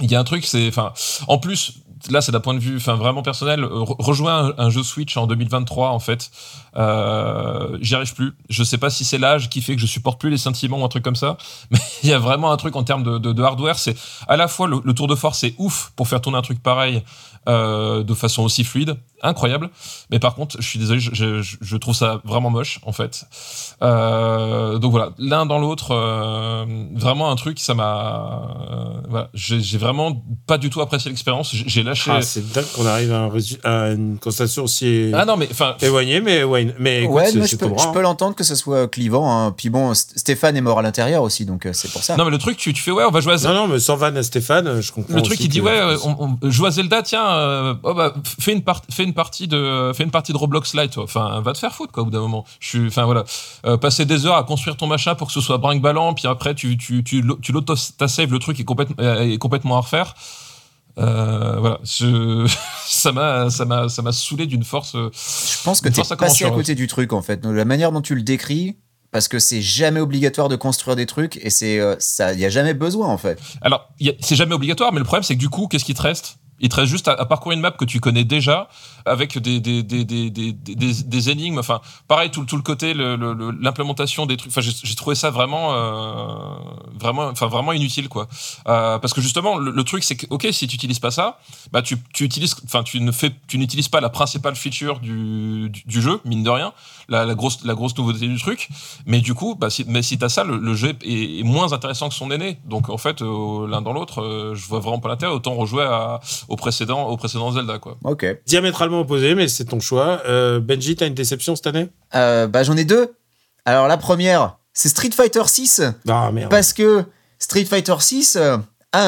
il y a un truc, c'est, enfin, en plus, là, c'est d'un point de vue, enfin, vraiment personnel. re- Rejouer un, jeu Switch en 2023, en fait, euh, j'y arrive plus. Je sais pas si c'est l'âge qui fait que je supporte plus les sentiments ou un truc comme ça, mais il y a vraiment un truc en termes de, hardware. C'est à la fois le, le tour de force, c'est ouf pour faire tourner un truc pareil euh, de façon aussi fluide, incroyable. Mais par contre, je suis désolé, je, je- je trouve ça vraiment moche, en fait. Euh, donc voilà, l'un dans l'autre, euh, vraiment un truc, ça m'a, euh, voilà, j'ai vraiment pas du tout apprécié l'expérience. J'ai lâché. Ah, c'est dingue qu'on arrive à, un résu- à une constatation aussi Ah non, mais enfin, éloignée, mais, ouais, mais écoute, Ouais, c'est je peux, je peux l'entendre que ce soit clivant. hein. Puis bon, St- Stéphane est mort à l'intérieur aussi, donc euh, c'est pour ça. non mais le truc, tu, tu fais ouais, on va jouer à Non, non, mais sans vanne à Stéphane, je comprends. Le truc, il dit ouais, on, on joue à Zelda, tiens, euh, oh bah, fais une part- fais une partie de, fais une partie de Roblox Lite. Enfin, va te faire foutre quoi. Au bout d'un moment, je suis, enfin voilà, Euh, passer des heures à construire ton machin pour que ce soit brinque ballant, puis après tu tu tu, tu l'auto ta save, le truc est complètement est complètement à refaire. Euh, voilà, je... ça m'a, ça m'a, ça m'a saoulé d'une force. euh, Je pense que Une t'es passé à convention, côté du truc en fait. Donc, La manière dont tu le décris, parce que c'est jamais obligatoire de construire des trucs et c'est euh, ça, y a jamais besoin en fait. Alors, il c'est jamais obligatoire, mais le problème, c'est que du coup, qu'est-ce qui te reste? Il te reste juste à, à parcourir une map que tu connais déjà, avec des, des, des, des, des, des, des- des énigmes. Enfin, pareil, tout, le- tout le côté, l'implémentation des trucs. Enfin, j'ai trouvé ça vraiment, euh, vraiment, enfin, vraiment inutile, quoi. Euh, parce que justement, le, le truc, c'est que, ok, si tu utilises pas ça, bah, tu, tu utilises, enfin, tu ne fais, tu n'utilises pas la principale feature du, du, du jeu, mine de rien, la, la grosse, la grosse nouveauté du truc. Mais du coup, bah, si, mais si t'as ça, le, le jeu est, est moins intéressant que son aîné. Donc, en fait, euh, l'un dans l'autre, euh, je vois vraiment pas l'intérêt. Autant rejouer à, au précédent, au précédent Zelda, quoi. Ok. Diamétralement opposé, mais c'est ton choix. Euh, Benji, t'as une déception cette année? Euh, bah j'en ai deux. Alors la première, c'est Street Fighter 6 Ah merde. parce que Street Fighter 6 a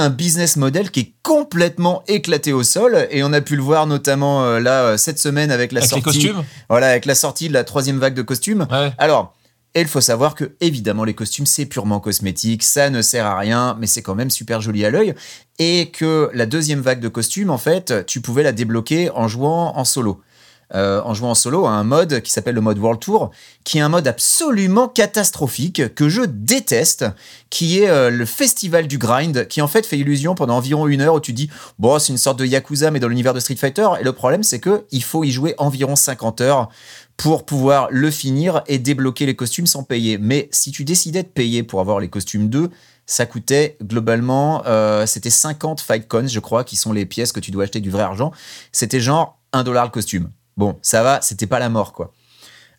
un business model qui est complètement éclaté au sol et on a pu le voir notamment euh, là euh, cette semaine avec la Avec les sortie costumes? voilà avec la sortie de la troisième vague de costumes Ouais. Alors, et il faut savoir que, évidemment, les costumes, c'est purement cosmétique, ça ne sert à rien, mais c'est quand même super joli à l'œil. Et que la deuxième vague de costumes, en fait, tu pouvais la débloquer en jouant en solo. Euh, en jouant en solo à un mode qui s'appelle le mode World Tour, qui est un mode absolument catastrophique, que je déteste, qui est euh, le festival du grind, qui en fait fait illusion pendant environ une heure où tu dis, bon, c'est une sorte de Yakuza, mais dans l'univers de Street Fighter. Et le problème, c'est que il faut y jouer environ 50 heures pour pouvoir le finir et débloquer les costumes sans payer. Mais si tu décidais de payer pour avoir les costumes 2, ça coûtait globalement, euh, c'était 50 fight coins, je crois, qui sont les pièces que tu dois acheter du vrai argent. C'était genre 1 dollar le costume. Bon, ça va, c'était pas la mort, quoi.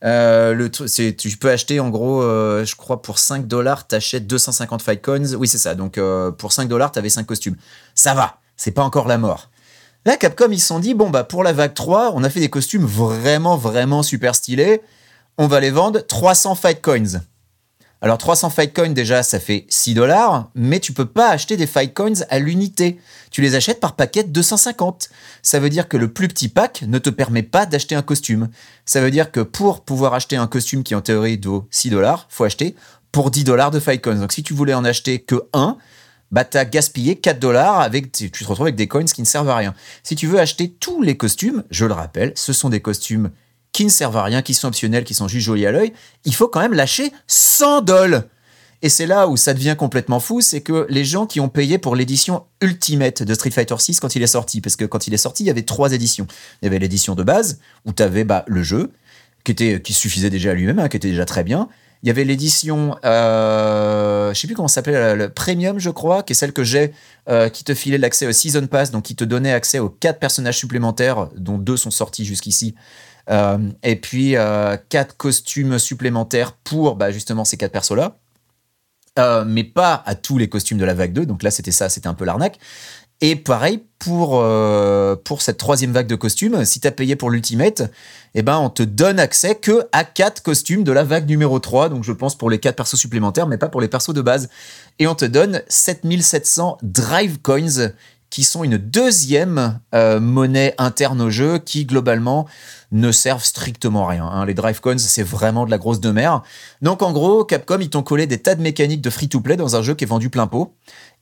Euh, le tu peux acheter en gros, euh, je crois pour 5 dollars, t'achètes 250 fight coins. Oui, c'est ça. Donc euh, pour 5 dollars, t'avais 5 costumes. Ça va, c'est pas encore la mort. Là, Capcom, ils se sont dit, bon, bah, pour la vague 3, on a fait des costumes vraiment, vraiment super stylés. On va les vendre 300 fight coins. Alors, 300 fight coins, déjà, ça fait 6 dollars, mais tu peux pas acheter des fight coins à l'unité. Tu les achètes par paquet de 250. Ça veut dire que le plus petit pack ne te permet pas d'acheter un costume. Ça veut dire que pour pouvoir acheter un costume qui, en théorie, vaut 6 dollars, faut acheter pour 10 dollars de fight coins. Donc, si tu voulais en acheter que un, bah t'as gaspillé 4 dollars avec, tu te retrouves avec des coins qui ne servent à rien. Si tu veux acheter tous les costumes, je le rappelle, ce sont des costumes qui ne servent à rien, qui sont optionnels, qui sont juste jolis à l'œil, il faut quand même lâcher 100 dollars. Et c'est là où ça devient complètement fou, c'est que les gens qui ont payé pour l'édition Ultimate de Street Fighter 6 quand il est sorti, parce que quand il est sorti, il y avait trois éditions. Il y avait l'édition de base, où tu avais bah, le jeu, qui, était, qui suffisait déjà à lui-même, hein, qui était déjà très bien. Il y avait l'édition, euh, je sais plus comment ça s'appelait, le, Premium, je crois, qui est celle que j'ai, euh, qui te filait l'accès au Season Pass, donc qui te donnait accès aux quatre personnages supplémentaires, dont deux sont sortis jusqu'ici. Euh, et puis euh, quatre costumes supplémentaires pour bah, justement ces quatre persos-là. Mais pas à tous les costumes de la vague 2. Donc là, c'était ça, c'était un peu l'arnaque. Et pareil pour, euh, pour cette troisième vague de costumes, si tu as payé pour l'Ultimate, eh ben, on te donne accès que à quatre costumes de la vague numéro 3. Donc je pense pour les quatre persos supplémentaires, mais pas pour les persos de base. Et on te donne 7700 Drive Coins qui sont une deuxième euh, monnaie interne au jeu qui globalement ne servent strictement à rien. hein. Les Drive Coins, c'est vraiment de la grosse de mer. Donc en gros, Capcom, ils t'ont collé des tas de mécaniques de free-to-play dans un jeu qui est vendu plein pot.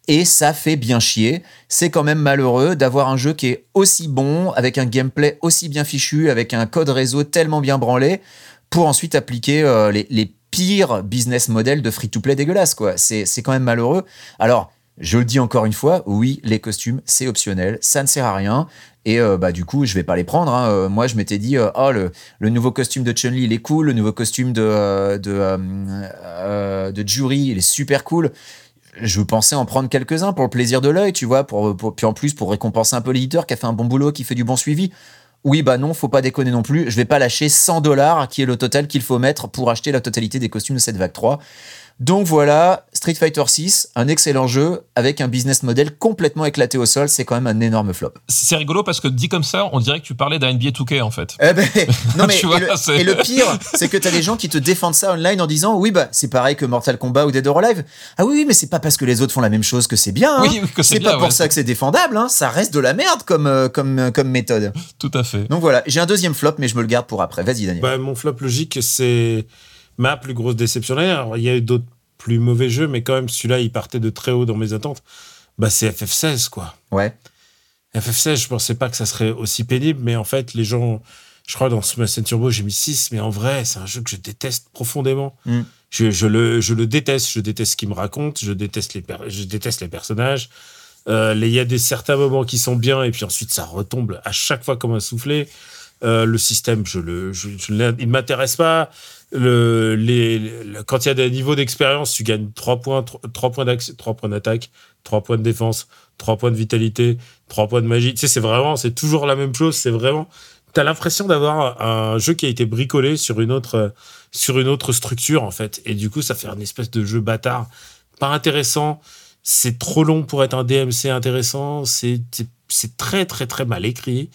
Et ça fait bien chier. C'est quand même malheureux d'avoir un jeu qui est aussi bon, avec un gameplay aussi bien fichu, avec un code réseau tellement bien branlé, pour ensuite appliquer euh, les, pires business models de free-to-play dégueulasses. quoi. C'est quand même malheureux. Alors, je le dis encore une fois, oui, les costumes, c'est optionnel, ça ne sert à rien. Et euh, bah du coup, je vais pas les prendre. hein. Euh, moi, je m'étais dit, oh le, nouveau costume de Chun-Li, il est cool. Le nouveau costume de de de Jury, il est super cool. Je pensais en prendre quelques-uns pour le plaisir de l'œil, tu vois, pour, puis en plus pour récompenser un peu l'éditeur qui a fait un bon boulot, qui fait du bon suivi. Oui, bah non, faut pas déconner non plus. Je vais pas lâcher 100 dollars, qui est le total qu'il faut mettre pour acheter la totalité des costumes de cette vague 3. Donc voilà, Street Fighter 6, un excellent jeu avec un business model complètement éclaté au sol. C'est quand même un énorme flop. C'est rigolo parce que dit comme ça, on dirait que tu parlais d'un NBA 2K en fait. Eh ben, non mais Tu et, le, c'est- et le pire, c'est que t'as des gens qui te défendent ça online en disant oui bah c'est pareil que Mortal Kombat ou Dead or Alive. Ah oui oui mais c'est pas parce que les autres font la même chose que c'est bien. hein. Oui, que c'est c'est bien, pas pour ça que c'est défendable. Hein. Ça reste de la merde comme euh, comme euh, comme méthode. Tout à fait. Donc voilà, j'ai un deuxième flop mais je me le garde pour après. Vas-y Daniel. Bah, mon flop logique, c'est ma plus grosse déception. Alors, il y a eu d'autres plus mauvais jeux, mais quand même, celui-là, il partait de très haut dans mes attentes. Bah, c'est FF16, quoi. Ouais. FF16, je pensais pas que ça serait aussi pénible, mais en fait, les gens, je crois dans Smash Turbo, j'ai mis 6, mais en vrai, c'est un jeu que je déteste profondément. Mm. Je, je le, je le déteste, je déteste ce qu'il me raconte, je déteste les, je déteste les personnages. Euh, Il y a des certains moments qui sont bien, et puis ensuite ça retombe à chaque fois comme un soufflé. Euh, le système, il ne m'intéresse pas. Quand il y a des niveaux d'expérience, tu gagnes 3 points, 3, points d'accès- 3 points d'attaque, 3 points de défense, 3 points de vitalité, 3 points de magie. Tu c'est vraiment, c'est toujours la même chose. C'est vraiment, t'as l'impression d'avoir un jeu qui a été bricolé sur une autre, structure, en fait. Et du coup, ça fait un espèce de jeu bâtard, pas intéressant. C'est trop long pour être un DMC intéressant. C'est, c'est très, très, très mal écrit.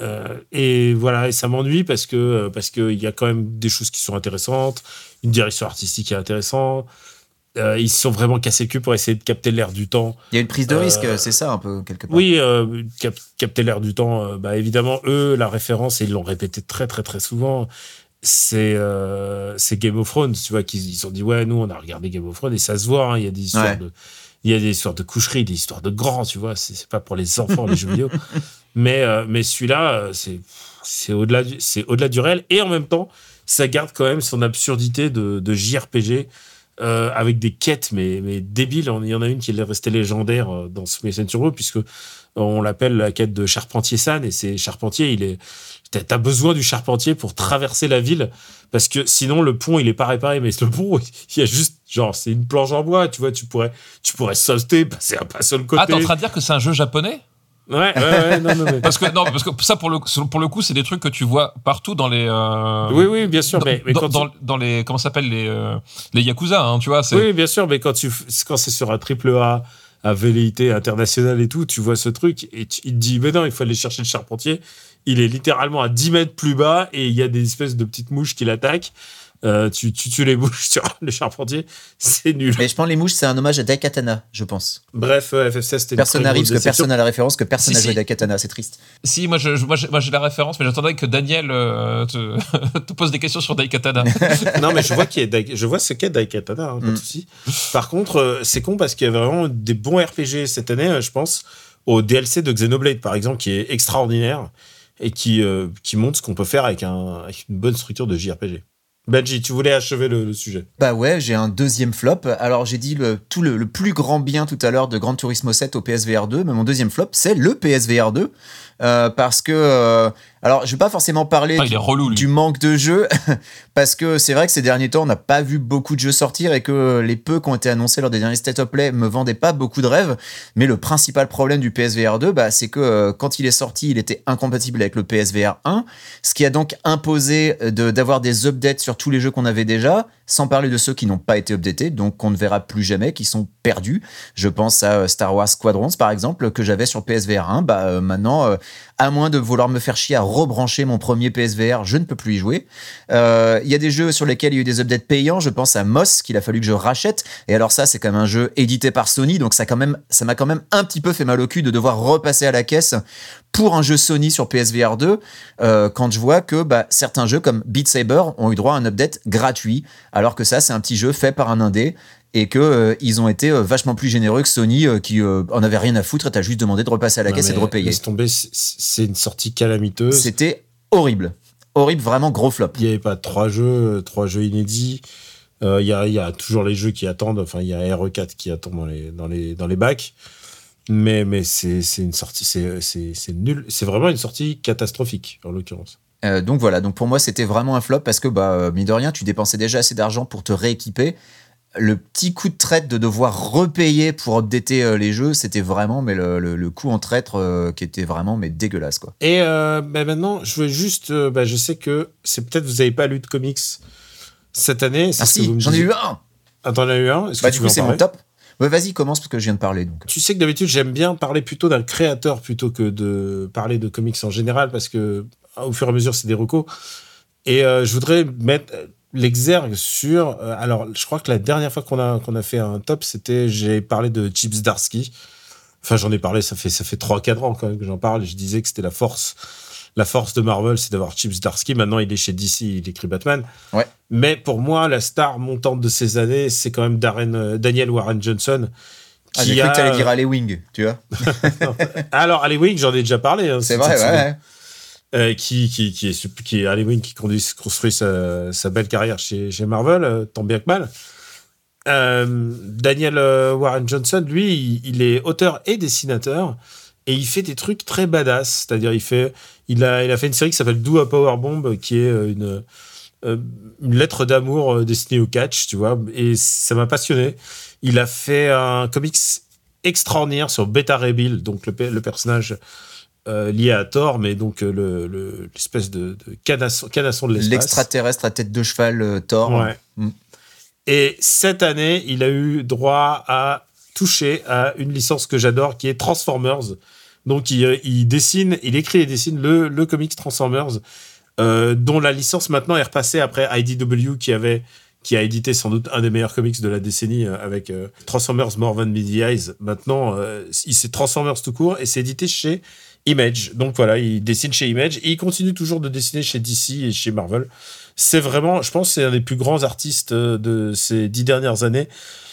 Euh, et voilà, et ça m'ennuie parce que euh, parce que il y a quand même des choses qui sont intéressantes, une direction artistique qui est intéressante. Euh, ils se sont vraiment cassés le cul pour essayer de capter l'air du temps. Il y a une prise de Euh, risque, c'est ça un peu quelque part. Oui, euh, cap- capter l'air du temps. bah évidemment, eux, la référence et ils l'ont répété très très très souvent. C'est c'est Game of Thrones, tu vois, qu'ils ils se sont dit ouais, nous on a regardé Game of Thrones et ça se voit. hein, Il y a des histoires Ouais. de il y a des histoires de coucherie, des histoires de grands, tu vois. C'est pas pour les enfants les jeux vidéo. Mais euh, mais celui-là, euh, c'est c'est au-delà du c'est au-delà du réel et en même temps, ça garde quand même son absurdité de, JRPG. euh, avec des quêtes mais, mais débiles. Il y en a une qui est restée légendaire dans Smith Turbo, puisque on l'appelle la quête de Charpentier San, et c'est Charpentier, il est. T'as besoin du charpentier pour traverser la ville, parce que sinon le pont il est pas réparé, mais le pont il y a juste genre c'est une planche en bois, tu vois, tu pourrais tu pourrais sauter, passer un pas sur le côté. Ah, t'es en train de dire que c'est un jeu japonais? Ouais, ouais, ouais, non, non, mais. Parce que non, parce que ça pour le pour le coup, c'est des trucs que tu vois partout dans les. euh, Oui, oui, bien sûr, dans, mais, mais dans, quand dans- tu- dans les comment ça s'appelle les euh, les yakuza, hein, tu vois. c'est- Oui, bien sûr, mais quand tu quand c'est sur un triple A à velléité internationale et tout, tu vois ce truc et tu- il te dit mais non, il faut aller chercher le charpentier. Il est littéralement à 10 mètres plus bas et il y a des espèces de petites mouches qui l'attaquent. Euh, tu, tu tues les mouches sur le charpentier, c'est nul. Mais je pense que les mouches, c'est un hommage à Daikatana, je pense. Bref, euh, FF16 c'était une Personne n'arrive parce que personne n'a la référence, que personne Si, n'a joué si. Daikatana, c'est triste. Si, moi, je, moi, j'ai- la référence, mais j'attendais que Daniel euh, te, te pose des questions sur Daikatana. non, mais je vois a Dai- je vois ce qu'est Daikatana, hein, pas de Mm. souci. Par contre, euh, c'est con parce qu'il y a vraiment des bons RPG cette année, euh, je pense, au DLC de Xenoblade, par exemple, qui est extraordinaire et qui, euh, qui montre ce qu'on peut faire avec, un, avec une bonne structure de JRPG. Benji, tu voulais achever le, sujet. Bah ouais, j'ai un deuxième flop. Alors j'ai dit le, tout le plus grand bien tout à l'heure de Gran Turismo 7 au PSVR 2, mais mon deuxième flop, c'est le PSVR 2. Euh, parce que... euh, alors je vais pas forcément parler Ah, relou, du manque de jeux, parce que c'est vrai que ces derniers temps, on n'a pas vu beaucoup de jeux sortir et que les peu qui ont été annoncés lors des derniers State of Play me vendaient pas beaucoup de rêves. Mais le principal problème du PSVR 2, bah, c'est que euh, quand il est sorti, il était incompatible avec le PSVR 1, ce qui a donc imposé euh, de- d'avoir des updates sur tous les jeux qu'on avait déjà, sans parler de ceux qui n'ont pas été updatés, donc qu'on ne verra plus jamais, qui sont perdus. Je pense à euh, Star Wars Squadrons, par exemple, que j'avais sur PSVR 1. Bah, euh, maintenant, euh, à moins de vouloir me faire chier à rebrancher mon premier PSVR, je ne peux plus y jouer. Il y a des jeux sur lesquels il y a eu des updates payants. Je pense à Moss, qu'il a fallu que je rachète. Et alors ça, c'est quand même un jeu édité par Sony, donc ça quand même, ça m'a quand même un petit peu fait mal au cul de devoir repasser à la caisse pour un jeu Sony sur PSVR 2, euh, quand je vois que bah, certains jeux comme Beat Saber ont eu droit à un update gratuit, alors que ça, c'est un petit jeu fait par un indé et que euh, ils ont été euh, vachement plus généreux que Sony, euh, qui en avait rien à foutre et t'as juste demandé de repasser à la Non, caisse et de repayer. laisse tomber, c'est- une sortie calamiteuse. C'était horrible, horrible, vraiment gros flop. Il n'y avait pas trois jeux, trois jeux inédits. Il y, a, y a toujours les jeux qui attendent. Enfin, il y a RE4 qui attend dans les, dans les, dans les bacs. Mais, mais c'est une sortie, c'est nul. C'est vraiment une sortie catastrophique, en l'occurrence. Euh, donc voilà, donc pour moi c'était vraiment un flop parce que bah euh, mine de rien tu dépensais déjà assez d'argent pour te rééquiper. Le petit coup de traite de devoir repayer pour updater euh, les jeux, c'était vraiment mais le, le, le coup en traître euh, qui était vraiment mais dégueulasse quoi. Et bah, maintenant, je veux juste. bah, je sais que c'est peut-être vous n'avez pas lu de comics cette année. Ah si, j'en ai eu un. Ah, t'en as eu un Bah que du tu coup c'est mon top. Ouais, vas-y commence parce que je viens de parler donc. Tu sais que d'habitude, j'aime bien parler plutôt d'un créateur plutôt que de parler de comics en général parce que au fur et à mesure, c'est des recos. Et euh, je voudrais mettre l'exergue sur. euh, alors, je crois que la dernière fois qu'on a, a fait un top, c'était. J'ai parlé de Chips Darsky. Enfin, j'en ai parlé, ça fait, ça fait 3-4 ans quand même que j'en parle. Et je disais que c'était la force. La force de Marvel, c'est d'avoir Chips Darsky. Maintenant, il est chez DC, il écrit Batman. Ouais. Mais pour moi, la star montante de ces années, c'est quand même Darren, euh, Daniel Warren Johnson, Ah, j'ai qui cru que t'allais a- dire Alley Wing, tu vois. Alors, Ali Wing, j'en ai déjà parlé. hein, C'est vrai, ouais. Euh, qui, qui, qui est, qui est Wing, qui conduit, construit sa, sa belle carrière chez, chez Marvel, euh, tant bien que mal. Euh, Daniel Warren Johnson, lui, il, il est auteur et dessinateur. Et il fait des trucs très badass. C'est-à-dire, il, fait, il, a, il a fait une série qui s'appelle Do a Power Bomb, qui est euh, une, euh, une lettre d'amour euh, destinée au catch, tu vois. Et ça m'a passionné. Il a fait un comics extraordinaire sur Beta Ray Bill, donc le, pe- le personnage euh, lié à Thor, mais donc le- le- l'espèce de, de canasson, canasson de l'espace. L'extraterrestre à tête de cheval euh, Thor. Ouais. Mm. Et cette année, il a eu droit à toucher à une licence que j'adore, qui est Transformers. Donc, il, euh, il dessine, il écrit et dessine le, le comics Transformers, euh, dont la licence maintenant est repassée après IDW, qui avait qui a édité sans doute un des meilleurs comics de la décennie euh, avec Transformers More Than the Eyes. Maintenant, euh, il c'est Transformers tout court et c'est édité chez Image. Donc voilà, il dessine chez Image et il continue toujours de dessiner chez DC et chez Marvel. C'est vraiment, je pense, c'est un des plus grands artistes de ces dix dernières années.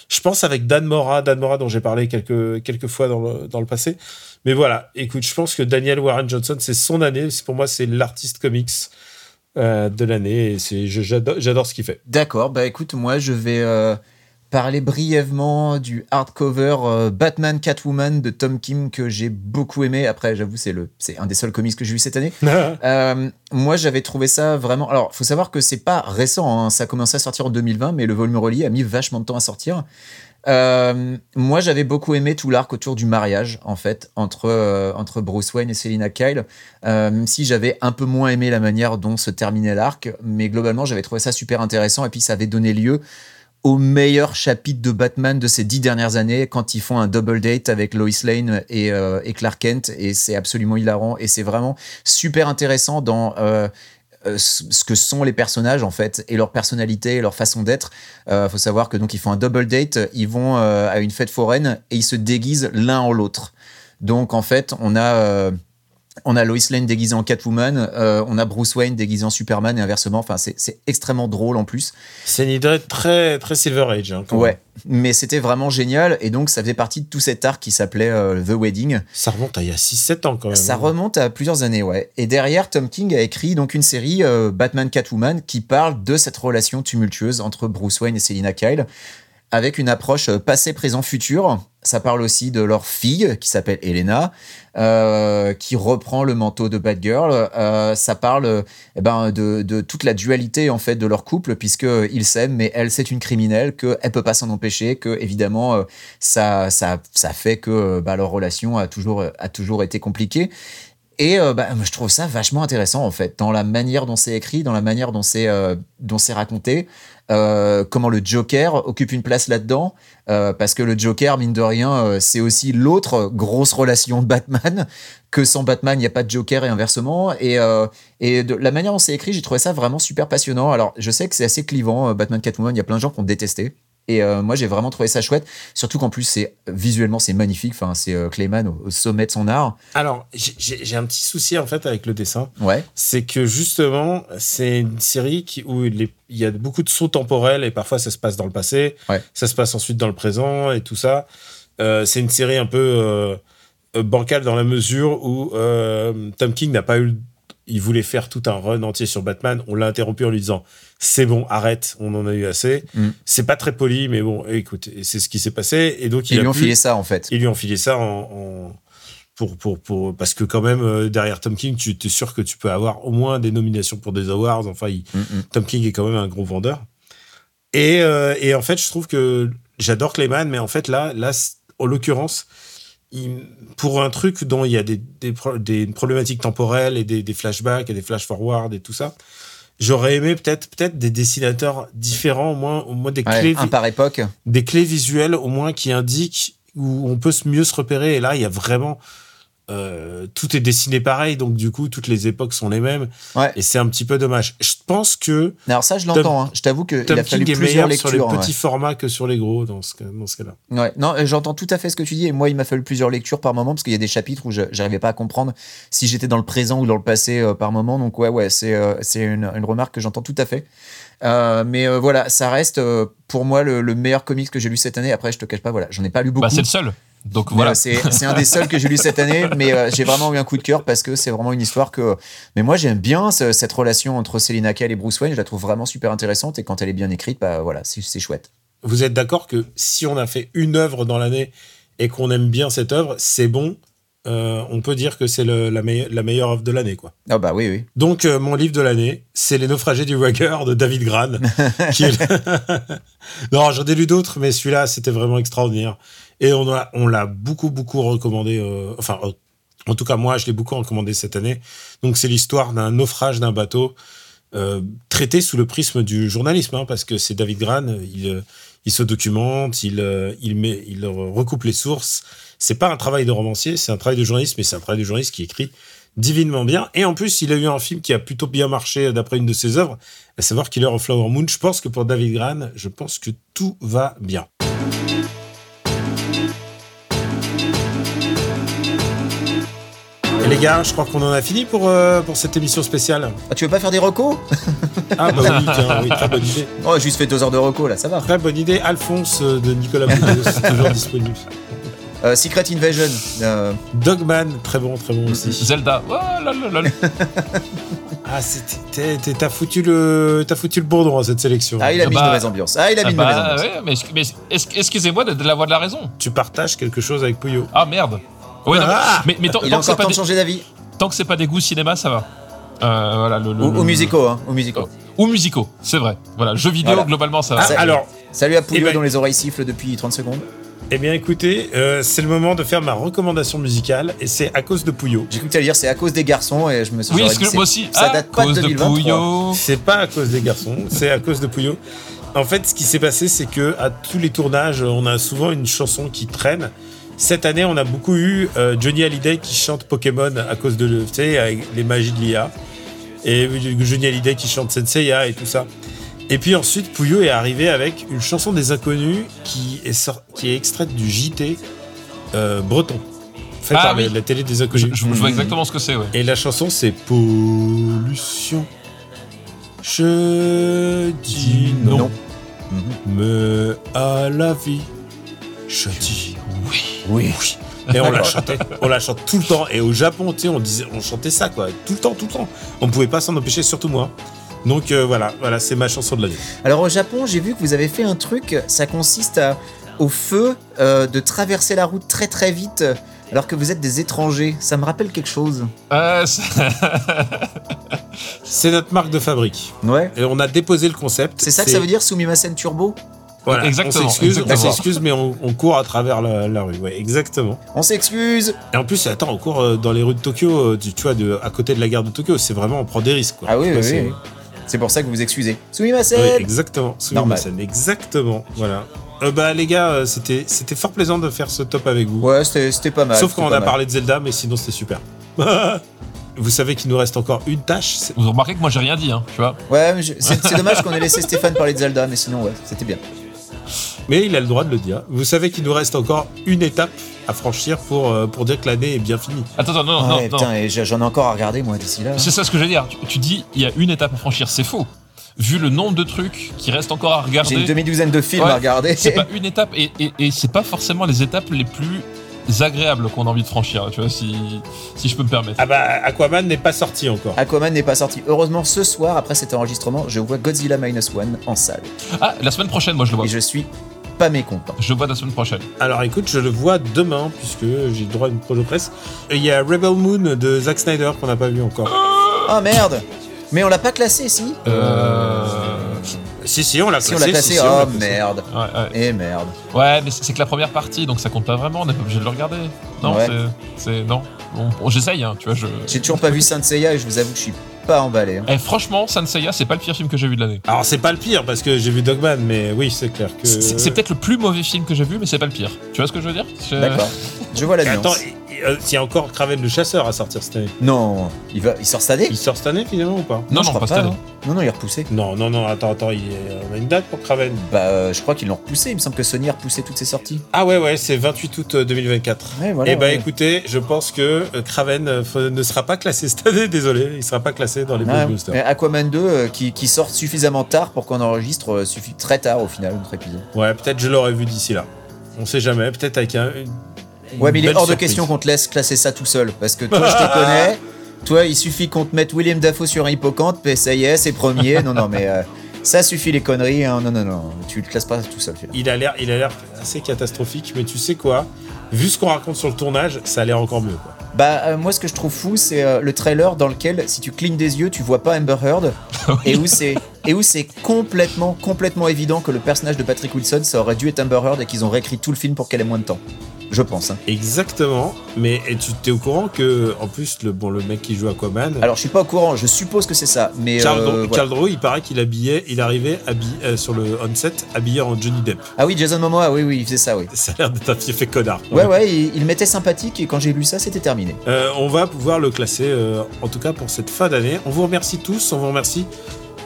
Je pense avec Dan Mora, Dan Mora dont j'ai parlé quelques, quelques fois dans dans le passé. Mais voilà, écoute, je pense que Daniel Warren Johnson, c'est son année. Pour moi, c'est l'artiste comics euh, de l'année. Et j'adore, ce qu'il fait. D'accord, bah écoute, moi je vais euh, parler brièvement du hardcover euh, Batman Catwoman de Tom Kim que j'ai beaucoup aimé. Après, j'avoue, c'est le, c'est un des seuls comics que j'ai vu cette année. Moi, j'avais trouvé ça vraiment. Alors, faut savoir que c'est pas récent. hein. Ça a commencé à sortir en 2020, mais le volume relié a mis vachement de temps à sortir. Euh, moi, j'avais beaucoup aimé tout l'arc autour du mariage, en fait, entre, euh, entre Bruce Wayne et Selina Kyle. Euh, même si j'avais un peu moins aimé la manière dont se terminait l'arc, mais globalement, j'avais trouvé ça super intéressant. Et puis, ça avait donné lieu au meilleur chapitre de Batman de ces dix dernières années quand ils font un double date avec Lois Lane et, euh, Clark Kent et c'est absolument hilarant et c'est vraiment super intéressant dans euh, euh, ce ce que sont les personnages en fait et leur personnalité et leur façon d'être. Euh, faut savoir que donc ils font un double date, ils vont euh, à une fête foraine et ils se déguisent l'un en l'autre. Donc en fait on a euh, on a Lois Lane déguisée en Catwoman, euh, on a Bruce Wayne déguisé en Superman et inversement. Enfin c'est extrêmement drôle en plus. C'est une idée très, très Silver Age. hein, quand Ouais, mais c'était vraiment génial et donc ça faisait partie de tout cet arc qui s'appelait euh, The Wedding. Ça remonte à il y a 6-7 ans quand même. Ça hein. remonte à plusieurs années, ouais. Et derrière, Tom King a écrit donc une série euh, Batman Catwoman qui parle de cette relation tumultueuse entre Bruce Wayne et Selina Kyle avec une approche passé, présent, futur. Ça parle aussi de leur fille qui s'appelle Elena, euh, qui reprend le manteau de Batgirl. Euh, ça parle euh, eh ben, de, toute la dualité en fait de leur couple, puisque ils s'aiment, mais elle c'est une criminelle, qu'elle peut pas s'en empêcher, que évidemment euh, ça, ça, ça fait que euh, bah, leur relation a toujours, a toujours été compliquée. Et euh, bah, je trouve ça vachement intéressant en fait, dans la manière dont c'est écrit, dans la manière dont c'est euh, dont c'est raconté, euh, comment le Joker occupe une place là-dedans, euh, parce que le Joker, mine de rien, euh, c'est aussi l'autre grosse relation de Batman, que sans Batman, il n'y a pas de Joker et inversement. Et, euh, et de la manière dont c'est écrit, j'ai trouvé ça vraiment super passionnant. Alors, je sais que c'est assez clivant, euh, Batman Catwoman, il y a plein de gens qui ont détesté. Et euh, moi, j'ai vraiment trouvé ça chouette, surtout qu'en plus, c'est visuellement, c'est magnifique. Enfin, c'est euh, Clayman au, au sommet de son art. Alors, j'ai- un petit souci en fait avec le dessin. Ouais. c'est que justement, c'est une série qui, où il y a beaucoup de sauts temporels et parfois ça se passe dans le passé, Ouais. ça se passe ensuite dans le présent et tout ça. Euh, c'est une série un peu euh, bancale dans la mesure où Tom King n'a pas eu. Il voulait faire tout un run entier sur Batman. On l'a interrompu en lui disant C'est bon, arrête, on en a eu assez. Mm. C'est pas très poli, mais bon, écoute, c'est ce qui s'est passé. Et donc, Ils il lui a ont filé ça, en fait. ils lui ont filé ça en, en- pour, pour, pour, parce que quand même, euh, derrière Tom King, tu es sûr que tu peux avoir au moins des nominations pour des awards. Enfin, il- Mm, mm. Tom King est quand même un gros vendeur. Et, euh, et en fait, je trouve que j'adore Clayman, mais en fait, là, là en l'occurrence, pour un truc dont il y a des, des, pro- des problématiques temporelles et des, des flashbacks et des flash-forward et tout ça, j'aurais aimé peut-être peut-être des dessinateurs différents, au moins, au moins des Ouais, clés un par époque. des clés visuelles au moins qui indiquent où on peut mieux se repérer. Et là, il y a vraiment euh, tout est dessiné pareil, donc du coup, toutes les époques sont les mêmes. Ouais. Et c'est un petit peu dommage. Je pense que Alors ça, je l'entends. hein. Je t'avoue qu'il Tom a fallu King est plusieurs meilleur sur les lectures. petits formats que sur les gros dans ce, cas- dans ce cas-là. ouais. Non, euh, j'entends tout à fait ce que tu dis. Et moi, il m'a fallu plusieurs lectures par moment parce qu'il y a des chapitres où je j'arrivais pas à comprendre si j'étais dans le présent ou dans le passé euh, par moment. Donc ouais, ouais, c'est euh, c'est une, une remarque que j'entends tout à fait. Euh, mais euh, voilà, ça reste euh, pour moi le, le meilleur comics que j'ai lu cette année. Après, je te cache pas, voilà, j'en ai pas lu beaucoup. Bah, c'est le seul. Donc voilà. euh, c'est un des seuls que j'ai lu cette année, mais euh, j'ai vraiment eu un coup de cœur parce que c'est vraiment une histoire que. Mais moi, j'aime bien ce- cette relation entre Selina Kyle et Bruce Wayne. Je la trouve vraiment super intéressante et quand elle est bien écrite, bah voilà, c'est chouette. Vous êtes d'accord que si on a fait une œuvre dans l'année et qu'on aime bien cette œuvre, c'est bon. euh, on peut dire que c'est la, meille- la meilleure œuvre de l'année, quoi. Ah bah oui, oui. Donc, euh, mon livre de l'année, c'est Les naufragés du Wagger de David Gran. qui est le- non, j'en ai lu d'autres, mais celui-là, c'était vraiment extraordinaire. Et on l'a beaucoup, beaucoup recommandé. euh, enfin, euh, en tout cas, moi, je l'ai beaucoup recommandé cette année. Donc, c'est l'histoire d'un naufrage d'un bateau euh, traité sous le prisme du journalisme, hein, parce que c'est David Gran, il, se documente, il, recoupe les sources. C'est pas un travail de romancier, c'est un travail de journaliste, mais c'est un travail de journaliste qui écrit divinement bien. Et en plus, il a eu un film qui a plutôt bien marché d'après une de ses œuvres, à savoir Killer of Flower Moon. Je pense que pour David Gran, je pense que tout va bien. Et les gars, je crois qu'on en a fini pour, euh, pour cette émission spéciale. Ah, tu veux pas faire des recos? Ah bah oui, tiens, oui, très bonne idée. Oh, juste fait deux heures de recos là, ça va. Très bonne idée. Alphonse euh, de Nicolas Boudou, c'est toujours disponible. Euh, Secret Invasion. euh, Dogman, très bon, très bon aussi. Zelda. Oh là là là. Ah, c'était- t'as foutu le, t'as foutu le bourdon à cette sélection. Ah, il a mis Bah, une mauvaise ambiance. Ah, il a mis Ah une mauvaise bah ambiance. ouais, mais, excusez-moi de, de la voix de la raison? Tu partages quelque chose avec Pouillot. Ah merde. Ouais, non, mais- Ah mais, mais tant, Il tant a que c'est encore temps de changer d'avis. tant que c'est pas des goûts cinéma, ça va. Euh, voilà, le, le- Ou, le- ou musicaux, hein. Ou musicaux. Ou musicaux, c'est vrai. Voilà, jeux vidéo, Voilà. globalement, ça va. Ah, alors, Salut à Pouillot Eh ben- dont les oreilles sifflent depuis 30 secondes. eh bien écoutez, euh, c'est le moment de faire ma recommandation musicale et c'est à cause de Pouillot. J'ai cru que tu allais dire c'est à cause des garçons et je me suis oui, dit, que moi aussi, Ça à date pas de cause de 2023. Pouillot. C'est pas à cause des garçons, c'est à cause de Pouillot. En fait, ce qui s'est passé, c'est que à tous les tournages, on a souvent une chanson qui traîne. Cette année, on a beaucoup eu euh, Johnny Hallyday qui chante Pokémon à cause de, tu sais, avec les magies de l'IA. Et Johnny Hallyday qui chante Senseiya et tout ça. Et puis ensuite, Pouillot est arrivé avec une chanson des inconnus qui est, qui est extraite du JT euh, breton. Fait Ah par oui. la, la télé des inconnus. je- je vois exactement ce que c'est, ouais. Et la chanson, c'est Pollution. Je dis non, Non. Mais à la vie, je dis oui. Oui. Et on la chantait, on la chante tout le temps. Et au Japon, tu sais, on disait, on chantait ça quoi, tout le temps, tout le temps. On pouvait pas s'en empêcher, surtout moi. Donc euh, voilà, voilà, c'est ma chanson de l'année. Alors au Japon, j'ai vu que vous avez fait un truc, ça consiste à, au feu euh, de traverser la route très très vite alors que vous êtes des étrangers. Ça me rappelle quelque chose. Euh, c'est- C'est notre marque de fabrique. Ouais. Et on a déposé le concept. C'est ça que ça veut dire Sumimasen Turbo? Voilà, Exactement, On s'excuse, on exactement. s'excuse, mais on, on court à travers la, la rue. Ouais, exactement. On s'excuse Et en plus, attends, on court euh, dans les rues de Tokyo, euh, tu, tu vois, de, à côté de la gare de Tokyo. C'est vraiment, on prend des risques. Quoi. Ah oui, oui, oui. c'est- oui. C'est pour ça que vous vous excusez. Sumimasen Oui, exactement. Sumimasen, exactement. Voilà. Euh, bah les gars, euh, c'était c'était fort plaisant de faire ce top avec vous. Ouais, c'était c'était pas mal. Sauf quand on a mal. parlé de Zelda, mais sinon c'était super. vous savez qu'il nous reste encore une tâche. Vous remarquez que moi j'ai rien dit, hein, tu vois. Ouais, c'est dommage qu'on ait laissé Stéphane parler de Zelda, mais sinon, ouais, c'était bien. Mais il a le droit de le dire. Vous savez qu'il nous reste encore une étape à franchir pour, euh, pour dire que l'année est bien finie. Attends, attends, non, Ah non, ouais, non. putain, et j'ai- j'en ai encore à regarder, moi, d'ici là. C'est ça ce que je veux dire. Tu, tu dis, il y a une étape à franchir, c'est faux. Vu le nombre de trucs qui restent encore à J'ai regarder, une demi-douzaine de films Ouais, à regarder. c'est pas une étape et, et, et c'est pas forcément les étapes les plus agréables qu'on a envie de franchir, tu vois, si, si je peux me permettre. Ah bah Aquaman n'est pas sorti encore. Aquaman n'est pas sorti. Heureusement, ce soir, après cet enregistrement, je vois Godzilla Minus One en salle. Ah, la semaine prochaine, moi je le vois. Et je suis pas mécontent. Je le vois la semaine prochaine. Alors écoute, je le vois demain puisque j'ai le droit à une projo presse. Et Il y a Rebel Moon de Zack Snyder qu'on n'a pas vu encore. Oh merde Mais on l'a pas classé, si? Euh... Si si, on l'a Si classé. on l'a classé, si, si, on l'a oh classé. merde Ouais, ouais. Et merde. Ouais, mais c'est que la première partie, donc ça compte pas vraiment, on n'est pas obligé de le regarder. Non, Ouais. c'est- c'est. Non. Bon, bon, J'essaye, hein, tu vois, je. J'ai toujours pas vu Saint Seiya et je vous avoue que je suis pas emballé. hein. Eh, franchement, Sanseiya, c'est pas le pire film que j'ai vu de l'année. Alors c'est pas le pire parce que j'ai vu Dogman, mais oui c'est clair que. C'est peut-être le plus mauvais film que j'ai vu, mais c'est pas le pire. Tu vois ce que je veux dire? Je- D'accord. Je vois la nuance. Attends, s'il y a encore Kraven le chasseur à sortir cette année. Non, il, va, il sort cette année Il sort cette année finalement ou pas Non, je non, crois pas cette année. hein. Non, non, il est repoussé. Non, non, non, attends, attends, il est- on a une date pour Kraven. Bah, euh, je crois qu'ils l'ont repoussé. Il me semble que Sony a repoussé toutes ses sorties. Ah ouais, ouais, c'est 28 août euh, 2024. Ouais, voilà. Eh bah ouais. écoutez, je pense que euh, Kraven euh, f- ne sera pas classé cette année, désolé, il sera pas classé dans les Ouais, blockbusters. mais Aquaman 2 euh, qui, qui sort suffisamment tard pour qu'on enregistre euh, suffi- très tard au final notre épisode. Ouais, peut-être je l'aurais vu d'ici là. On sait jamais, peut-être avec un. une- Ouais, mais il est hors de question qu'on te laisse classer ça tout seul. Parce que toi, je te connais. Toi, il suffit qu'on te mette William Dafoe sur un hippocampe, et ça y est, c'est premier. Non, non, mais euh, ça suffit les conneries. hein. Non, non, non. Tu le classes pas tout seul. Il a l'air, il a l'air assez catastrophique, mais tu sais quoi? Vu ce qu'on raconte sur le tournage, ça a l'air encore mieux. Quoi. Bah, euh, moi, ce que je trouve fou, c'est euh, le trailer dans lequel, si tu clignes des yeux, tu vois pas Amber Heard. et où c'est et où c'est complètement, complètement évident que le personnage de Patrick Wilson, ça aurait dû être Amber Heard et qu'ils ont réécrit tout le film pour qu'elle ait moins de temps. Je pense. hein. Exactement. Mais tu t'es au courant que, en plus, le bon, le mec qui joue Aquaman, Alors, je suis pas au courant. Je suppose que c'est ça. Mais Charles, euh, Dro- voilà. Charles Drow, il paraît qu'il habillait, il arrivait habillé, euh, sur le on-set habillé en Johnny Depp. Ah oui, Jason Momoa. Oui, oui, il faisait ça. Oui. Ça a l'air d'être un fait connard. Ouais, ouais. Il, il m'était sympathique et quand j'ai lu ça, c'était terminé. Euh, on va pouvoir le classer, euh, en tout cas pour cette fin d'année. On vous remercie tous, on vous remercie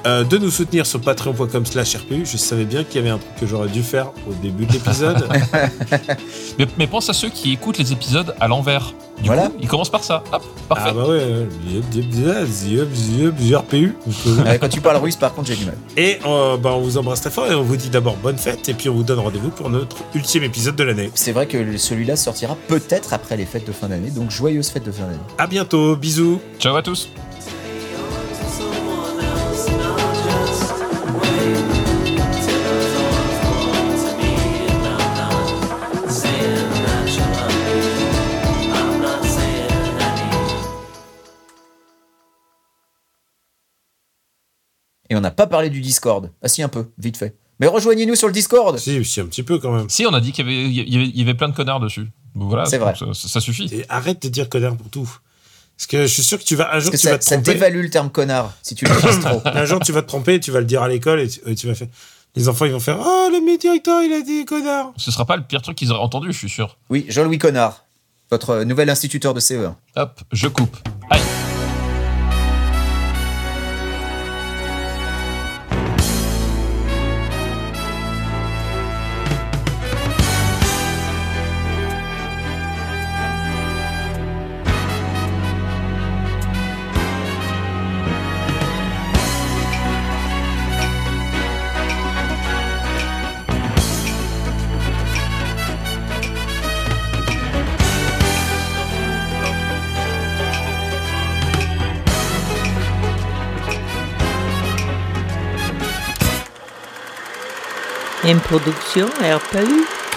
euh, de nous soutenir sur patreon.com slash RPU. Je savais bien qu'il y avait un truc que j'aurais dû faire au début de l'épisode. Mais, mais pense à ceux qui écoutent les épisodes à l'envers. Du Voilà. coup, ils commencent par ça. Hop, parfait. ah bah ouais, euh, RPU. Quand tu parles russe, par contre, j'ai du mal. Et euh, bah, on vous embrasse très fort et on vous dit d'abord bonne fête et puis on vous donne rendez-vous pour notre ultime épisode de l'année. C'est vrai que celui-là sortira peut-être après les fêtes de fin d'année. Donc, joyeuses fêtes de fin d'année. À bientôt, bisous. Ciao à tous. Et on n'a pas parlé du Discord. Ah si, un peu, vite fait. Mais rejoignez-nous sur le Discord Si, si, un petit peu quand même. Si, on a dit qu'il y avait, il y avait, il y avait plein de connards dessus. Voilà, C'est vrai. Ça, suffit. Et arrête de dire connard pour tout. Parce que je suis sûr que tu vas un jour Parce que tu vas ça, te ça dévalue le terme connard si tu le utilises trop. Un jour tu vas te tromper, et tu vas le dire à l'école et tu, et tu vas faire. Les enfants ils vont faire Oh le directeur il a dit connard. Ce sera pas le pire truc qu'ils auraient entendu, je suis sûr. Oui, Jean-Louis Connard, votre euh, nouvel instituteur de CE1. Hop, je coupe. Aïe. Production RPU.